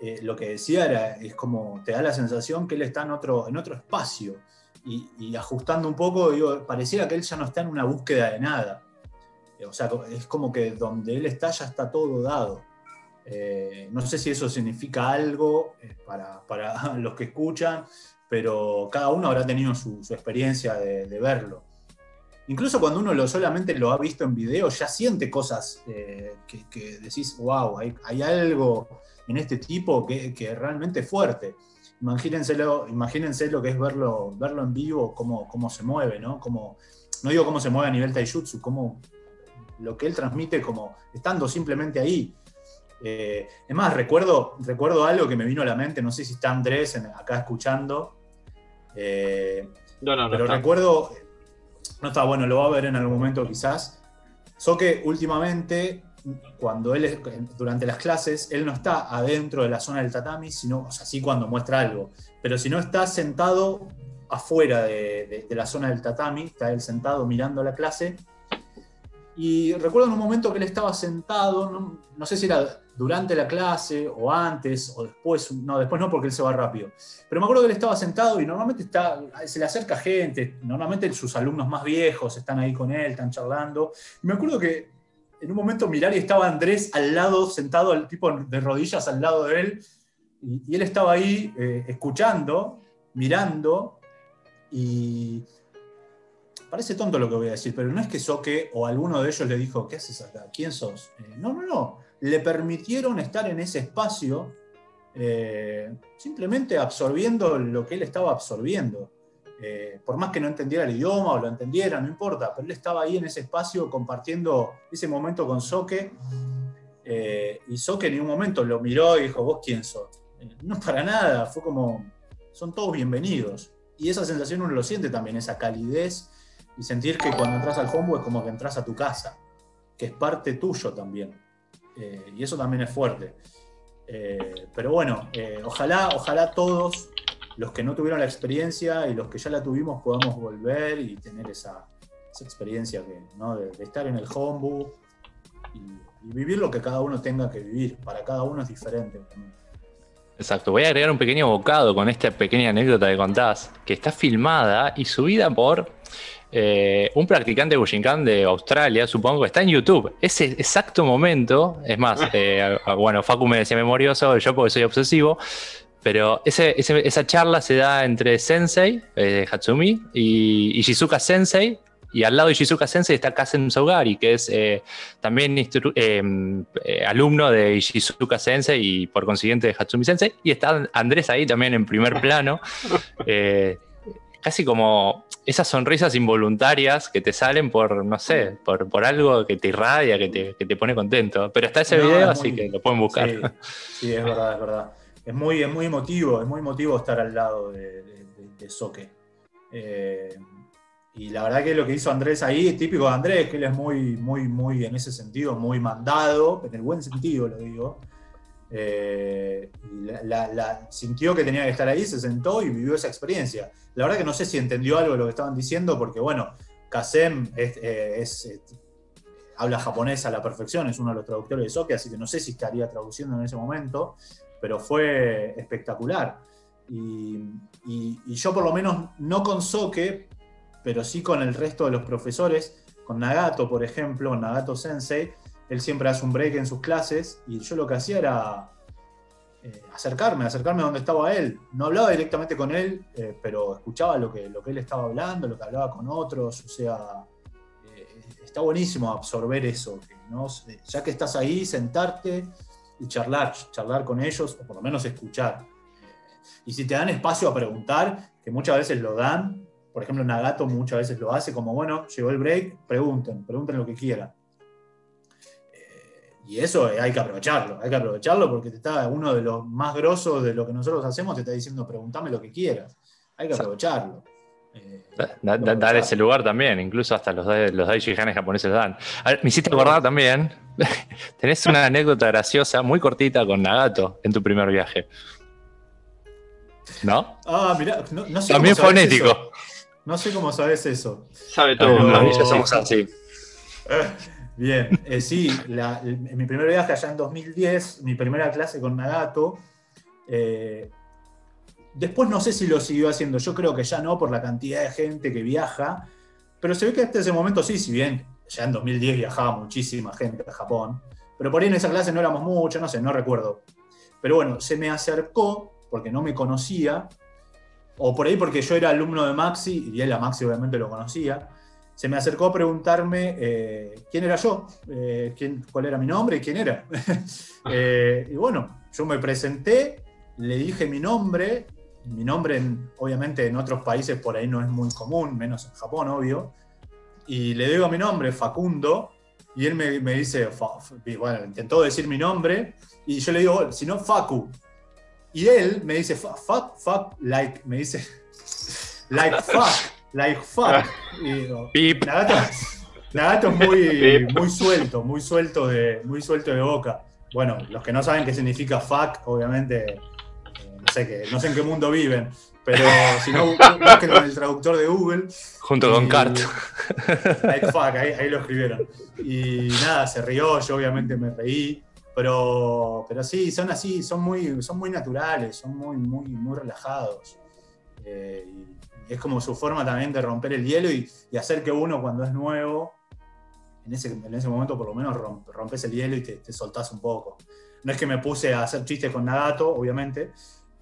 eh, lo que decía era, es como te da la sensación que él está en otro, en otro espacio. Y, ajustando un poco, digo, pareciera que él ya no está en una búsqueda de nada. O sea, es como que donde él está ya está todo dado. Eh, no sé si eso significa algo eh, para, los que escuchan, pero cada uno habrá tenido su, experiencia de verlo incluso cuando uno lo, solamente lo ha visto en video, ya siente cosas eh, que, decís, wow, hay, algo en este tipo que, que realmente es fuerte. Imagínenselo, imagínense lo que es verlo, verlo en vivo, cómo, cómo se mueve, ¿no? Como, no digo cómo se mueve a nivel taijutsu, cómo lo que él transmite como estando simplemente ahí. Eh, es más, recuerdo, recuerdo algo que me vino a la mente, no sé si está Andrés acá escuchando, eh, no, no, pero recuerdo no está bueno, lo va a ver en algún momento quizás. que últimamente, cuando él durante las clases, él no está adentro de la zona del tatami, sino, o sea, sí cuando muestra algo, pero si no está sentado afuera de, de la zona del tatami, está él sentado mirando la clase. Y recuerdo en un momento que él estaba sentado, no, no sé si era durante la clase o antes o después, no, después no porque él se va rápido. Pero me acuerdo que él estaba sentado y normalmente está, se le acerca gente, normalmente sus alumnos más viejos están ahí con él, están charlando. Y me acuerdo que en un momento mirar y estaba Andrés al lado, sentado, al tipo de rodillas al lado de él, y, él estaba ahí eh, escuchando, mirando, y parece tonto lo que voy a decir, pero no es que Soque o alguno de ellos le dijo, ¿qué haces acá? ¿Quién sos? Eh, no, no, no le permitieron estar en ese espacio eh, simplemente absorbiendo lo que él estaba absorbiendo. Eh, por más que no entendiera el idioma o lo entendiera, no importa, pero él estaba ahí en ese espacio compartiendo ese momento con Soke. Eh, y Soke en un momento lo miró y dijo, ¿vos quién sos? no para nada, fue como, son todos bienvenidos. Y esa sensación uno lo siente también, esa calidez y sentir que cuando entras al combo es como que entras a tu casa, que es parte tuyo también. Eh, y eso también es fuerte. Eh, pero bueno, eh, ojalá, ojalá todos los que no tuvieron la experiencia y los que ya la tuvimos podamos volver y tener esa, experiencia de, estar en el homebook y, vivir lo que cada uno tenga que vivir. Para cada uno es diferente. Exacto, voy a agregar un pequeño bocado con esta pequeña anécdota que contás, que está filmada y subida por eh, un practicante Bushinkan de Australia, supongo, que está en YouTube. Ese exacto momento, es más, eh, bueno, Facu me decía memorioso, yo porque soy obsesivo, pero esa charla se da entre Sensei, eh, Hatsumi, y, Shizuka Sensei, y al lado de Ishizuka Sensei está Kazen Saugari, que es eh, también eh, eh, alumno de Ishizuka Sensei y por consiguiente de Hatsumi Sensei. Y está Andrés ahí también en primer plano. casi como esas sonrisas involuntarias que te salen por, no sé, por, por algo que te irradia, que te, que te, pone contento. Pero está ese video, así que lo pueden buscar. Sí, es verdad, es verdad. Es muy, es muy emotivo, es muy emotivo estar al lado de, de, de Soke. Eh, y la verdad que lo que hizo Andrés ahí es típico de Andrés, que él es muy, muy, muy, en ese sentido, muy mandado, en el buen sentido lo digo. Eh, la, sintió que tenía que estar ahí, se sentó y vivió esa experiencia. La verdad que no sé si entendió algo de lo que estaban diciendo, porque bueno, Kasem eh, es, habla japonés a la perfección, es uno de los traductores de Soke, así que no sé si estaría traduciendo en ese momento, pero fue espectacular. Y, y, y yo por lo menos no con Soke, pero sí con el resto de los profesores, con Nagato, por ejemplo, Nagato Sensei, él siempre hace un break en sus clases y yo lo que hacía era eh, acercarme, acercarme a donde estaba él. No hablaba directamente con él, eh, pero escuchaba lo que, lo que él estaba hablando, lo que hablaba con otros, o sea, eh, está buenísimo absorber eso, ya que estás ahí, sentarte y charlar, charlar con ellos, o por lo menos escuchar. Y si te dan espacio a preguntar, que muchas veces lo dan, por ejemplo, Nagato muchas veces lo hace como, bueno, llegó el break, pregunten, pregunten lo que quieran. Eh, y eso hay que aprovecharlo, hay que aprovecharlo porque te está uno de los más grosos de lo que nosotros hacemos, te está diciendo, preguntame lo que quieras. Hay que aprovecharlo. Eh, da, da, dar ese lugar también, incluso hasta los, los Daijihanes japoneses dan. A ver, me hiciste acordar también, tenés una anécdota graciosa, muy cortita con Nagato en tu primer viaje. ¿No? Ah, mirá, no, no sé También fonético. Eso. No sé cómo sabes eso. Sabe todo. No, no, somos así. Bien, eh, sí, la, mi primer viaje allá en 2010, mi primera clase con Nagato, eh, después no sé si lo siguió haciendo, yo creo que ya no por la cantidad de gente que viaja, pero se ve que hasta ese momento sí, si bien ya en 2010 viajaba muchísima gente a Japón, pero por ahí en esa clase no éramos muchos, no sé, no recuerdo. Pero bueno, se me acercó, porque no me conocía, o por ahí porque yo era alumno de Maxi, y él a Maxi obviamente lo conocía, se me acercó a preguntarme eh, quién era yo, eh, quién, cuál era mi nombre y quién era. eh, y bueno, yo me presenté, le dije mi nombre, mi nombre en, obviamente en otros países por ahí no es muy común, menos en Japón, obvio, y le digo mi nombre, Facundo, y él me, me dice, bueno, intentó decir mi nombre, y yo le digo, si no, Facu. Y él me dice, fuck, fuck, fuck, like, me dice, like fuck, like fuck. Y digo, Nagato, Nagato es muy, muy suelto, muy suelto, de, muy suelto de boca. Bueno, los que no saben qué significa fuck, obviamente, eh, no, sé qué, no sé en qué mundo viven, pero si no, busquen en el traductor de Google. Junto con Cart. Like fuck, ahí, ahí lo escribieron. Y nada, se rió, yo obviamente me reí. Pero, pero sí, son así, son muy, son muy naturales, son muy, muy, muy relajados. Eh, y es como su forma también de romper el hielo y, hacer que uno cuando es nuevo, en ese, en ese momento por lo menos romp, rompes el hielo y te, te, soltás un poco. No es que me puse a hacer chistes con Nagato, obviamente,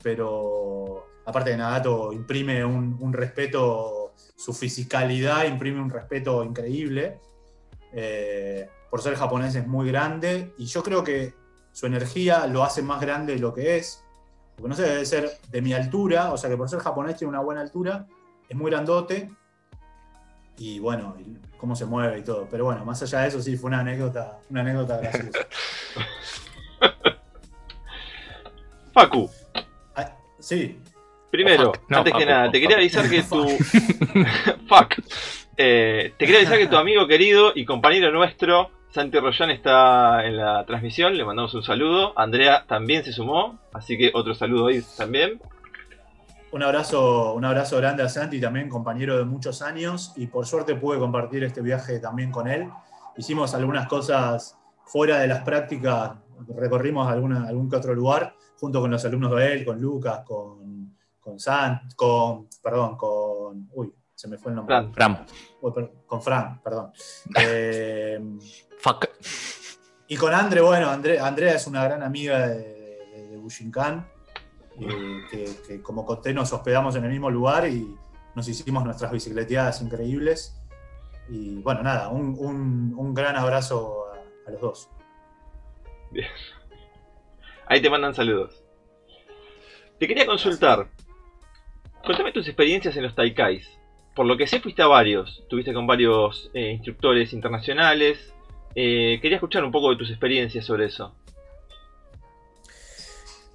pero aparte de Nagato imprime un, un respeto, su fisicalidad imprime un respeto increíble. Eh, por ser japonés es muy grande y yo creo que su energía lo hace más grande de lo que es. Porque no sé, debe ser de mi altura, o sea que por ser japonés tiene una buena altura, es muy grandote y bueno, y cómo se mueve y todo. Pero bueno, más allá de eso sí fue una anécdota, una anécdota graciosa. Facu. Ah, sí. Primero, no, antes Facu, que nada, te quería avisar que tu. Fuck. Eh, te quería avisar que tu amigo querido y compañero nuestro, Santi Rollán está en la transmisión, le mandamos un saludo. Andrea también se sumó, así que otro saludo ahí también. Un abrazo, un abrazo grande a Santi, también compañero de muchos años, y por suerte pude compartir este viaje también con él. Hicimos algunas cosas fuera de las prácticas, recorrimos alguna, algún que otro lugar, junto con los alumnos de él, con Lucas, con, con Sant, con, perdón, con, uy, se me fue el nombre. Fran. Con Fran, perdón. Eh, Fuck. Y con Andre, bueno, Andre, Andrea es una gran amiga de, de, de Bushinkan, eh, que, como conté nos hospedamos en el mismo lugar y nos hicimos nuestras bicicleteadas increíbles. Y bueno, nada, un, un- un gran abrazo a, a los dos. Bien. Ahí te mandan saludos. Te quería consultar. Contame tus experiencias en los Taikais. Por lo que sé, fuiste a varios. Tuviste con varios eh, instructores internacionales. Eh, quería escuchar un poco de tus experiencias sobre eso.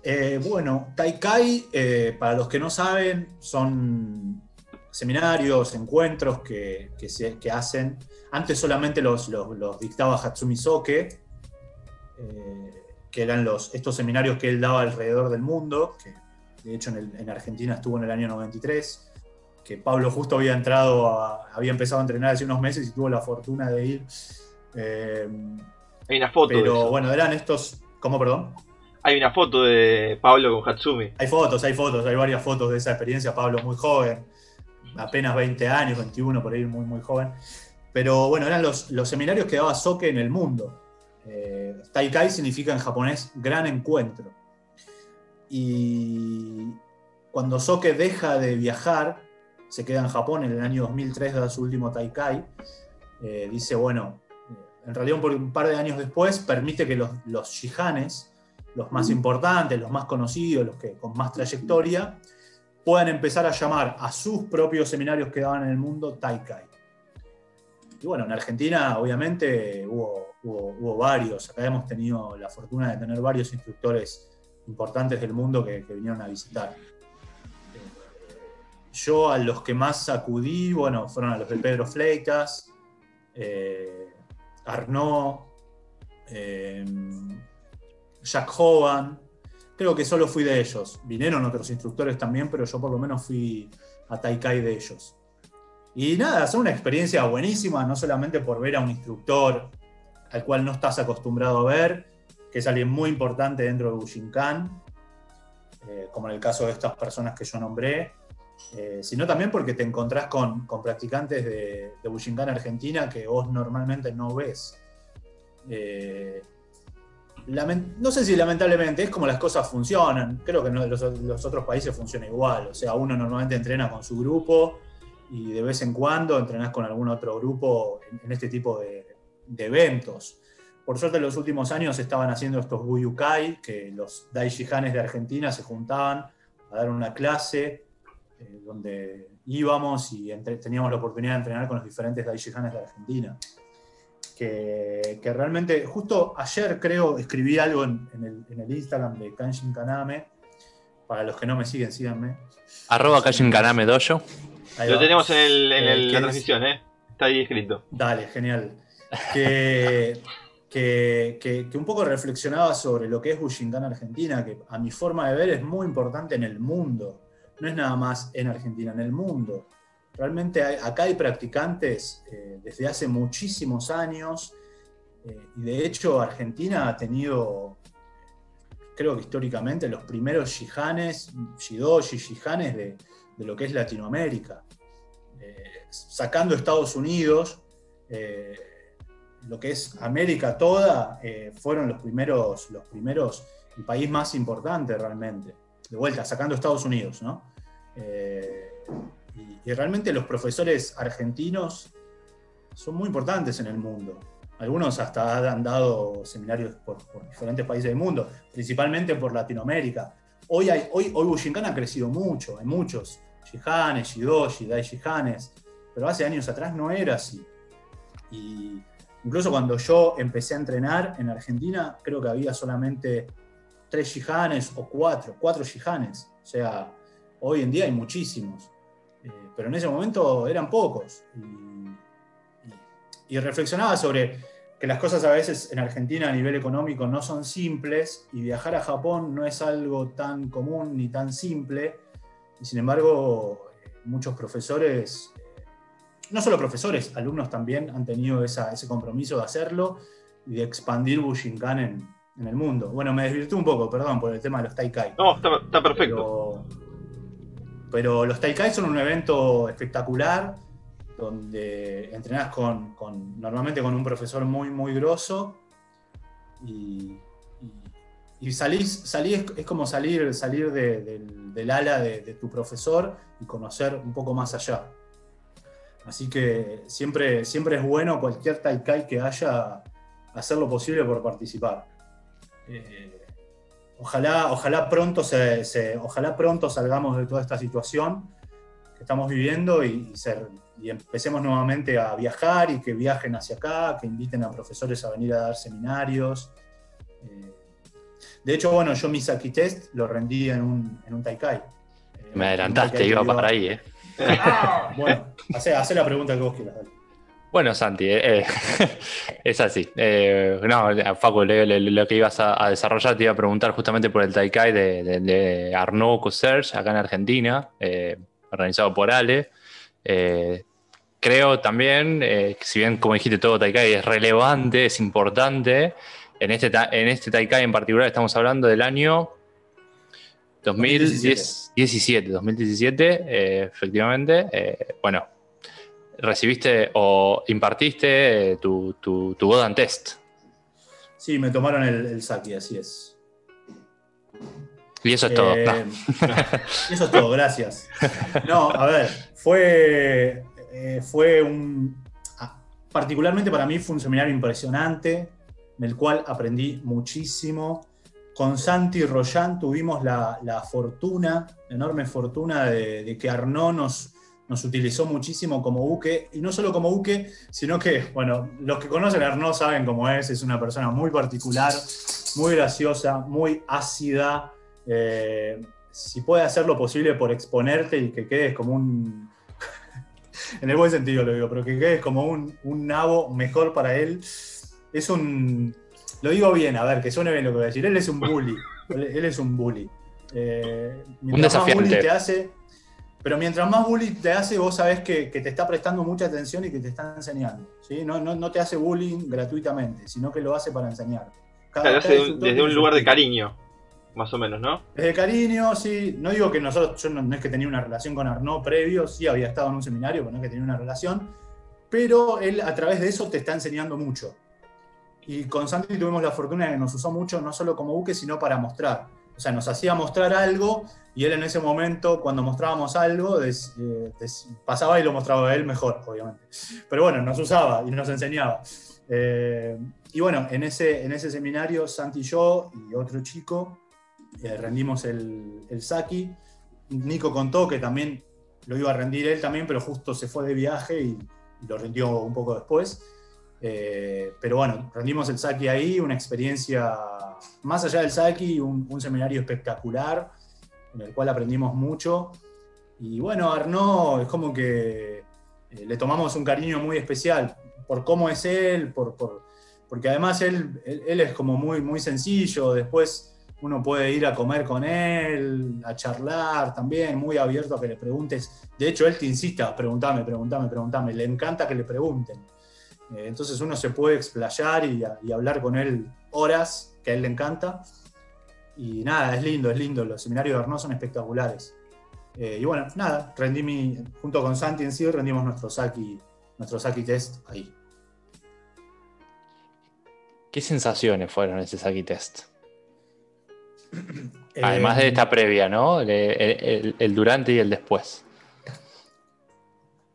Eh, bueno, Taikai, eh, para los que no saben, son seminarios, encuentros que, que se- que hacen. Antes solamente los, los- los dictaba Hatsumi Soke, eh, que eran los, estos seminarios que él daba alrededor del mundo, que de hecho en, el- en Argentina estuvo en el año 93, que Pablo justo había entrado, a- había empezado a entrenar hace unos meses y tuvo la fortuna de ir. Eh, Hay una foto de pero eso. bueno, eran estos, ¿cómo perdón? Hay una foto de Pablo con Hatsumi. Hay fotos, hay fotos, hay varias fotos de esa experiencia. Pablo muy joven, apenas 20 años, 21, por ahí muy, muy joven. Pero bueno, eran los, seminarios que daba Soke en el mundo. Eh, Taikai significa en japonés gran encuentro. Y cuando Soke deja de viajar, se queda en Japón en el año 2003, da su último Taikai, eh, dice, bueno, en realidad un par de años después permite que los, los shihanes, los más importantes, los más conocidos, los que con más trayectoria, puedan empezar a llamar a sus propios seminarios que daban en el mundo Taikai. Y bueno, en Argentina obviamente hubo, hubo- hubo varios. Acá hemos tenido la fortuna de tener varios instructores importantes del mundo que, que vinieron a visitar. Eh, Yo a los que más acudí, bueno, fueron a los de Pedro Fleitas, eh, Arnaud, eh, Jack Hovan. Creo que solo fui de ellos. Vinieron otros instructores también, pero yo por lo menos fui a Taikai de ellos. Y nada, es una experiencia buenísima, no solamente por ver a un instructor al cual no estás acostumbrado a ver, que es alguien muy importante dentro de Bushinkan, eh, como en el caso de estas personas que yo nombré, eh, sino también porque te encontrás con, con practicantes de, de Argentina que vos normalmente no ves. Eh, no sé si lamentablemente es como las cosas funcionan. Creo que no, los, los otros países funciona igual. O sea, uno normalmente entrena con su grupo y de vez en cuando entrenás con algún otro grupo en, en este tipo de, eventos. Por suerte en los últimos años estaban haciendo estos Buyukai, que los Daishihanes de Argentina se juntaban a dar una clase eh, donde íbamos y teníamos la oportunidad de entrenar con los diferentes Daishihanes de Argentina. Que, que realmente, justo ayer creo, escribí algo en, en el, en el Instagram de Kanshin Kaname. Para los que no me siguen, síganme. Arroba Kashin Kaname Dojo. Lo tenemos en, el- en Eh, el- ¿qué la es? transmisión, ¿eh? Está ahí escrito. Dale, genial. Que, que, que- que un poco reflexionaba sobre lo que es Bushinkan Argentina, que a mi forma de ver es muy importante en el mundo. No es nada más en Argentina, en el mundo. Realmente acá hay practicantes eh, desde hace muchísimos años eh, y de hecho Argentina ha tenido, creo que históricamente, los primeros shihanes, shidoshi, shihanes de, de lo que es Latinoamérica. Eh, sacando Estados Unidos, lo que es América toda, fueron los primeros, los primeros, el país más importante realmente. De vuelta, sacando Estados Unidos, ¿no? Y, y realmente los profesores argentinos son muy importantes en el mundo. Algunos hasta han dado seminarios por, por diferentes países del mundo, principalmente por Latinoamérica. Hoy, hay, hoy, hoy Bushinkan ha crecido mucho, hay muchos Shihanes, Shidoshi, Dai Shihanes, pero hace años atrás no era así. Y incluso cuando yo empecé a entrenar en Argentina, creo que había solamente tres Shihanes o cuatro, cuatro Shihanes. O sea, hoy en día hay muchísimos. Eh, pero en ese momento eran pocos. Y, y- reflexionaba sobre que las cosas a veces en Argentina a nivel económico no son simples y viajar a Japón no es algo tan común ni tan simple. Y sin embargo, muchos profesores, eh, no solo profesores, alumnos también han tenido esa- ese compromiso de hacerlo y de expandir Bushinkan en, en el mundo. Bueno, me desvirtué un poco, perdón, por el tema de los Taikai. No, está, está perfecto. Pero, pero los Taikai son un evento espectacular donde entrenás con, normalmente con un profesor muy, muy grosso y, y- salís, salís es, como salir, salir de- del, ala de, de tu profesor y conocer un poco más allá. Así que siempre, siempre es bueno cualquier Taikai que haya hacer lo posible por participar. Eh, ojalá, ojalá, pronto se, ojalá pronto salgamos de toda esta situación que estamos viviendo y, y empecemos nuevamente a viajar y que viajen hacia acá, que inviten a profesores a venir a dar seminarios. Eh, de hecho, bueno, yo mi Saki Test lo rendí en un, en un Taikai. Eh, Me adelantaste, iba para ahí, ¿eh? bueno, hace, la pregunta que vos quieras. Bueno, Santi, eh, es así. no, Facu, lo que ibas a, desarrollar te iba a preguntar justamente por el Taikai de, de, Couserge, acá en Argentina, organizado por Ale creo también, eh, si bien como dijiste todo Taikai es relevante, es importante, en este, en este Taikai en particular estamos hablando del año 2017, 2017, eh, efectivamente. Eh, bueno, recibiste o impartiste tu, tu, tu Godan Test. Sí, me tomaron el, el Saki, así es. Y eso es todo. eso es todo, gracias. No, a ver, fue eh, fue un, ah, particularmente para mí fue un seminario impresionante, en el cual aprendí muchísimo. Con Santi Royan tuvimos la, fortuna, la enorme fortuna de, que Arnaud nos, nos utilizó muchísimo como buque, y no solo como buque, sino que, bueno, los que conocen a Arnaud saben cómo es, es una persona muy particular, muy graciosa, muy ácida, eh, si puede hacer lo posible por exponerte y que quedes como un, en el buen sentido lo digo, pero que quede como un, nabo mejor para él. Es un. Lo digo bien, a ver, que suene bien lo que voy a decir. Él es un bully. él, es un bully. Eh, un Más bully te hace, pero mientras más bully te hace, vos sabés que, te está prestando mucha atención y que te está enseñando. ¿sí? No, no, te hace bullying gratuitamente, sino que lo hace para enseñarte. desde un lugar de cariño más o menos, ¿no? Desde cariño, sí. No digo que nosotros, yo no, es que tenía una relación con Arnaud previo, sí había estado en un seminario, pero no es que tenía una relación. Pero él a través de eso te está enseñando mucho. Y con Santi tuvimos la fortuna de que nos usó mucho, no solo como buque, sino para mostrar. O sea, nos hacía mostrar algo y él en ese momento, cuando mostrábamos algo, eh, pasaba y lo mostraba él mejor, obviamente. Pero bueno, nos usaba y nos enseñaba. Eh, y bueno, en ese, en ese seminario, Santi y yo y otro chico eh, rendimos el, el Saki. Nico contó que también lo iba a rendir él también, pero justo se fue de viaje y, lo rindió un poco después. Eh, pero bueno, rendimos el Saki ahí, una experiencia más allá del Saki, un, seminario espectacular en el cual aprendimos mucho. Y bueno, Arnaud es como que eh, le tomamos un cariño muy especial por cómo es él, por, por porque además él, él, es como muy, muy sencillo, después uno puede ir a comer con él, a charlar también, muy abierto a que le preguntes. De hecho, él te insista, preguntame, preguntame, preguntame. Le encanta que le pregunten. Eh, entonces uno se puede explayar y, hablar con él horas, que a él le encanta. Y nada, es lindo, es lindo. Los seminarios de Arnaud son espectaculares. Eh, y bueno, nada, rendí mi, junto con Santi en sí, rendimos nuestro Saki, nuestro Saki test ahí. ¿Qué sensaciones fueron ese Saki test? Además de esta previa, ¿no? El, durante y el después.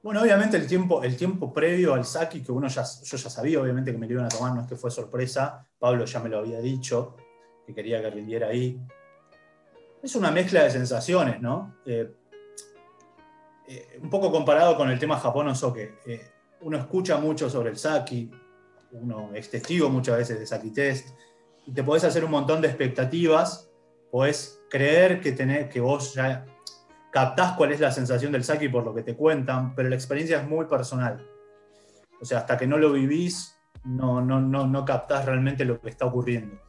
Bueno, obviamente el tiempo, el tiempo previo al Saki, que uno ya, yo ya sabía, obviamente que me lo iban a tomar, no es que fue sorpresa, Pablo ya me lo había dicho, que quería que rindiera ahí. Es una mezcla de sensaciones, ¿no? Eh, eh, un poco comparado con el tema Japón o Soke. Eh, uno escucha mucho sobre el Saki, uno es testigo muchas veces de Saki Test, y te podés hacer un montón de expectativas, podés creer que, tenés, que vos ya captás cuál es la sensación del Saki por lo que te cuentan, pero la experiencia es muy personal. O sea, hasta que no lo vivís, no, no, no, no captás realmente lo que está ocurriendo.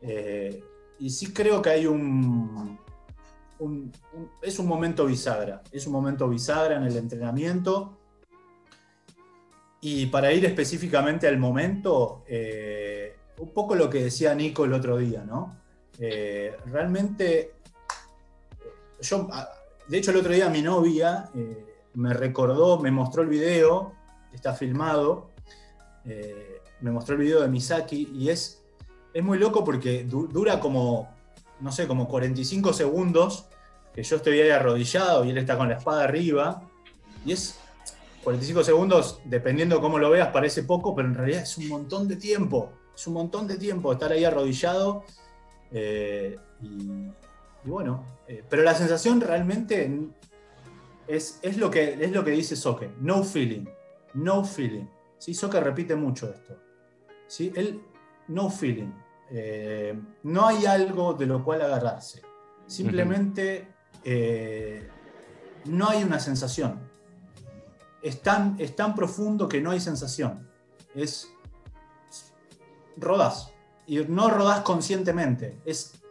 Eh, y sí creo que hay un, Es un momento bisagra. Es un momento bisagra en el entrenamiento. Y para ir específicamente al momento, eh, un poco lo que decía Nico el otro día, ¿no? Eh, realmente, de hecho el otro día mi novia eh, me recordó, me mostró el video, está filmado, eh, me mostró el video de Misaki y es, es muy loco porque dura como, no sé, como 45 segundos que yo estoy ahí arrodillado y él está con la espada arriba y es, 45 segundos, dependiendo cómo lo veas, parece poco, pero en realidad es un montón de tiempo. Es un montón de tiempo estar ahí arrodillado. Eh, y, bueno, eh, pero la sensación realmente es, es, lo que, es lo que dice Soke. No feeling. No feeling. ¿Sí? Soke repite mucho esto. ¿Sí? Él, no feeling. Eh, no hay algo de lo cual agarrarse. Simplemente no hay una sensación es tan, profundo que no hay sensación. Es. Rodás. Y no rodás conscientemente. Es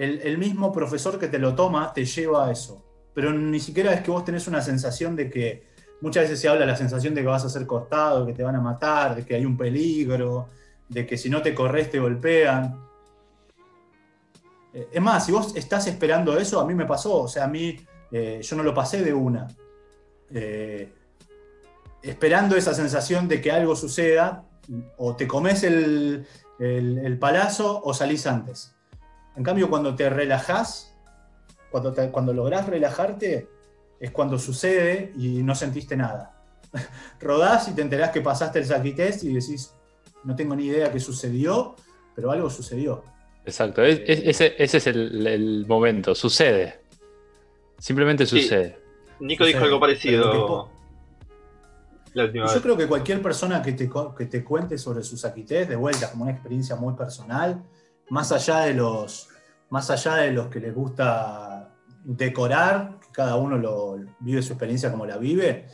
el, mismo profesor que te lo toma te lleva a eso. Pero ni siquiera es que vos tenés una sensación de que. Muchas veces se habla la sensación de que vas a ser cortado, que te van a matar, de que hay un peligro, de que si no te corres te golpean. Eh, es más, si vos estás esperando eso, a mí me pasó. O sea, a mí eh, yo no lo pasé de una. Eh, esperando esa sensación de que algo suceda, o te comes el, palazo o salís antes. En cambio, cuando te relajás, cuando, cuando lográs relajarte, es cuando sucede y no sentiste nada. Rodás y te enterás que pasaste el saquitest y decís, no tengo ni idea qué sucedió, pero algo sucedió. Exacto, ese, es el, momento, sucede. Simplemente sucede. Nico dijo algo parecido. Yo creo que cualquier persona que te, que te cuente sobre sus saquités, de vuelta, como una experiencia muy personal, más allá de los, más allá de los que les gusta decorar, cada uno lo, vive su experiencia como la vive,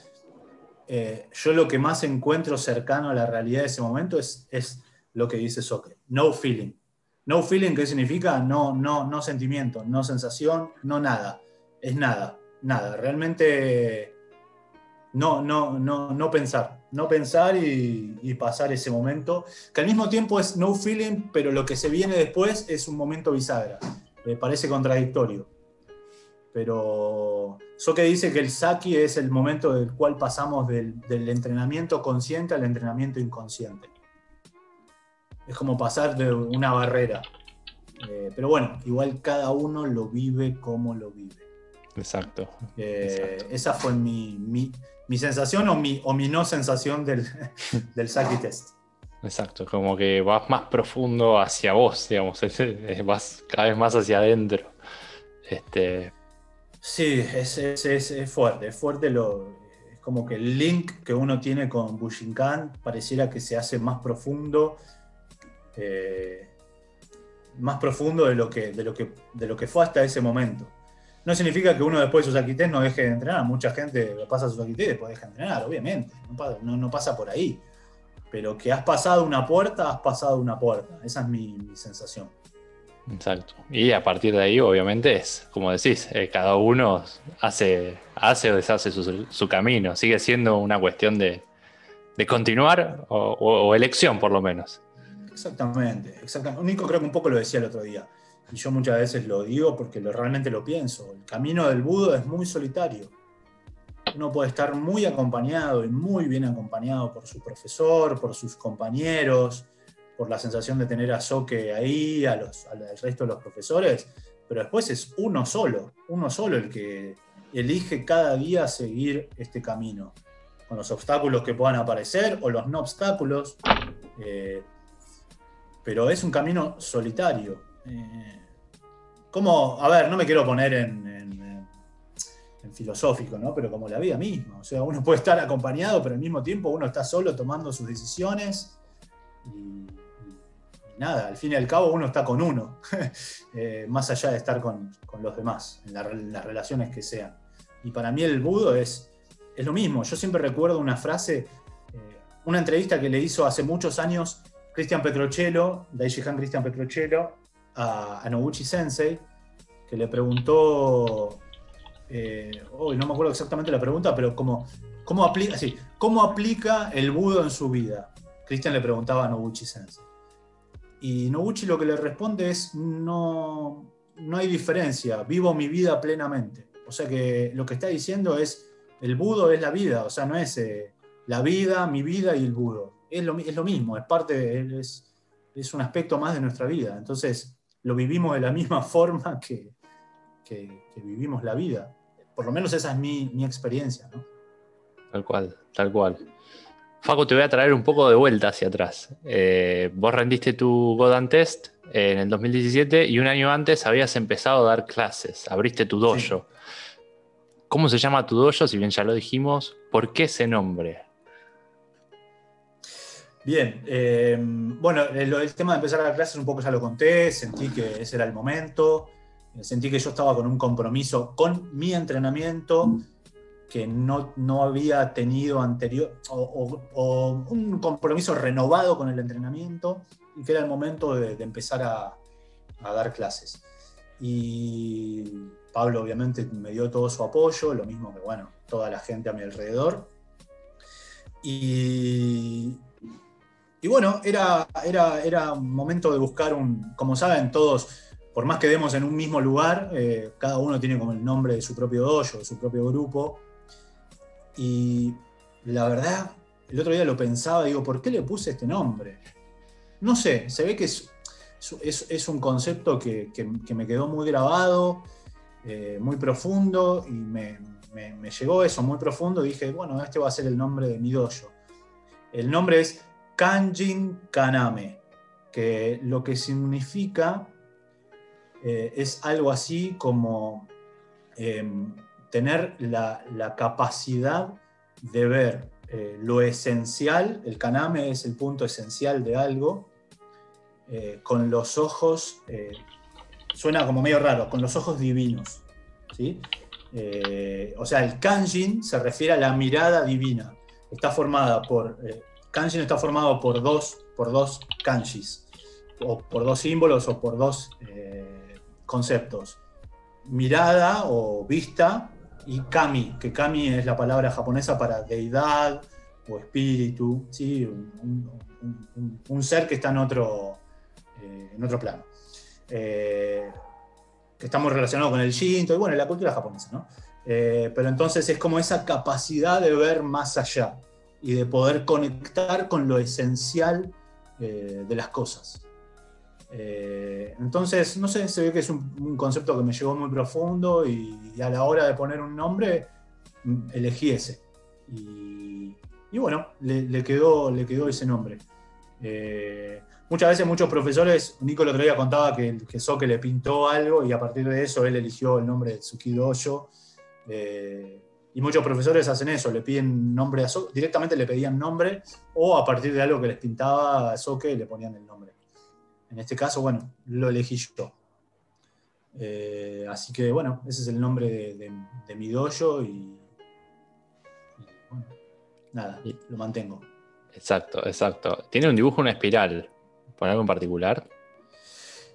eh, yo lo que más encuentro cercano a la realidad de ese momento es, es lo que dice Socrates, no feeling. No feeling, ¿qué significa? No, no, no sentimiento, no sensación, no nada. Es nada nada, realmente no, no, no, no pensar, no pensar y, pasar ese momento, que al mismo tiempo es no feeling, pero lo que se viene después es un momento bisagra. Me parece contradictorio. Pero que dice que el Saki es el momento del cual pasamos del, entrenamiento consciente al entrenamiento inconsciente. Es como pasar de una barrera. Eh, pero bueno, igual cada uno lo vive como lo vive. Exacto. Eh, esa fue mi, sensación o mi, o mi no sensación del, del Saki Test. Exacto, como que vas más profundo hacia vos, digamos, vas cada vez más hacia adentro. Este... Sí, es, es, fuerte, es fuerte lo, es como que el link que uno tiene con Bushinkan pareciera que se hace más profundo, eh, más profundo de lo, que, de, lo que, de lo que fue hasta ese momento. No significa que uno después de sus aquités no deje de entrenar. Mucha gente pasa sus aquités y después deja de entrenar, obviamente. No pasa, por ahí. Pero que has pasado una puerta, has pasado una puerta. Esa es mi, sensación. Exacto. Y a partir de ahí, obviamente, es, como decís, eh, cada uno hace, hace o deshace su, camino. Sigue siendo una cuestión de, continuar o, elección, por lo menos. Exactamente, exactamente. Nico creo que un poco lo decía el otro día y yo muchas veces lo digo porque lo, realmente lo pienso, el camino del budo es muy solitario. Uno puede estar muy acompañado y muy bien acompañado por su profesor, por sus compañeros, por la sensación de tener a Soque ahí, a los, al resto de los profesores, pero después es uno solo, uno solo el que elige cada día seguir este camino, con los obstáculos que puedan aparecer o los no obstáculos, eh, pero es un camino solitario eh, como, a ver, no me quiero poner en, filosófico, ¿no? Pero como la vida misma. O sea, uno puede estar acompañado, pero al mismo tiempo uno está solo tomando sus decisiones. Y, nada, al fin y al cabo uno está con uno, eh, más allá de estar con, los demás, en, las relaciones que sean. Y para mí el budo es, es lo mismo. Yo siempre recuerdo una frase, eh, una entrevista que le hizo hace muchos años Cristian Petrocello, Daishihan Cristian Petrocello, a, Noguchi Sensei, que le preguntó, eh, no me acuerdo exactamente la pregunta, pero como, ¿cómo, aplica, ¿cómo aplica el budo en su vida? Cristian le preguntaba a Noguchi Sensei. Y Noguchi lo que le responde es, no, no hay diferencia, vivo mi vida plenamente. O sea que lo que está diciendo es, el budo es la vida, o sea, no es eh, la vida, mi vida y el budo. Es lo, es lo mismo, es parte, es, es un aspecto más de nuestra vida. Entonces, lo vivimos de la misma forma que, vivimos la vida. Por lo menos esa es mi, experiencia. tal cual, tal cual. Facu, te voy a traer un poco de vuelta hacia atrás. Eh, vos rendiste tu Godan Test en el 2017 y un año antes habías empezado a dar clases, abriste tu dojo. ¿Cómo se llama tu dojo? Si bien ya lo dijimos, ¿por qué ese nombre? Bien, eh, bueno, el, tema de empezar a dar clases un poco ya lo conté, sentí que ese era el momento, sentí que yo estaba con un compromiso con mi entrenamiento que no, no había tenido anterior, o, un compromiso renovado con el entrenamiento y que era el momento de, empezar a, dar clases. Y Pablo obviamente me dio todo su apoyo, lo mismo que, bueno, toda la gente a mi alrededor. Y, y bueno, era, era, era momento de buscar un, como saben todos, por más que demos en un mismo lugar, eh, cada uno tiene como el nombre de su propio dojo, de su propio grupo. Y la verdad, el otro día lo pensaba, digo, ¿por qué le puse este nombre? No sé, se ve que es, es, un concepto que, me quedó muy grabado, eh, muy profundo, y me, llegó eso muy profundo, y dije, bueno, este va a ser el nombre de mi dojo. El nombre es Kanjin Kaname, que lo que significa eh, es algo así como em, tener la, capacidad de ver eh, lo esencial, el kaname es el punto esencial de algo, eh, con los ojos, suena como medio raro, con los ojos divinos. ¿sí? o sea, el kanjin se refiere a la mirada divina. Está formada por, kanjin está formado por dos, por dos kanjis, o por dos símbolos o por dos conceptos. Mirada o vista y kami, que kami es la palabra japonesa para deidad o espíritu, ¿sí? un, ser que está en otro, eh, en otro plano. Eh, que está muy relacionado con el Shinto y bueno, la cultura japonesa, ¿no? Eh, pero entonces es como esa capacidad de ver más allá y de poder conectar con lo esencial de las cosas. Eh, entonces, no sé, se ve que es un, concepto que me llegó muy profundo y, a la hora de poner un nombre, mm, elegí ese. Y, bueno, le, quedó, le quedó ese nombre. Eh, muchas veces muchos profesores, Nico el otro día contaba que, que Soke le pintó algo y a partir de eso él eligió el nombre de Tsukidoyo. Eh, y muchos profesores hacen eso, le piden nombre a Soke, directamente le pedían nombre o a partir de algo que les pintaba a Soke le ponían el nombre. En este caso, bueno, lo elegí yo. Eh, así que, bueno, ese es el nombre de, mi dojo y, bueno, nada, lo mantengo. Exacto, exacto. Tiene un dibujo, una espiral, por algo en particular.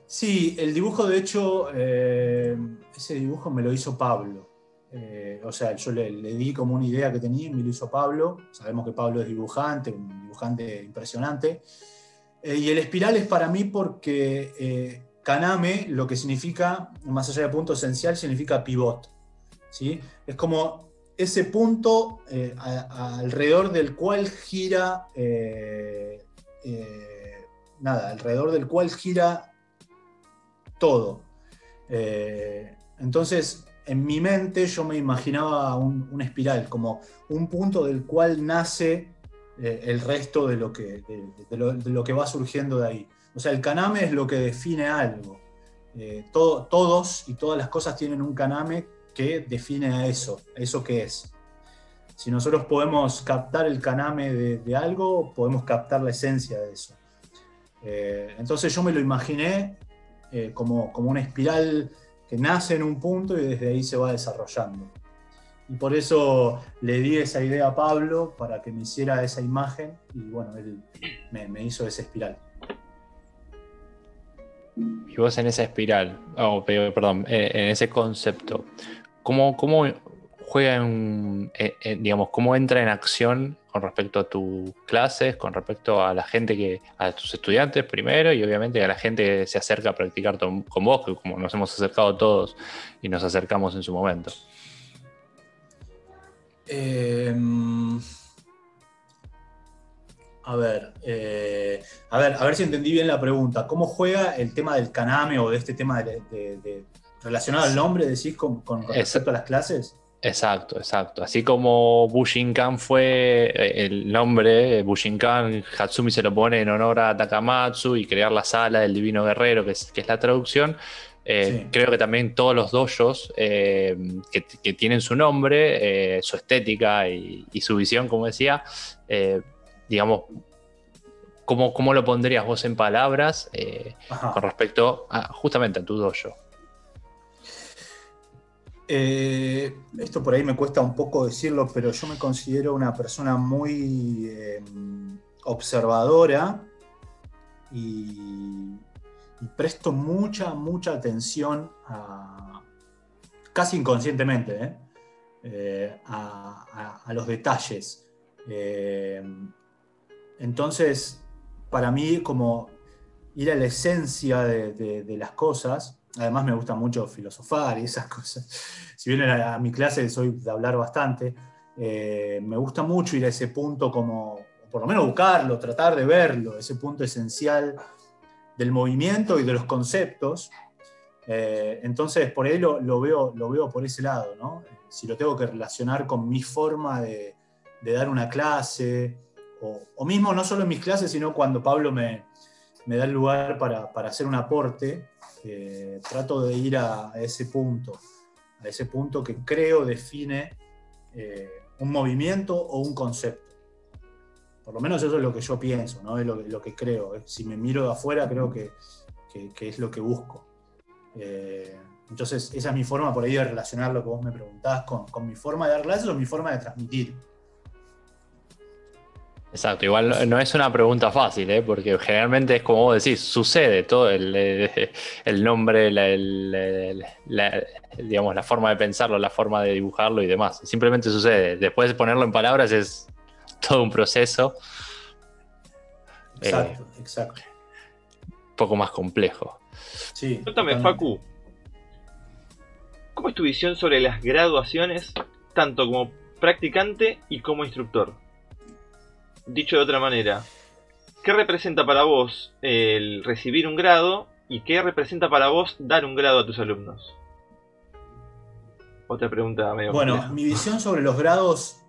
Sí, el dibujo, de hecho, eh, ese dibujo me lo hizo Pablo. Eh, o sea, yo le, di como una idea que tenía y me lo hizo Pablo. Sabemos que Pablo es dibujante, un dibujante impresionante. Eh, y el espiral es para mí porque eh, Kaname, lo que significa, más allá de punto esencial, significa pivot. ¿sí? Es como ese punto alrededor del cual gira, nada, alrededor del cual gira todo. entonces, en mi mente yo me imaginaba un, un, espiral, como un punto del cual nace eh, el resto de lo, que, de, lo, que va surgiendo de ahí. O sea, el kaname es lo que define algo. Eh, todos y todas las cosas tienen un kaname que define a eso, eso que es. Si nosotros podemos captar el kaname de, algo, podemos captar la esencia de eso. Eh, entonces yo me lo imaginé como, como una espiral que nace en un punto y desde ahí se va desarrollando. Y por eso le di esa idea a Pablo para que me hiciera esa imagen y bueno, él me, hizo esa espiral. Y vos en esa espiral, oh, perdón, eh, en ese concepto, ¿cómo, cómo juega en, eh, eh, digamos, cómo entra en acción con respecto a tus clases, con respecto a la gente que, a tus estudiantes primero y obviamente a la gente que se acerca a practicar con vos, que como nos hemos acercado todos y nos acercamos en su momento? Em, a ver, eh, a ver, a ver si entendí bien la pregunta. ¿Cómo juega el tema del kaname o de este tema de, relacionado al nombre, decís, con, respecto a las clases? Exacto, exacto. Así como Bushinkan fue eh, el nombre, Bushinkan, Hatsumi se lo pone en honor a Takamatsu y crear la sala del Divino Guerrero, que es, que es la traducción. Eh, creo que también todos los dojos eh, que, tienen su nombre, su estética y, su visión, como decía, digamos, ¿cómo, ¿cómo, lo pondrías vos en palabras con respecto a, justamente a tu dojo? Eh, esto por ahí me cuesta un poco decirlo, pero yo me considero una persona muy eh, observadora y, presto mucha, mucha atención a, casi inconscientemente, ¿eh? a, los detalles. entonces, para mí, como ir a la esencia de las cosas, Además me gusta mucho filosofar y esas cosas. Si bien a, mi clase soy de hablar bastante, eh, me gusta mucho ir a ese punto como, por lo menos buscarlo, tratar de verlo, ese punto esencial del movimiento y de los conceptos. Eh, entonces, por ahí lo, veo, lo veo por ese lado, ¿no? Si lo tengo que relacionar con mi forma de, dar una clase, o, mismo no solo en mis clases, sino cuando Pablo me, da el lugar para, para hacer un aporte, eh, trato de ir a, ese punto, a ese punto que creo define eh, un movimiento o un concepto. Por lo menos eso es lo que yo pienso, ¿no? es lo, que creo. Eh. Si me miro de afuera, creo que, es lo que busco. entonces, esa es mi forma por ahí de relacionar lo que vos me preguntás con, con mi forma de dar clases o mi forma de transmitir. Exacto, igual no es una pregunta fácil, ¿eh? porque generalmente es como vos decís, sucede todo el, el nombre, la, digamos, la forma de pensarlo, la forma de dibujarlo y demás. Simplemente sucede. Después de ponerlo en palabras es todo un proceso. Exacto, eh, exacto. Un poco más complejo. Sí. Cuéntame, Facu, ¿cómo es tu visión sobre las graduaciones, tanto como practicante y como instructor? Dicho de otra manera, ¿qué representa para vos el recibir un grado y qué representa para vos dar un grado a tus alumnos? Otra pregunta medio Bueno, mi visión sobre los grados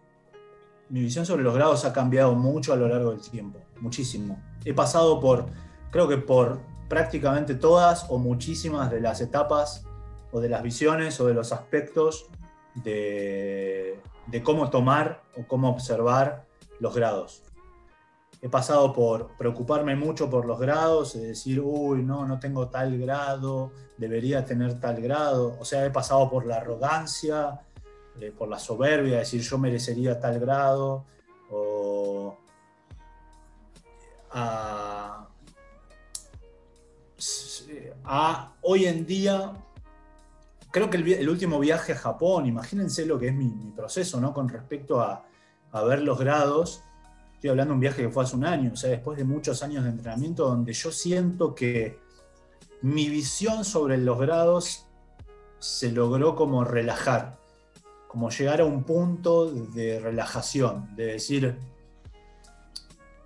mi visión sobre los grados ha cambiado mucho a lo largo del tiempo, muchísimo. He pasado por, creo que por prácticamente todas o muchísimas de las etapas o de las visiones o de los aspectos de, de cómo tomar o cómo observar los grados. He pasado por preocuparme mucho por los grados, de decir, uy, no, no tengo tal grado, debería tener tal grado. O sea, he pasado por la arrogancia, eh, por la soberbia, de decir, yo merecería tal grado. O a, hoy en día, creo que el, último viaje a Japón, imagínense lo que es mi, proceso, ¿no? Con respecto a, a ver los grados Estoy hablando de un viaje que fue hace un año, o sea, después de muchos años de entrenamiento, donde yo siento que mi visión sobre los grados se logró como relajar, como llegar a un punto de relajación, de decir,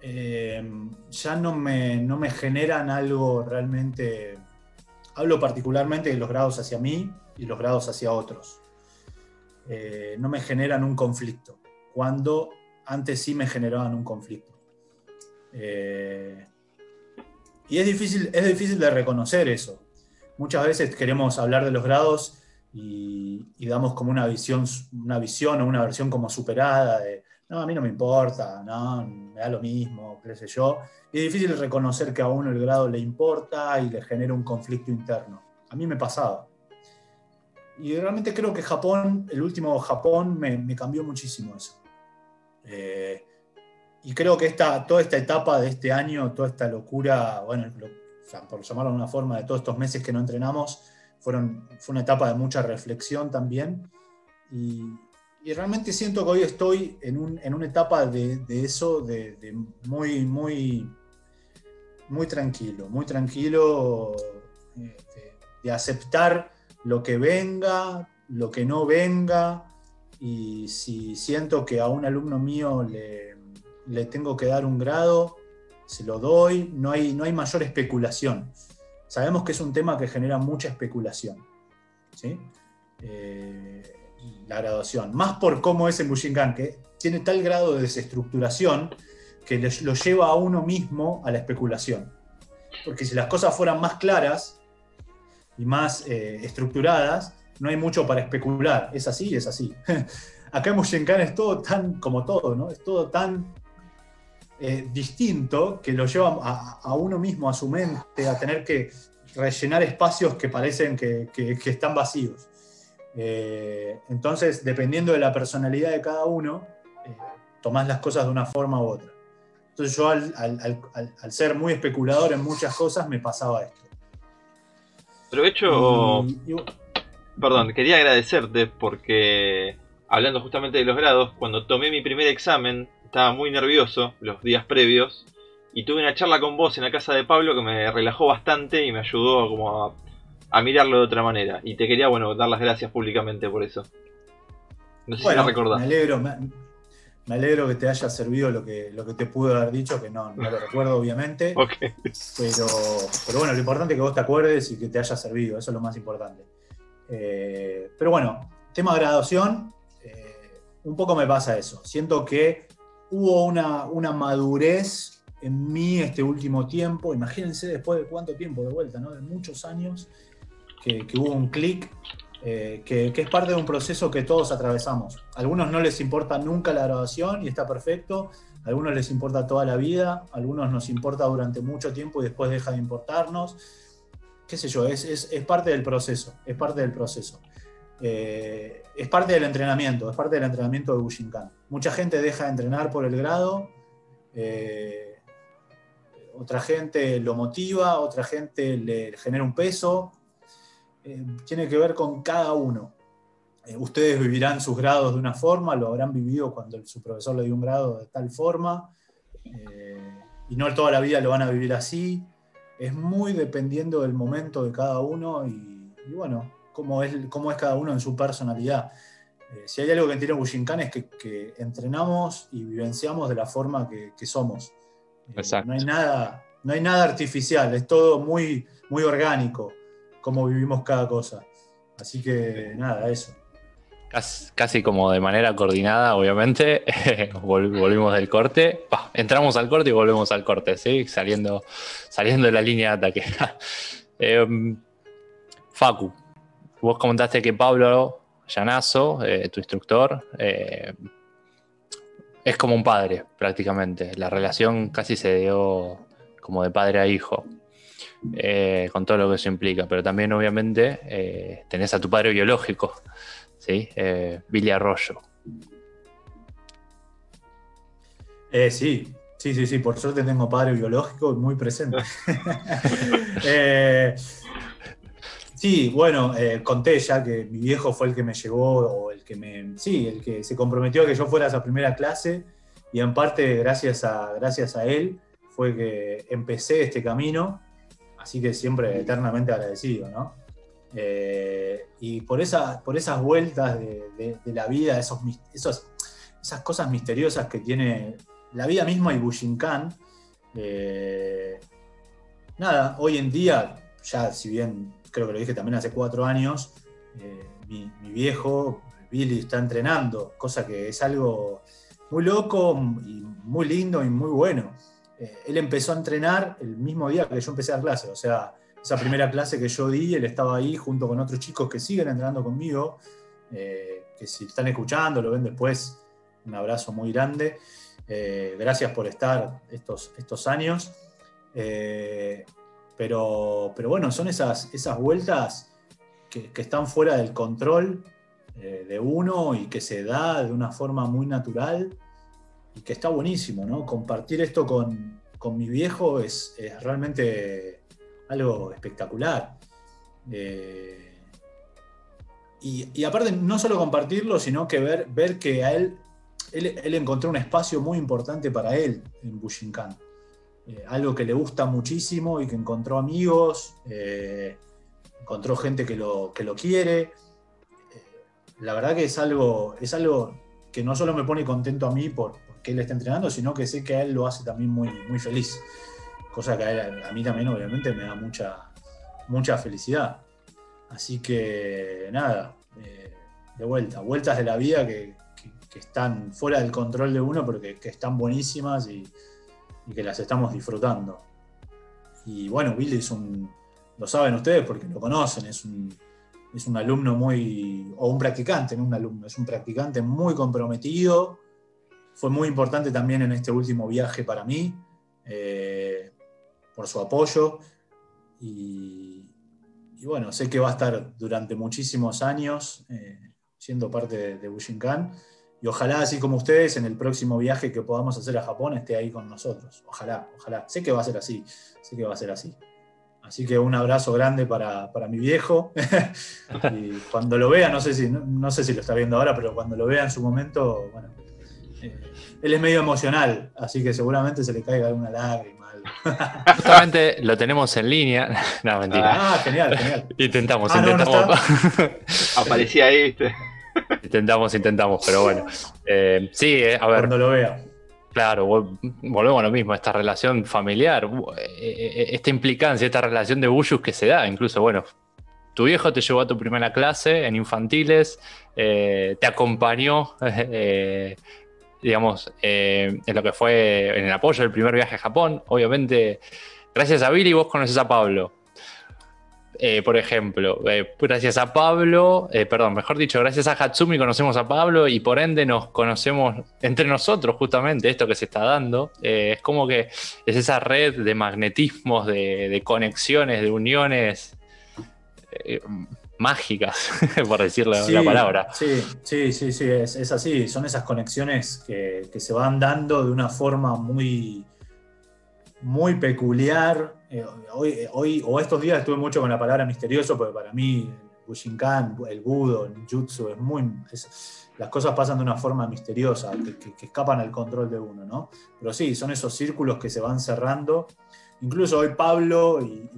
eh, ya no me, no me generan algo realmente, hablo particularmente de los grados hacia mí y los grados hacia otros, eh, no me generan un conflicto. Cuando antes sí me generaban un conflicto. Eh, y es difícil, es difícil de reconocer eso. Muchas veces queremos hablar de los grados y, damos como una visión, una visión o una versión como superada de, no, a mí no me importa, no, me da lo mismo, qué sé yo. Y es difícil reconocer que a uno el grado le importa y le genera un conflicto interno. A mí me pasaba. Y realmente creo que Japón, el último Japón, me, me cambió muchísimo eso. Eh, y creo que esta, toda esta etapa de este año, toda esta locura, bueno, por llamarlo de una forma, de todos estos meses que no entrenamos, fueron, fue una etapa de mucha reflexión también. Y, realmente siento que hoy estoy en, una etapa de, eso, de, muy, muy, muy tranquilo, muy tranquilo eh, de aceptar lo que venga, lo que no venga, y si siento que a un alumno mío le, tengo que dar un grado, se lo doy, no hay, no hay mayor especulación. Sabemos que es un tema que genera mucha especulación. ¿sí? Eh, la graduación, más por cómo es en Bushinkan, que tiene tal grado de desestructuración que lo lleva a uno mismo a la especulación. Porque si las cosas fueran más claras y más eh, estructuradas, no hay mucho para especular. Es así, es así. Acá en Bushinkan es todo tan, como todo, ¿no? Es todo tan eh, distinto que lo lleva a, uno mismo, a su mente, a tener que rellenar espacios que parecen que, están vacíos. Eh, entonces, dependiendo de la personalidad de cada uno, eh, tomás las cosas de una forma u otra. Entonces yo al, ser muy especulador en muchas cosas me pasaba esto. Aprovecho... Perdón, quería agradecerte porque hablando justamente de los grados, cuando tomé mi primer examen estaba muy nervioso los días previos y tuve una charla con vos en la casa de Pablo que me relajó bastante y me ayudó como a, mirarlo de otra manera. Y te quería, bueno, dar las gracias públicamente por eso. No sé si recordás. Me alegro, me, alegro que te haya servido lo que, lo que te pude haber dicho, que no, lo recuerdo obviamente. pero, pero bueno, lo importante es que vos te acuerdes y que te haya servido, eso es lo más importante. Eh, pero bueno, tema graduación, eh, un poco me pasa eso. Siento que hubo una, una, madurez en mí este último tiempo. Imagínense después de cuánto tiempo de vuelta, ¿no? De muchos años, que, hubo un clic, eh, que, es parte de un proceso que todos atravesamos. A algunos no les importa nunca la graduación y está perfecto. A algunos les importa toda la vida, a algunos nos importa durante mucho tiempo y después deja de importarnos. Qué sé yo, es, es, es parte del proceso, es parte del proceso. Eh, es parte del entrenamiento, es parte del entrenamiento de Bushinkan. Mucha gente deja de entrenar por el grado, eh, otra gente lo motiva, otra gente le genera un peso. Eh, tiene que ver con cada uno. ustedes vivirán sus grados de una forma, lo habrán vivido cuando su profesor le dio un grado de tal forma, y no toda la vida lo van a vivir así. Es muy dependiendo del momento de cada uno y bueno, cómo es, cómo es cada uno en su personalidad. Eh, si hay algo que tiene Bushinkan es que, entrenamos y vivenciamos de la forma que, somos. Eh, no, hay nada, no hay nada artificial, es todo muy, muy orgánico, cómo vivimos cada cosa. Así que nada, eso. Casi, como de manera coordinada, obviamente, volvimos del corte, entramos al corte y volvemos al corte, ¿sí? saliendo, saliendo de la línea de ataque. Em, Facu, Vos comentaste que Pablo Llanazo, eh, tu instructor, eh, es como un padre prácticamente. La relación casi se dio como de padre a hijo, eh, con todo lo que eso implica. Pero también obviamente tenés a tu padre biológico, ¿sí? Billy Arroyo. sí, sí, sí, sí, por suerte tengo padre biológico muy presente. Sí, bueno, eh, conté ya que mi viejo fue el que me llevó, o el que me. Sí, el que se comprometió a que yo fuera a esa primera clase, y en parte gracias a, gracias a él fue que empecé este camino, así que siempre eternamente agradecido, ¿no? Eh, y por, esa, por esas vueltas de, la vida, esos, esas cosas misteriosas que tiene la vida misma y Bushinkan, eh, nada, hoy en día, ya si bien creo que lo dije también hace cuatro años, eh, mi, viejo, Billy, está entrenando, cosa que es algo muy loco y muy lindo y muy bueno. Eh, él empezó a entrenar el mismo día que yo empecé a clase, o sea, esa primera clase que yo di, él estaba ahí junto con otros chicos que siguen entrenando conmigo, eh, que si están escuchando, lo ven después, un abrazo muy grande. gracias por estar estos, estos años. Pero, pero bueno, son esas, esas vueltas que, están fuera del control eh, de uno y que se da de una forma muy natural y que está buenísimo, ¿no? Compartir esto con, mi viejo es, realmente algo espectacular. Eh, y, aparte, no solo compartirlo, sino que ver, ver que a él, él, encontró un espacio muy importante para él en Bushinkan. Eh, algo que le gusta muchísimo y que encontró amigos, eh, encontró gente que lo, que lo quiere. Eh, la verdad que es algo, es algo que no solo me pone contento a mí por, porque él está entrenando, sino que sé que a él lo hace también muy, muy feliz. Cosa que a, mí también obviamente me da mucha, mucha felicidad. Así que nada, de vuelta, vueltas de la vida que, están fuera del control de uno, pero que, están buenísimas y, que las estamos disfrutando. Y bueno, Billy es un, lo saben ustedes porque lo conocen, es un, es un alumno muy, o un practicante, no un alumno, es un practicante muy comprometido. Fue muy importante también en este último viaje para mí, eh, por su apoyo. Y, bueno, sé que va a estar durante muchísimos años eh, siendo parte de, Bushinkan. Y ojalá, así como ustedes, en el próximo viaje que podamos hacer a Japón esté ahí con nosotros. Ojalá, ojalá. Sé que va a ser así. Sé que va a ser así. Así que un abrazo grande para, mi viejo. y cuando lo vea, no sé, si, no, sé si lo está viendo ahora, pero cuando lo vea en su momento, bueno, eh, él es medio emocional, así que seguramente se le caiga alguna lágrima. Justamente lo tenemos en línea. No, mentira. Ah, genial, genial. Intentamos, ah, intentamos. Aparecía ahí, ¿viste? Intentamos, intentamos, pero bueno. Eh, sí, eh, a ver. Cuando lo vea. Claro, volvemos a lo mismo, esta relación familiar, eh, esta implicancia, esta relación de Bushus que se da, incluso, bueno, tu viejo te llevó a tu primera clase en infantiles, te acompañó, digamos, en lo que fue en el apoyo del primer viaje a Japón. Obviamente, gracias a Billy vos conoces a Pablo. Eh, por ejemplo, eh, gracias a Pablo, eh, perdón, mejor dicho, gracias a Hatsumi conocemos a Pablo y por ende nos conocemos entre nosotros justamente, esto que se está dando. es como que es esa red de magnetismos, de, conexiones, de uniones mágicas, por decirle la palabra. Sí, sí, sí, sí, es, así. Son esas conexiones que, que, se van dando de una forma muy, muy peculiar, eh, hoy, hoy, o estos días estuve mucho con la palabra misterioso, porque para mí el Bushinkan, el Budo, el Jutsu, es muy. las cosas pasan de una forma misteriosa, que, escapan al control de uno, ¿no? Pero sí, son esos círculos que se van cerrando. Incluso hoy Pablo y,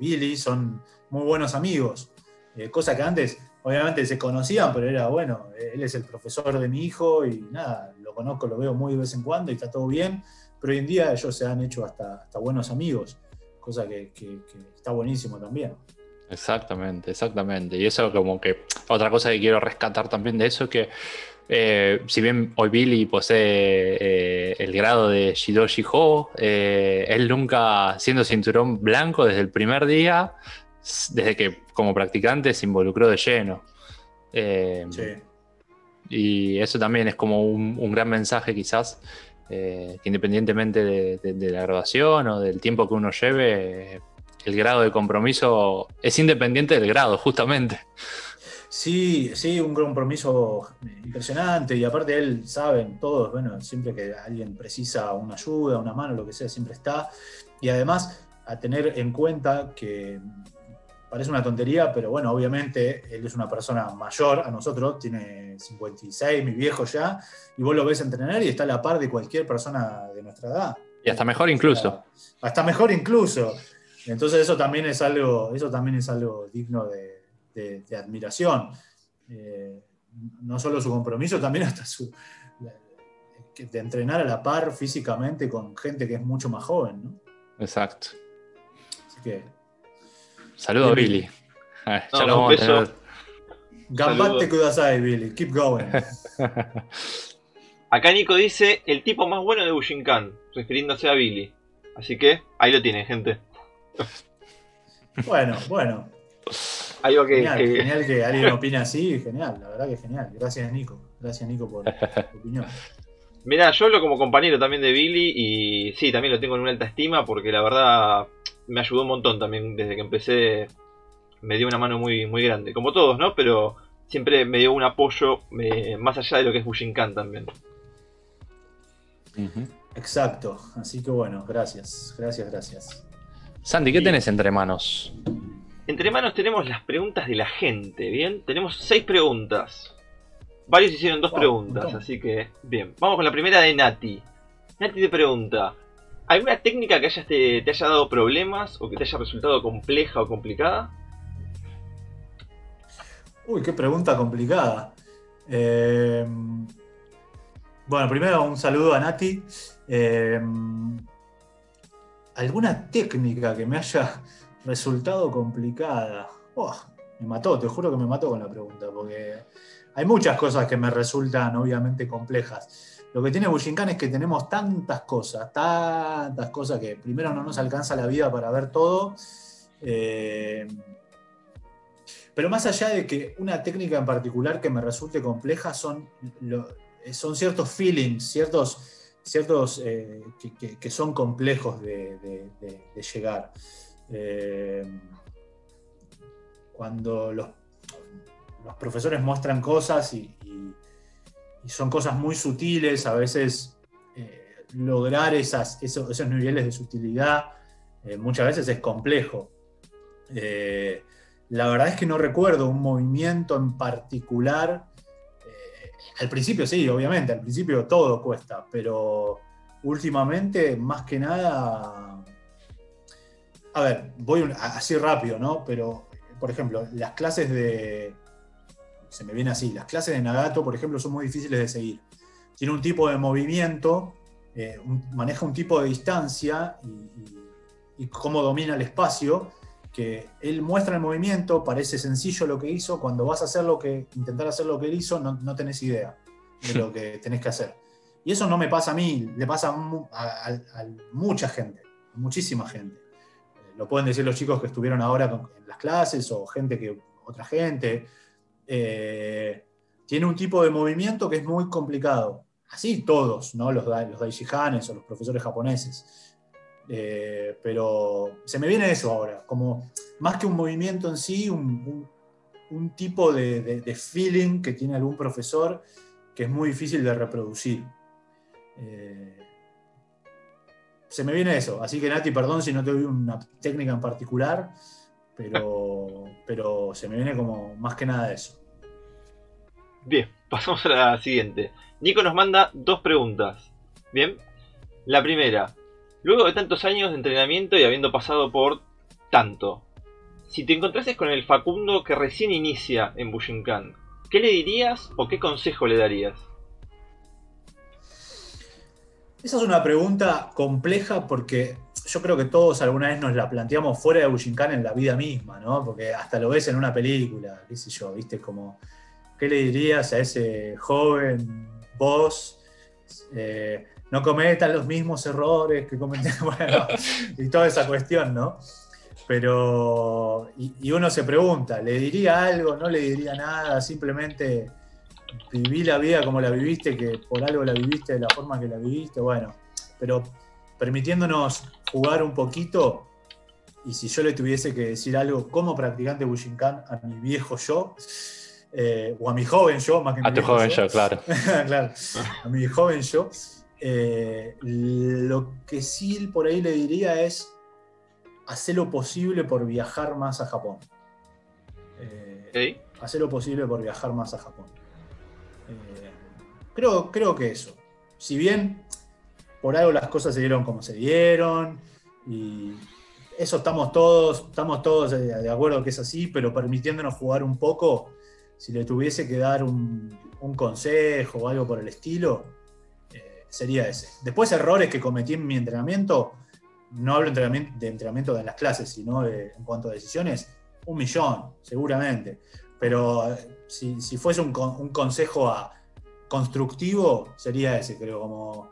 Billy son muy buenos amigos, eh, cosa que antes obviamente se conocían, pero era bueno, él es el profesor de mi hijo y nada, lo conozco, lo veo muy de vez en cuando y está todo bien pero hoy en día ellos se han hecho hasta, hasta buenos amigos, cosa que, está buenísimo también. Exactamente, exactamente. Y eso como que otra cosa que quiero rescatar también de eso es que eh, si bien hoy Billy posee eh, el grado de Shidoshi Ho, eh, él nunca, siendo cinturón blanco desde el primer día, desde que como practicante se involucró de lleno. sí. Y eso también es como un, un gran mensaje quizás eh, que independientemente de, la graduación o del tiempo que uno lleve, el grado de compromiso es independiente del grado, justamente. Sí, sí, un compromiso impresionante y aparte él, saben todos, bueno, siempre que alguien precisa una ayuda, una mano, lo que sea, siempre está. Y además a tener en cuenta que parece una tontería, pero bueno, obviamente él es una persona mayor a nosotros, tiene 56, mi viejo ya, y vos lo ves entrenar y está a la par de cualquier persona de nuestra edad. Y hasta mejor incluso. Hasta mejor incluso. Entonces eso también es algo, eso también es algo digno de, admiración. Eh, no solo su compromiso, también hasta su de entrenar a la par físicamente con gente que es mucho más joven, ¿no? Exacto. Así que Saludos, Billy. ya lo vamos a Gambate kudasai, Billy. Keep going. Acá Nico dice el tipo más bueno de Bushinkan, refiriéndose a Billy. Así que ahí lo tienen, gente. Bueno, bueno. Algo que, genial, que... genial que alguien opine así, genial, la verdad que genial. Gracias Nico, gracias Nico por tu opinión. Mira, yo hablo como compañero también de Billy y sí, también lo tengo en una alta estima porque la verdad me ayudó un montón también desde que empecé. Me dio una mano muy, muy grande, como todos, ¿no? Pero siempre me dio un apoyo más allá de lo que es Bushinkan también. Exacto, así que bueno, gracias, gracias, gracias. Sandy, ¿qué tenés entre manos? Entre manos tenemos las preguntas de la gente, ¿bien? Tenemos seis preguntas. Varios hicieron dos preguntas, así que bien. Vamos con la primera de Nati. Nati te pregunta, ¿Alguna técnica que hayas te, haya dado problemas o que te haya resultado compleja o complicada? Uy, qué pregunta complicada. Eh, bueno, primero un saludo a Nati. Eh, ¿Alguna técnica que me haya resultado complicada? Oh, Me mató, te juro que me mató con la pregunta, porque hay muchas cosas que me resultan obviamente complejas. Lo que tiene Bushinkan es que tenemos tantas cosas, tantas cosas que primero no nos alcanza la vida para ver todo. Eh, pero más allá de que una técnica en particular que me resulte compleja son, son ciertos feelings, ciertos, ciertos eh, que, son complejos de, llegar. Eh, cuando los, los, profesores muestran cosas y, son cosas muy sutiles, a veces eh, lograr esas, esos, niveles de sutilidad muchas veces es complejo. La verdad es que no recuerdo un movimiento en particular. Eh, al principio sí, obviamente, al principio todo cuesta, pero últimamente, más que nada... A ver, voy así rápido, ¿no? Pero, por ejemplo, las clases de... Se me viene así, las clases de Nagato, por ejemplo, son muy difíciles de seguir. Tiene un tipo de movimiento, eh, maneja un tipo de distancia y cómo domina el espacio que él muestra el movimiento, parece sencillo lo que hizo, cuando vas a hacer lo que, intentar hacer lo que él hizo, no, tenés idea de lo que tenés que hacer. Y eso no me pasa a mí, le pasa a, mucha gente, muchísima gente. Eh, lo pueden decir los chicos que estuvieron ahora en las clases o gente que, otra gente. Eh, tiene un tipo de movimiento que es muy complicado. Así todos, ¿no? Los, los Daishihanes o los profesores japoneses eh, pero se me viene eso ahora, como más que un movimiento en sí, un, tipo de, feeling que tiene algún profesor que es muy difícil de reproducir. Eh, se me viene eso, así que Nati, perdón si no te doy una técnica en particular, pero, pero se me viene como más que nada eso. Bien, pasamos a la siguiente. Nico nos manda dos preguntas. Bien, la primera, Luego de tantos años de entrenamiento y habiendo pasado por tanto, si te encontrases con el Facundo que recién inicia en Bushinkan, ¿qué le dirías o qué consejo le darías? Esa es una pregunta compleja porque yo creo que todos alguna vez nos la planteamos fuera de Bushinkan en la vida misma, ¿no? Porque hasta lo ves en una película, qué sé yo, ¿viste? Como, ¿qué le dirías a ese joven vos? Eh, no cometan los mismos errores que cometí, bueno, y toda esa cuestión, ¿no? Pero, y, uno se pregunta, ¿le diría algo? ¿No le diría nada? Simplemente viví la vida como la viviste, que por algo la viviste de la forma que la viviste, bueno, pero permitiéndonos jugar un poquito, y si yo le tuviese que decir algo como practicante Bushinkan a mi viejo yo, eh, o a mi joven yo, más que a tu joven yo, claro. claro, a mi joven yo, eh, lo que sí por ahí le diría es hacer lo posible por viajar más a Japón. Eh, hacer lo posible por viajar más a Japón. Eh, creo, creo que eso. Si bien por algo las cosas se dieron como se dieron, y eso estamos todos, estamos todos de, acuerdo que es así, pero permitiéndonos jugar un poco, si le tuviese que dar un, un consejo o algo por el estilo, sería ese. Después errores que cometí en mi entrenamiento, no hablo de entrenamiento de las clases, sino en cuanto a decisiones, un millón, seguramente. Pero eh, si, fuese un, consejo constructivo, sería ese, creo, como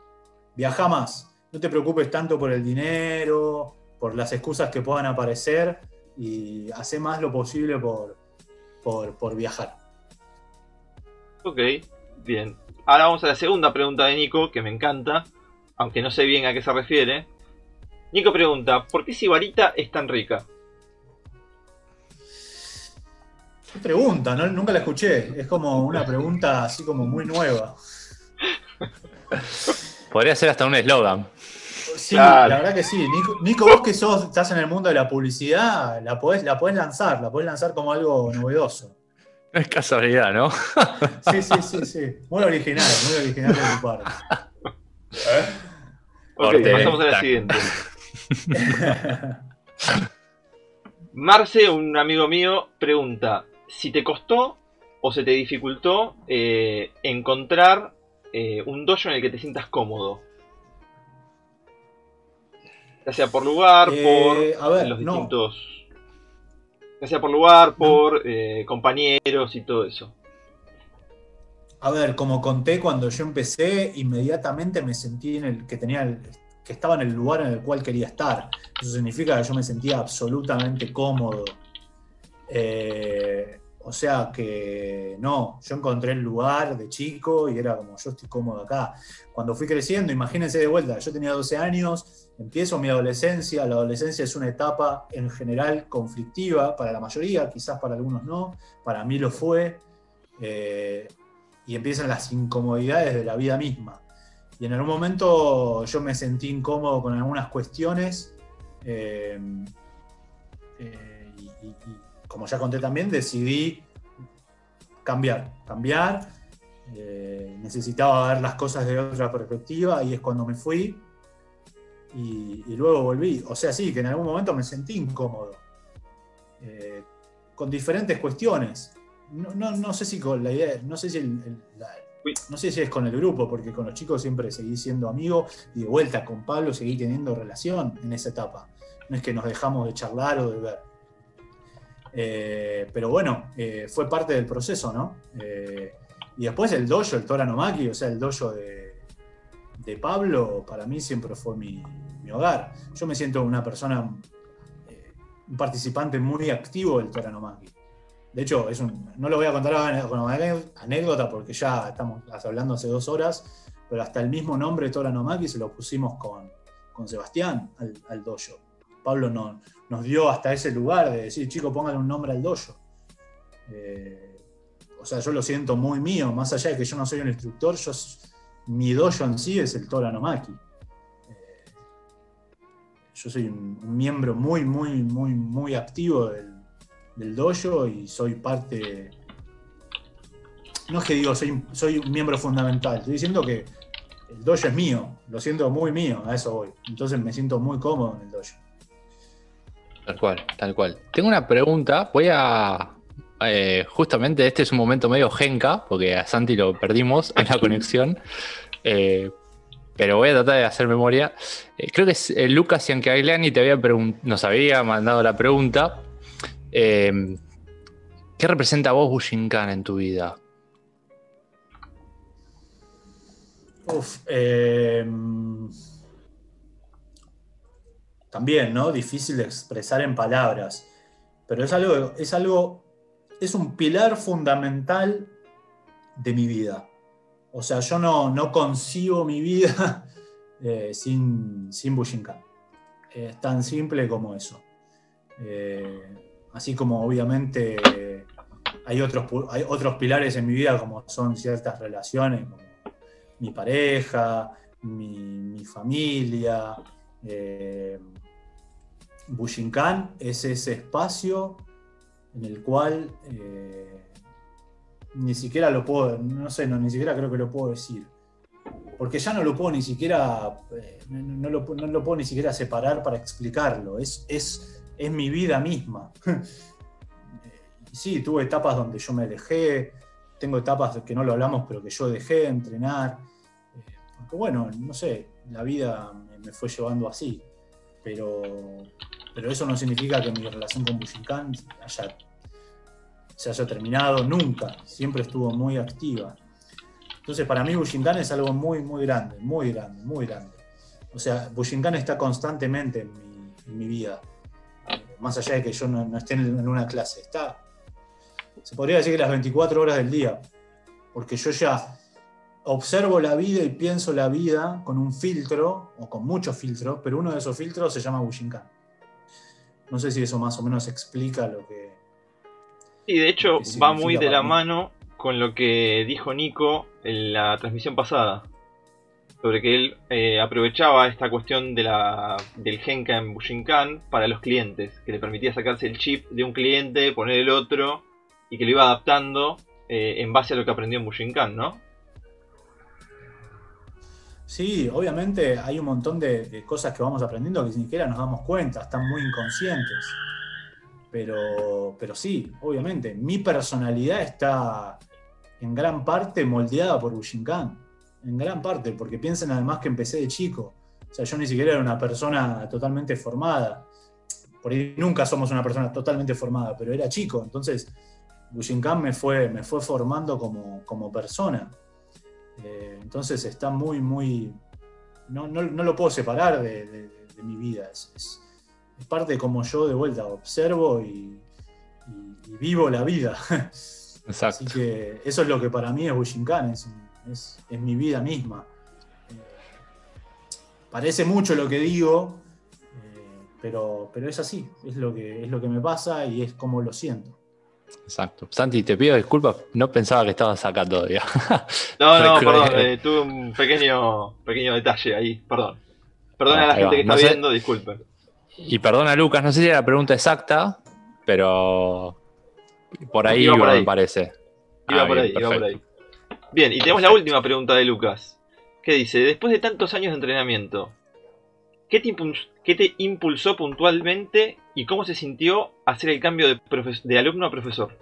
viaja más, no te preocupes tanto por el dinero, por las excusas que puedan aparecer y hace más lo posible por, por, por viajar. Ok, bien. Ahora vamos a la segunda pregunta de Nico, que me encanta, aunque no sé bien a qué se refiere. Nico pregunta, ¿por qué Sibarita es tan rica? ¿Qué pregunta? nunca la escuché. Es como una pregunta así como muy nueva. Podría ser hasta un eslogan. Sí, la verdad que sí. Nico, vos que sos, estás en el mundo de la publicidad, la podés, la podés lanzar, la podés lanzar como algo novedoso. No es casualidad, ¿no? Sí, sí, sí, sí. Muy original, muy original de tu parte. ¿Eh? Ok, pasamos a la siguiente. Marce, un amigo mío, pregunta si te costó o se te dificultó eh, encontrar eh, un dojo en el que te sientas cómodo. Ya sea por lugar, por a ver, los distintos. Ya sea por lugar, por eh, compañeros y todo eso. A ver, como conté cuando yo empecé, inmediatamente me sentí en el que tenía el, que estaba en el lugar en el cual quería estar. Eso significa que yo me sentía absolutamente cómodo. Eh, o sea que no, yo encontré el lugar de chico y era como yo estoy cómodo acá. Cuando fui creciendo, imagínense de vuelta, yo tenía 12 años, empiezo mi adolescencia, la adolescencia es una etapa en general conflictiva para la mayoría, quizás para algunos no, para mí lo fue. Eh, y empiezan las incomodidades de la vida misma. Y en algún momento yo me sentí incómodo con algunas cuestiones. Eh, eh, como ya conté también, decidí cambiar, cambiar. Eh, necesitaba ver las cosas de otra perspectiva y es cuando me fui y, luego volví. O sea, sí, que en algún momento me sentí incómodo. con diferentes cuestiones no, sé si con la idea, no sé si no sé si es con el grupo, porque con los chicos siempre seguí siendo amigo y de vuelta con Pablo seguí teniendo relación en esa etapa. No es que nos dejamos de charlar o de ver. Eh, pero bueno, eh, fue parte del proceso, ¿no? Eh, y después el dojo, el Tora Nomaki, o sea, el dojo de, Pablo, para mí siempre fue mi, mi, hogar. Yo me siento una persona, un participante muy activo del Tora Nomaki. De hecho, es no lo voy a contar como anécdota porque ya estamos hablando hace dos horas, pero hasta el mismo nombre Tora Nomaki se lo pusimos con, con Sebastián al, al, dojo. Pablo no, nos dio hasta ese lugar de decir, chicos, pónganle un nombre al dojo. Eh, o sea, yo lo siento muy mío, más allá de que yo no soy un instructor, yo, mi dojo en sí es el Tora Nomaki. Eh, yo soy un, un miembro muy, muy, muy, muy activo del del dojo y soy parte. No es que digo, soy, soy un miembro fundamental, estoy diciendo que el dojo es mío, lo siento muy mío, a eso voy. Entonces me siento muy cómodo en el dojo. Tal cual, tal cual. Tengo una pregunta, voy a. Eh, justamente este es un momento medio genca, porque a Santi lo perdimos en la conexión. Eh, pero voy a tratar de hacer memoria. Eh, creo que es, Lucas Ciancagliani te había nos había mandado la pregunta ¿Qué representa a vos Bushinkan en tu vida? Uf, em, también, ¿no? Difícil de expresar en palabras. Pero es algo, es algo, es un pilar fundamental de mi vida. O sea, yo no, no concibo mi vida eh, sin, sin. Es tan simple como eso. Eh, así como obviamente hay otros, hay otros pilares en mi vida como son ciertas relaciones, como mi pareja, mi, familia. Eh, Bushinkan es ese espacio en el cual eh, ni siquiera lo puedo, no sé, no, ni siquiera creo que lo puedo decir. Porque ya no lo puedo ni siquiera, eh, no, lo, puedo ni siquiera separar para explicarlo. Es, es es mi vida misma. sí, tuve etapas donde yo me dejé, tengo etapas que no lo hablamos, pero que yo dejé de entrenar. Eh, bueno, no sé, la vida me fue llevando así. Pero, pero eso no significa que mi relación con Bushinkan haya, se haya terminado nunca. Siempre estuvo muy activa. Entonces, para mí Bushinkan es algo muy, muy grande, muy grande, muy grande. O sea, Bushinkan está constantemente en mi vida más allá de que yo no, esté en una clase. Está, se podría decir que las 24 horas del día, porque yo ya observo la vida y pienso la vida con un filtro, o con muchos filtros, pero uno de esos filtros se llama Bushinkan. No sé si eso más o menos explica lo que... Sí, de hecho va muy de la mano con lo que dijo Nico en la transmisión pasada sobre que él eh, aprovechaba esta cuestión de la, del Genka en Bushinkan para los clientes, que le permitía sacarse el chip de un cliente, poner el otro, y que lo iba adaptando eh, en base a lo que aprendió en Bushinkan, ¿no? Sí, obviamente hay un montón de, cosas que vamos aprendiendo que ni siquiera nos damos cuenta, están muy inconscientes. Pero, pero sí, obviamente, mi personalidad está en gran parte moldeada por Bushinkan en gran parte, porque piensen además que empecé de chico. O sea, yo ni siquiera era una persona totalmente formada. por ahí nunca somos una persona totalmente formada, pero era chico, entonces Bushinkan me fue, me fue formando como, como persona. Eh, entonces está muy, muy... No, no, no lo puedo separar de, de- de mi vida, es, es- es parte de como yo de vuelta observo y, y- y vivo la vida. Exacto. Así que eso es lo que para mí es Bushinkan, es, es- es mi vida misma. Eh, parece mucho lo que digo, eh, pero, pero es así, es lo, que, es lo que me pasa y es como lo siento. Exacto. Santi, te pido disculpas, no pensaba que estabas acá todavía. No, no, perdón, eh, tuve un pequeño, pequeño detalle ahí, perdón. Perdón a la gente va, que está sé- viendo, disculpen. Y perdona, Lucas, no sé si era la pregunta exacta, pero por ahí Iba iba, por ahí. me parece. Iba Ah, por bien, ahí, iba por ahí. Bien, y tenemos la última pregunta de Lucas. Que dice, después de tantos años de entrenamiento, ¿qué te, impulsó puntualmente y cómo se sintió hacer el cambio de, alumno a profesor?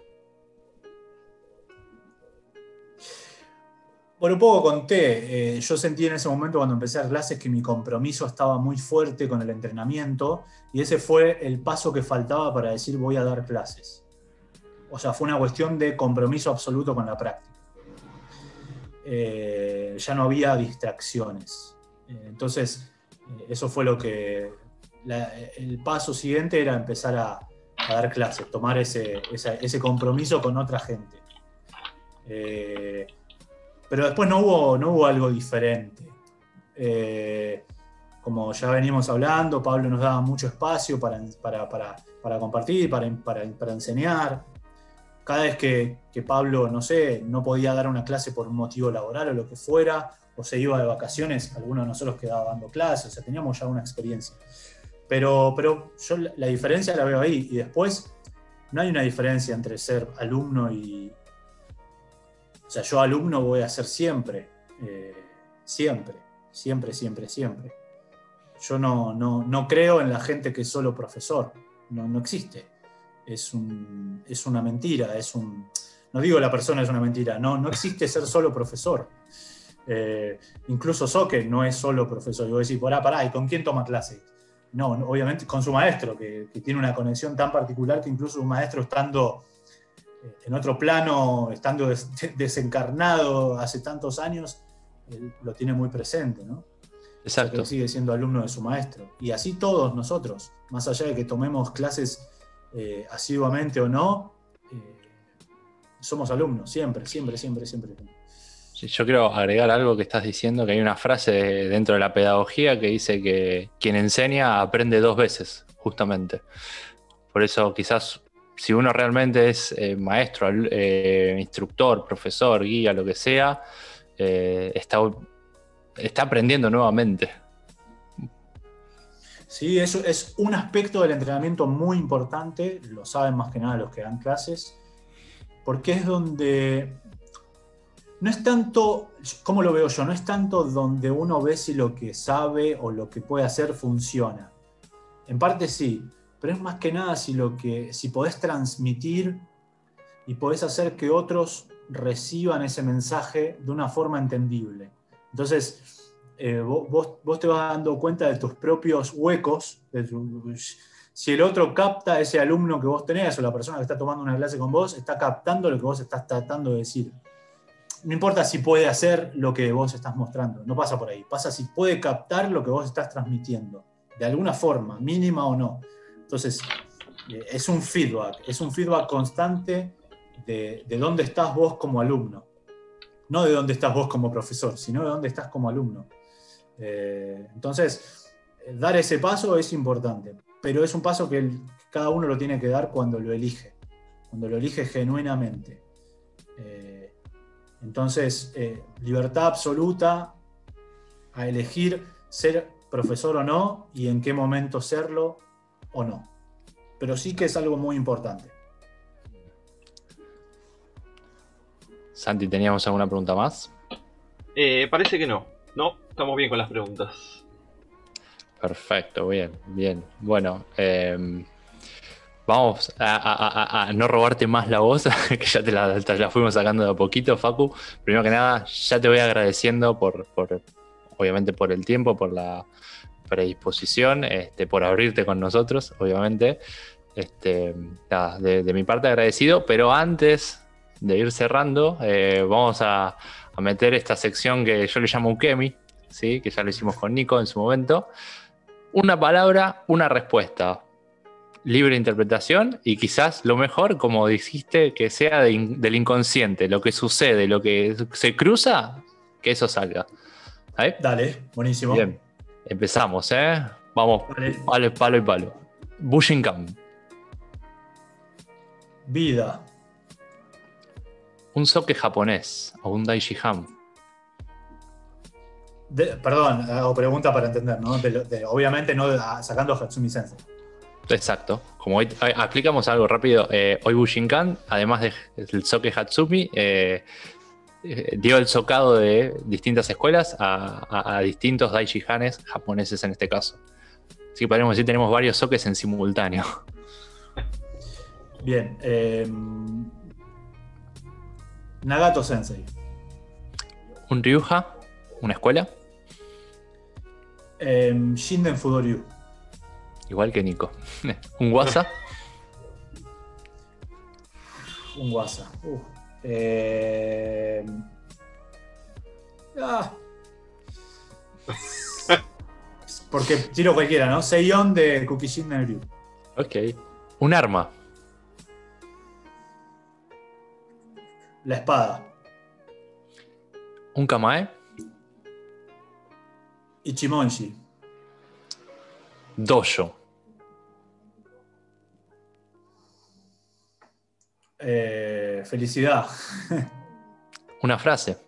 Bueno, un poco conté, eh, yo sentí en ese momento cuando empecé a clases que mi compromiso estaba muy fuerte con el entrenamiento y ese fue el paso que faltaba para decir voy a dar clases. O sea, fue una cuestión de compromiso absoluto con la práctica. Eh, ya no había distracciones. Eh, entonces, eso fue lo que... el paso siguiente era empezar a, dar clases, tomar ese, ese compromiso con otra gente. Eh, pero después no hubo, no hubo algo diferente. Eh, como ya venimos hablando, Pablo nos daba mucho espacio para, para, para, para compartir, para, para, para enseñar. Cada vez que, que Pablo, no sé, no podía dar una clase por un motivo laboral o lo que fuera, o se iba de vacaciones, alguno de nosotros quedaba dando clases, o sea, teníamos ya una experiencia. Pero, pero yo la, la diferencia la veo ahí. Y después, no hay una diferencia entre ser alumno y, o sea, yo alumno voy a ser siempre, eh, siempre, siempre, siempre, siempre. Yo no, no, no creo en la gente que es solo profesor, no, no existe. Es, un, es una mentira, es un... No digo la persona es una mentira, no, no existe ser solo profesor. Eh, incluso Soque no es solo profesor. Y vos decís, pará, pará, ¿y con quién toma clase? No, obviamente con su maestro, que, que tiene una conexión tan particular que incluso un maestro estando en otro plano, estando des- desencarnado hace tantos años, él lo tiene muy presente, ¿no? O sea, que Exacto. sigue siendo alumno de su maestro. Y así todos nosotros, más allá de que tomemos clases eh, asiduamente o no, eh, somos alumnos, siempre, siempre, siempre, siempre. Yo quiero agregar algo que estás diciendo, que hay una frase dentro de la pedagogía que dice que quien enseña aprende dos veces, justamente. Por eso quizás si uno realmente es eh, maestro, eh, instructor, profesor, guía, lo que sea, eh, está, está aprendiendo nuevamente. Sí, eso es un aspecto del entrenamiento muy importante, lo saben más que nada los que dan clases, porque es donde no es tanto, ¿cómo lo veo yo? No es tanto donde uno ve si lo que sabe o lo que puede hacer funciona. En parte sí, pero es más que nada si lo que si podés transmitir y podés hacer que otros reciban ese mensaje de una forma entendible. Entonces, eh, vos, vos- te vas dando cuenta de tus propios huecos, si el otro capta ese alumno que vos tenés o la persona que está tomando una clase con vos, está captando lo que vos estás tratando de decir. No importa si puede hacer lo que vos estás mostrando, no pasa por ahí, pasa si puede captar lo que vos estás transmitiendo, de alguna forma, mínima o no. Entonces, eh, es un feedback, es un feedback constante de, de dónde estás vos como alumno. No de dónde estás vos como profesor, sino de dónde estás como alumno. Eh, entonces, eh, dar ese paso es importante, pero es un paso que cada uno lo tiene que dar cuando lo elige, cuando lo elige genuinamente. Entonces, eh, libertad absoluta a elegir ser profesor o no y en qué momento serlo o no. Pero sí que es algo muy importante. Santi, ¿teníamos alguna pregunta más? Eh, parece que no. No, estamos bien con las preguntas. Perfecto, bien, bien. Bueno, eh, vamos a, no robarte más la voz, que ya te la, fuimos sacando de a poquito, Facu. Primero que nada, ya te voy agradeciendo por, obviamente por el tiempo, por la predisposición, este, por abrirte con nosotros, obviamente. Este, de, mi parte agradecido, pero antes de ir cerrando, eh, vamos a, a meter esta sección que yo le llamo Ukemi, ¿sí? que ya lo hicimos con Nico en su momento. Una palabra, una respuesta. Libre interpretación y quizás lo mejor, como dijiste, que sea de in- del inconsciente, lo que sucede, lo que se cruza, que eso salga. ¿Ahí? Dale, buenísimo. Bien, empezamos, ¿eh? Vamos, Dale. palo, palo y palo. Bushinkan, Vida. un soke japonés o un daishihan. De- perdón, hago pregunta para entender, ¿no? De lo- de- obviamente no ah, sacando a Hatsumi Sensei. Exacto. Como hoy eh, explicamos algo rápido, eh, hoy Bushinkan, además de- del Soke Hatsumi, eh, eh, dio el socado de distintas escuelas a, a- a distintos Daishihanes japoneses en este caso. Así que podríamos decir que tenemos varios sokes en simultáneo. Bien. eh, Nagato Sensei. Un Ryuha, una escuela, Eh, Shinden Fudoryu. Igual que Nico. un Wasa, Un WhatsApp. Uf. Eh, ah. Porque tiro cualquiera, ¿no? Seion de Kukishin Ryu. ok. Un arma, La espada. un Kamae, Ichimonji. Dojo, Eh, felicidad. una frase,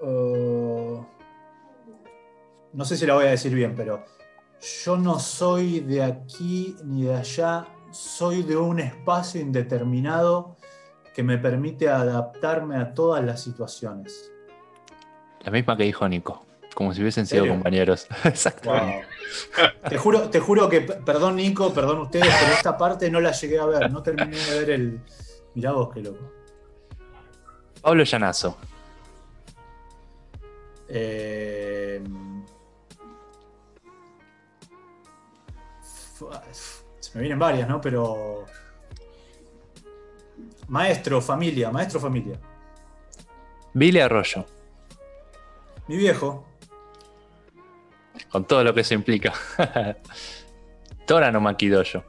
Uh, no sé si la voy a decir bien, pero yo no soy de aquí ni de allá, soy de un espacio indeterminado que me permite adaptarme a todas las situaciones. la misma que dijo Nico, como si hubiesen sido compañeros. Exacto. Wow. Te juro, te juro que, perdón Nico, perdón ustedes, pero esta parte no la llegué a ver, no terminé de ver el... Mirá vos, qué loco. Pablo Llanazo, Eh, fu- se me vienen varias, ¿no? Pero. Maestro, familia, maestro, familia. Billy Arroyo, Mi viejo, con todo lo que eso implica. Tora no Makidoyo,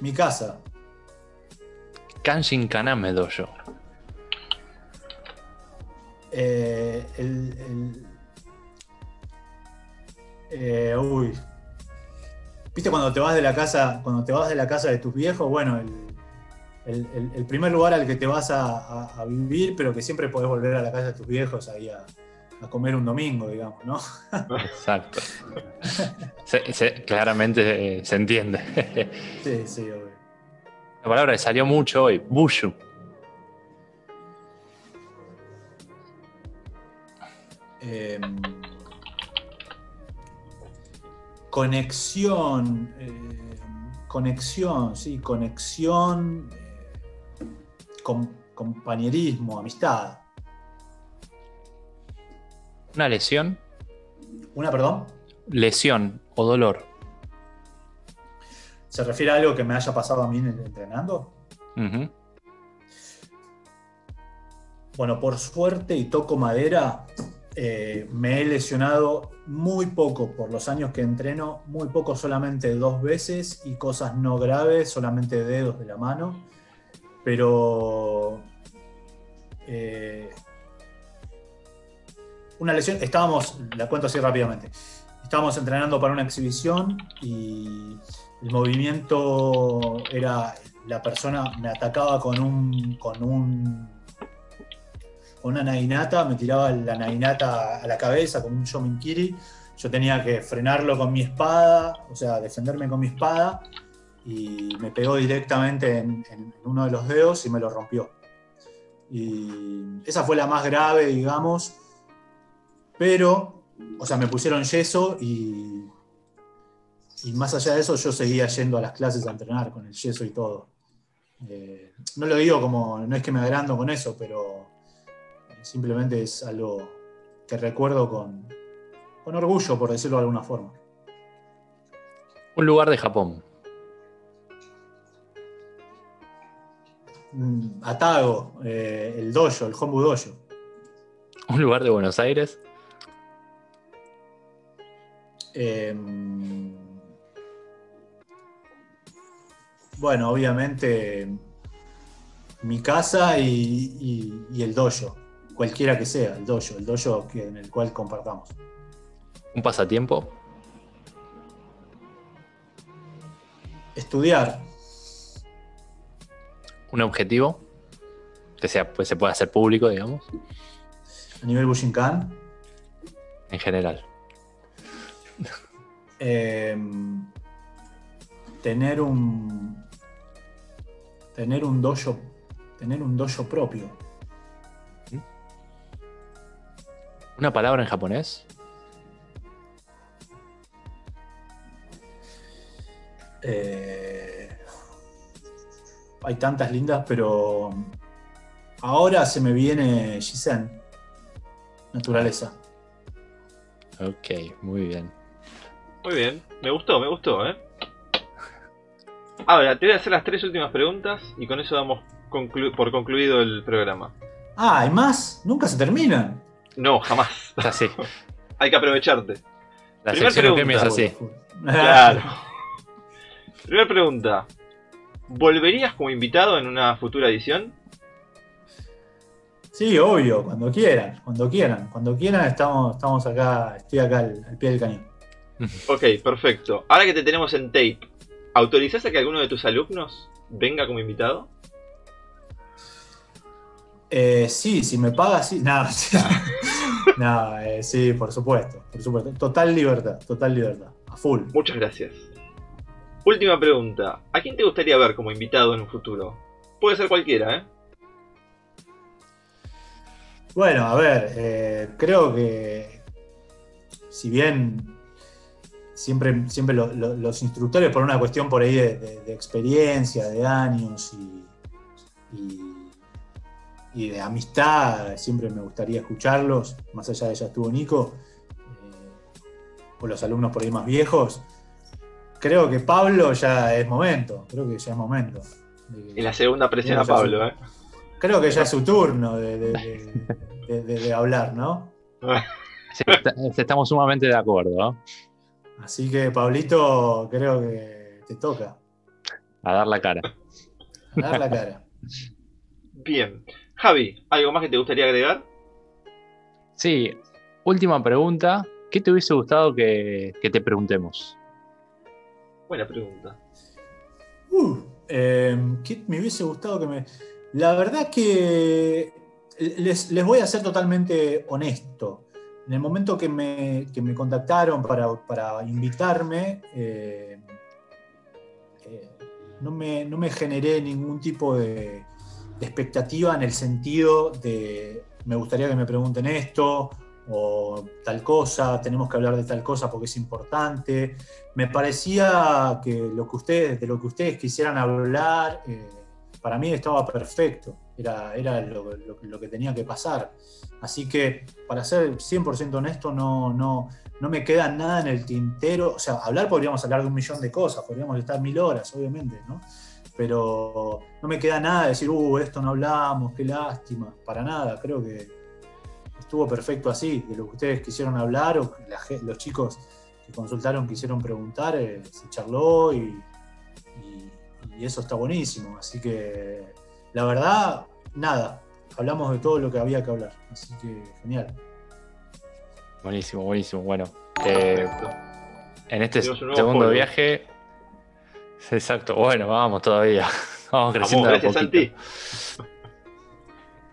mi casa, Kanshin Kaname Dojo, eh, el. el- eh, uy. ¿Viste cuando te vas de la casa, cuando te vas de la casa de tus viejos? Bueno, el, el- el- el primer lugar al que te vas a, a- a vivir, pero que siempre podés volver a la casa de tus viejos ahí a, a comer un domingo, digamos, ¿no? exacto. Se- se- claramente eh, se entiende. Sí, sí, obvio. La palabra que salió mucho hoy, Bushu, Eh, conexión, eh, conexión, sí, conexión, eh, com- compañerismo, amistad. Una lesión, ¿Una, perdón? lesión o dolor. ¿Se refiere a algo que me haya pasado a mí entrenando? Bueno, por suerte y toco madera, eh, me he lesionado muy poco por los años que entreno, muy poco solamente dos veces y cosas no graves, solamente dedos de la mano. Pero una lesión, estábamos, la cuento así rápidamente, estábamos entrenando para una exhibición y el movimiento era, la persona me atacaba con un, con un una nainata, me tiraba la nainata a la cabeza con un Yominkiri. Yo tenía que frenarlo con mi espada, o sea, defenderme con mi espada, y me pegó directamente en, en uno de los dedos y me lo rompió. Y esa fue la más grave, digamos, pero, o sea, me pusieron yeso y, y más allá de eso yo seguía yendo a las clases a entrenar con el yeso y todo. Eh, no lo digo como, no es que me agrando con eso, pero simplemente es algo que recuerdo con, con orgullo, por decirlo de alguna forma. Un lugar de Japón. Mm, Atago, eh, el dojo, el Hombu Dojo. Un lugar de Buenos Aires. Eh, bueno, obviamente mi casa y, y- y el dojo, cualquiera que sea, el dojo, el dojo que- en el cual compartamos. Un pasatiempo. Estudiar, Un objetivo. Que sea, pues, se pueda hacer público, digamos. a nivel Bushinkan, En general. Eh, tener un tener un dojo, tener un dojo propio. Una palabra en japonés. Eh, hay tantas lindas, pero ahora se me viene Shisen. Naturaleza. Ok, muy bien. Muy bien, me gustó, me gustó, ¿eh? Ahora, te voy a hacer las tres últimas preguntas y con eso damos conclu- por concluido el programa. Ah, ¿hay más? Nunca se terminan. No, jamás. Es así. Hay que aprovecharte. La Primer sección pregunta. Es así. Claro. Primera pregunta. ¿Volverías como invitado en una futura edición? Sí, obvio, cuando quieran, cuando quieran, cuando quieran estamos, estamos acá, estoy acá al, al pie del cañón. Ok, perfecto. Ahora que te tenemos en tape, ¿autorizás a que alguno de tus alumnos venga como invitado? Eh, sí, si me paga, sí. No, sí, No, eh, sí, por supuesto, por supuesto. Total libertad, total libertad, a full. Muchas gracias. Última pregunta. ¿A quién te gustaría ver como invitado en un futuro? Puede ser cualquiera, ¿eh? Bueno, a ver, eh, creo que si bien siempre, siempre lo- lo- los instructores, por una cuestión por ahí de, de- de experiencia, de años y, y- y de amistad, siempre me gustaría escucharlos, más allá de ya estuvo Nico, eh, o los alumnos por ahí más viejos. Creo que Pablo ya es momento, creo que ya es momento. En la segunda presión a Pablo. ¿eh? Creo que ya es su turno de, de- de- de- de- de hablar, ¿no? Sí, está- estamos sumamente de acuerdo. ¿no? Así que, Pablito, creo que te toca. A dar la cara. A dar la cara. Bien. Javi, ¿algo más que te gustaría agregar? Sí, última pregunta. ¿Qué te hubiese gustado que, que te preguntemos? Buena pregunta. Uh, eh, ¿qué me hubiese gustado que me. La verdad que les, les voy a ser totalmente honesto. En el momento que me, que me contactaron para, para invitarme, eh, eh, no, me, no me generé ningún tipo de, expectativa en el sentido de me gustaría que me pregunten esto o tal cosa, tenemos que hablar de tal cosa porque es importante. Me parecía que lo que ustedes, de lo que ustedes quisieran hablar, eh, para mí estaba perfecto, era, era lo, que tenía que pasar. Así que, para ser 100% honesto, no, no, no me queda nada en el tintero. O sea, hablar podríamos hablar de un millón de cosas, podríamos estar mil horas, obviamente, ¿no? Pero no me queda nada de decir, uh, esto no hablamos, qué lástima, para nada. Creo que estuvo perfecto así, de lo que ustedes quisieron hablar o la los chicos que consultaron quisieron preguntar, eh, se charló y eso está buenísimo. Así que, la verdad, nada, hablamos de todo lo que había que hablar. Así que, genial. Buenísimo, buenísimo. Bueno, eh, en este segundo polvo. viaje. Exacto, bueno, vamos todavía. Vamos creciendo Vamos, gracias poquito.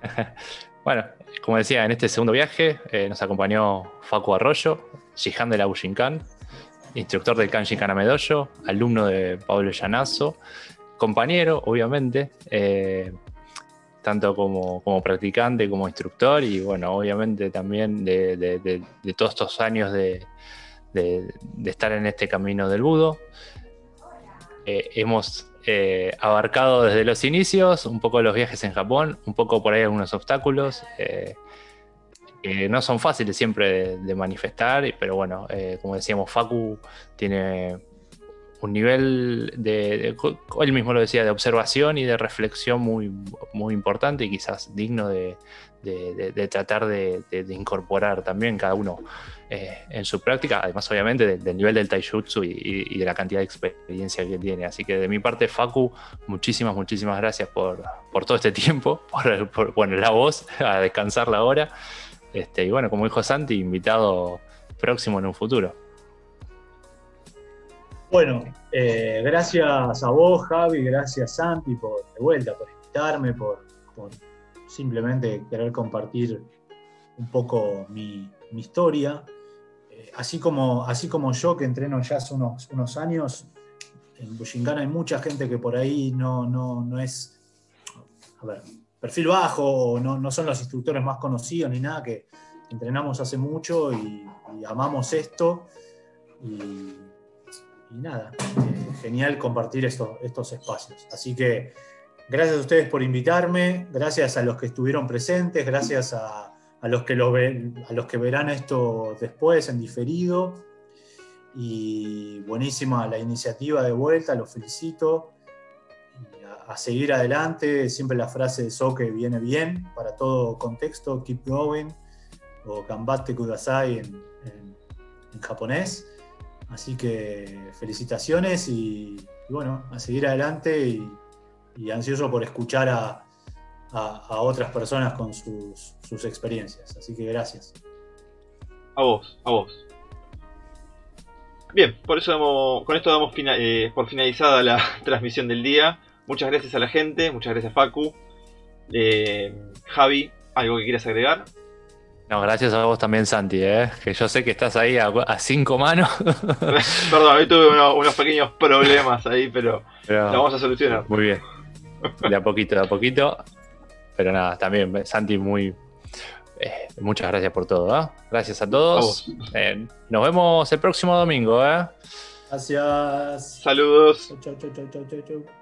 Santi. Bueno, como decía, en este segundo viaje eh, nos acompañó Facu Arroyo, Shihan de la Bushinkan, instructor del Kanshin Medoyo, alumno de Pablo Llanazo, compañero, obviamente, eh, tanto como, como practicante como instructor, y bueno, obviamente también de, todos estos años de, estar en este camino del budo. Eh, hemos eh, abarcado desde los inicios un poco los viajes en Japón, un poco por ahí algunos obstáculos. eh, que no son fáciles siempre de, manifestar, pero bueno, como decíamos, Facu tiene un nivel de, él mismo lo decía, de observación y de reflexión muy, muy importante y quizás digno de, tratar de, incorporar también cada uno eh, en su práctica, además obviamente del, nivel del taijutsu y, de la cantidad de experiencia que tiene. Así que de mi parte, Facu, muchísimas, muchísimas gracias por, todo este tiempo, por, por bueno, la voz, a descansar la hora. Este, y bueno, como dijo Santi, invitado próximo en un futuro. Bueno, eh, gracias a vos, Javi, gracias Santi por de vuelta, por invitarme, por, simplemente querer compartir un poco mi, historia. Eh, así, como, así como yo, que entreno ya hace unos, años, en Bushinkan hay mucha gente que por ahí no, no, es, a ver, perfil bajo, no, no, son los instructores más conocidos ni nada, que entrenamos hace mucho y, amamos esto. Y nada, eh, genial compartir estos espacios. Así que gracias a ustedes por invitarme, gracias a los que estuvieron presentes, gracias a, los, que lo a los que verán esto después en diferido. Y buenísima la iniciativa de vuelta, los felicito. a, seguir adelante, siempre la frase de Soke viene bien para todo contexto, keep going, o Gambatte Kudasai en japonés. Así que felicitaciones y, bueno, a seguir adelante y, ansioso por escuchar a, otras personas con sus, experiencias. Así que gracias. A vos, a vos. Bien, por eso con esto damos eh, por finalizada la transmisión del día. Muchas gracias a la gente, muchas gracias Facu. Eh, Javi, ¿algo que quieras agregar? No, gracias a vos también, Santi, ¿eh? que yo sé que estás ahí a, cinco manos. Perdón, hoy tuve unos, pequeños problemas ahí, pero, lo vamos a solucionar. Muy bien. De a poquito, de a poquito. Pero nada, también, Santi, muy. Eh, muchas gracias por todo. ¿eh? Gracias a todos. Eh, nos vemos el próximo domingo. ¿eh? Gracias. Saludos. chau, chau, chau, chau, chau.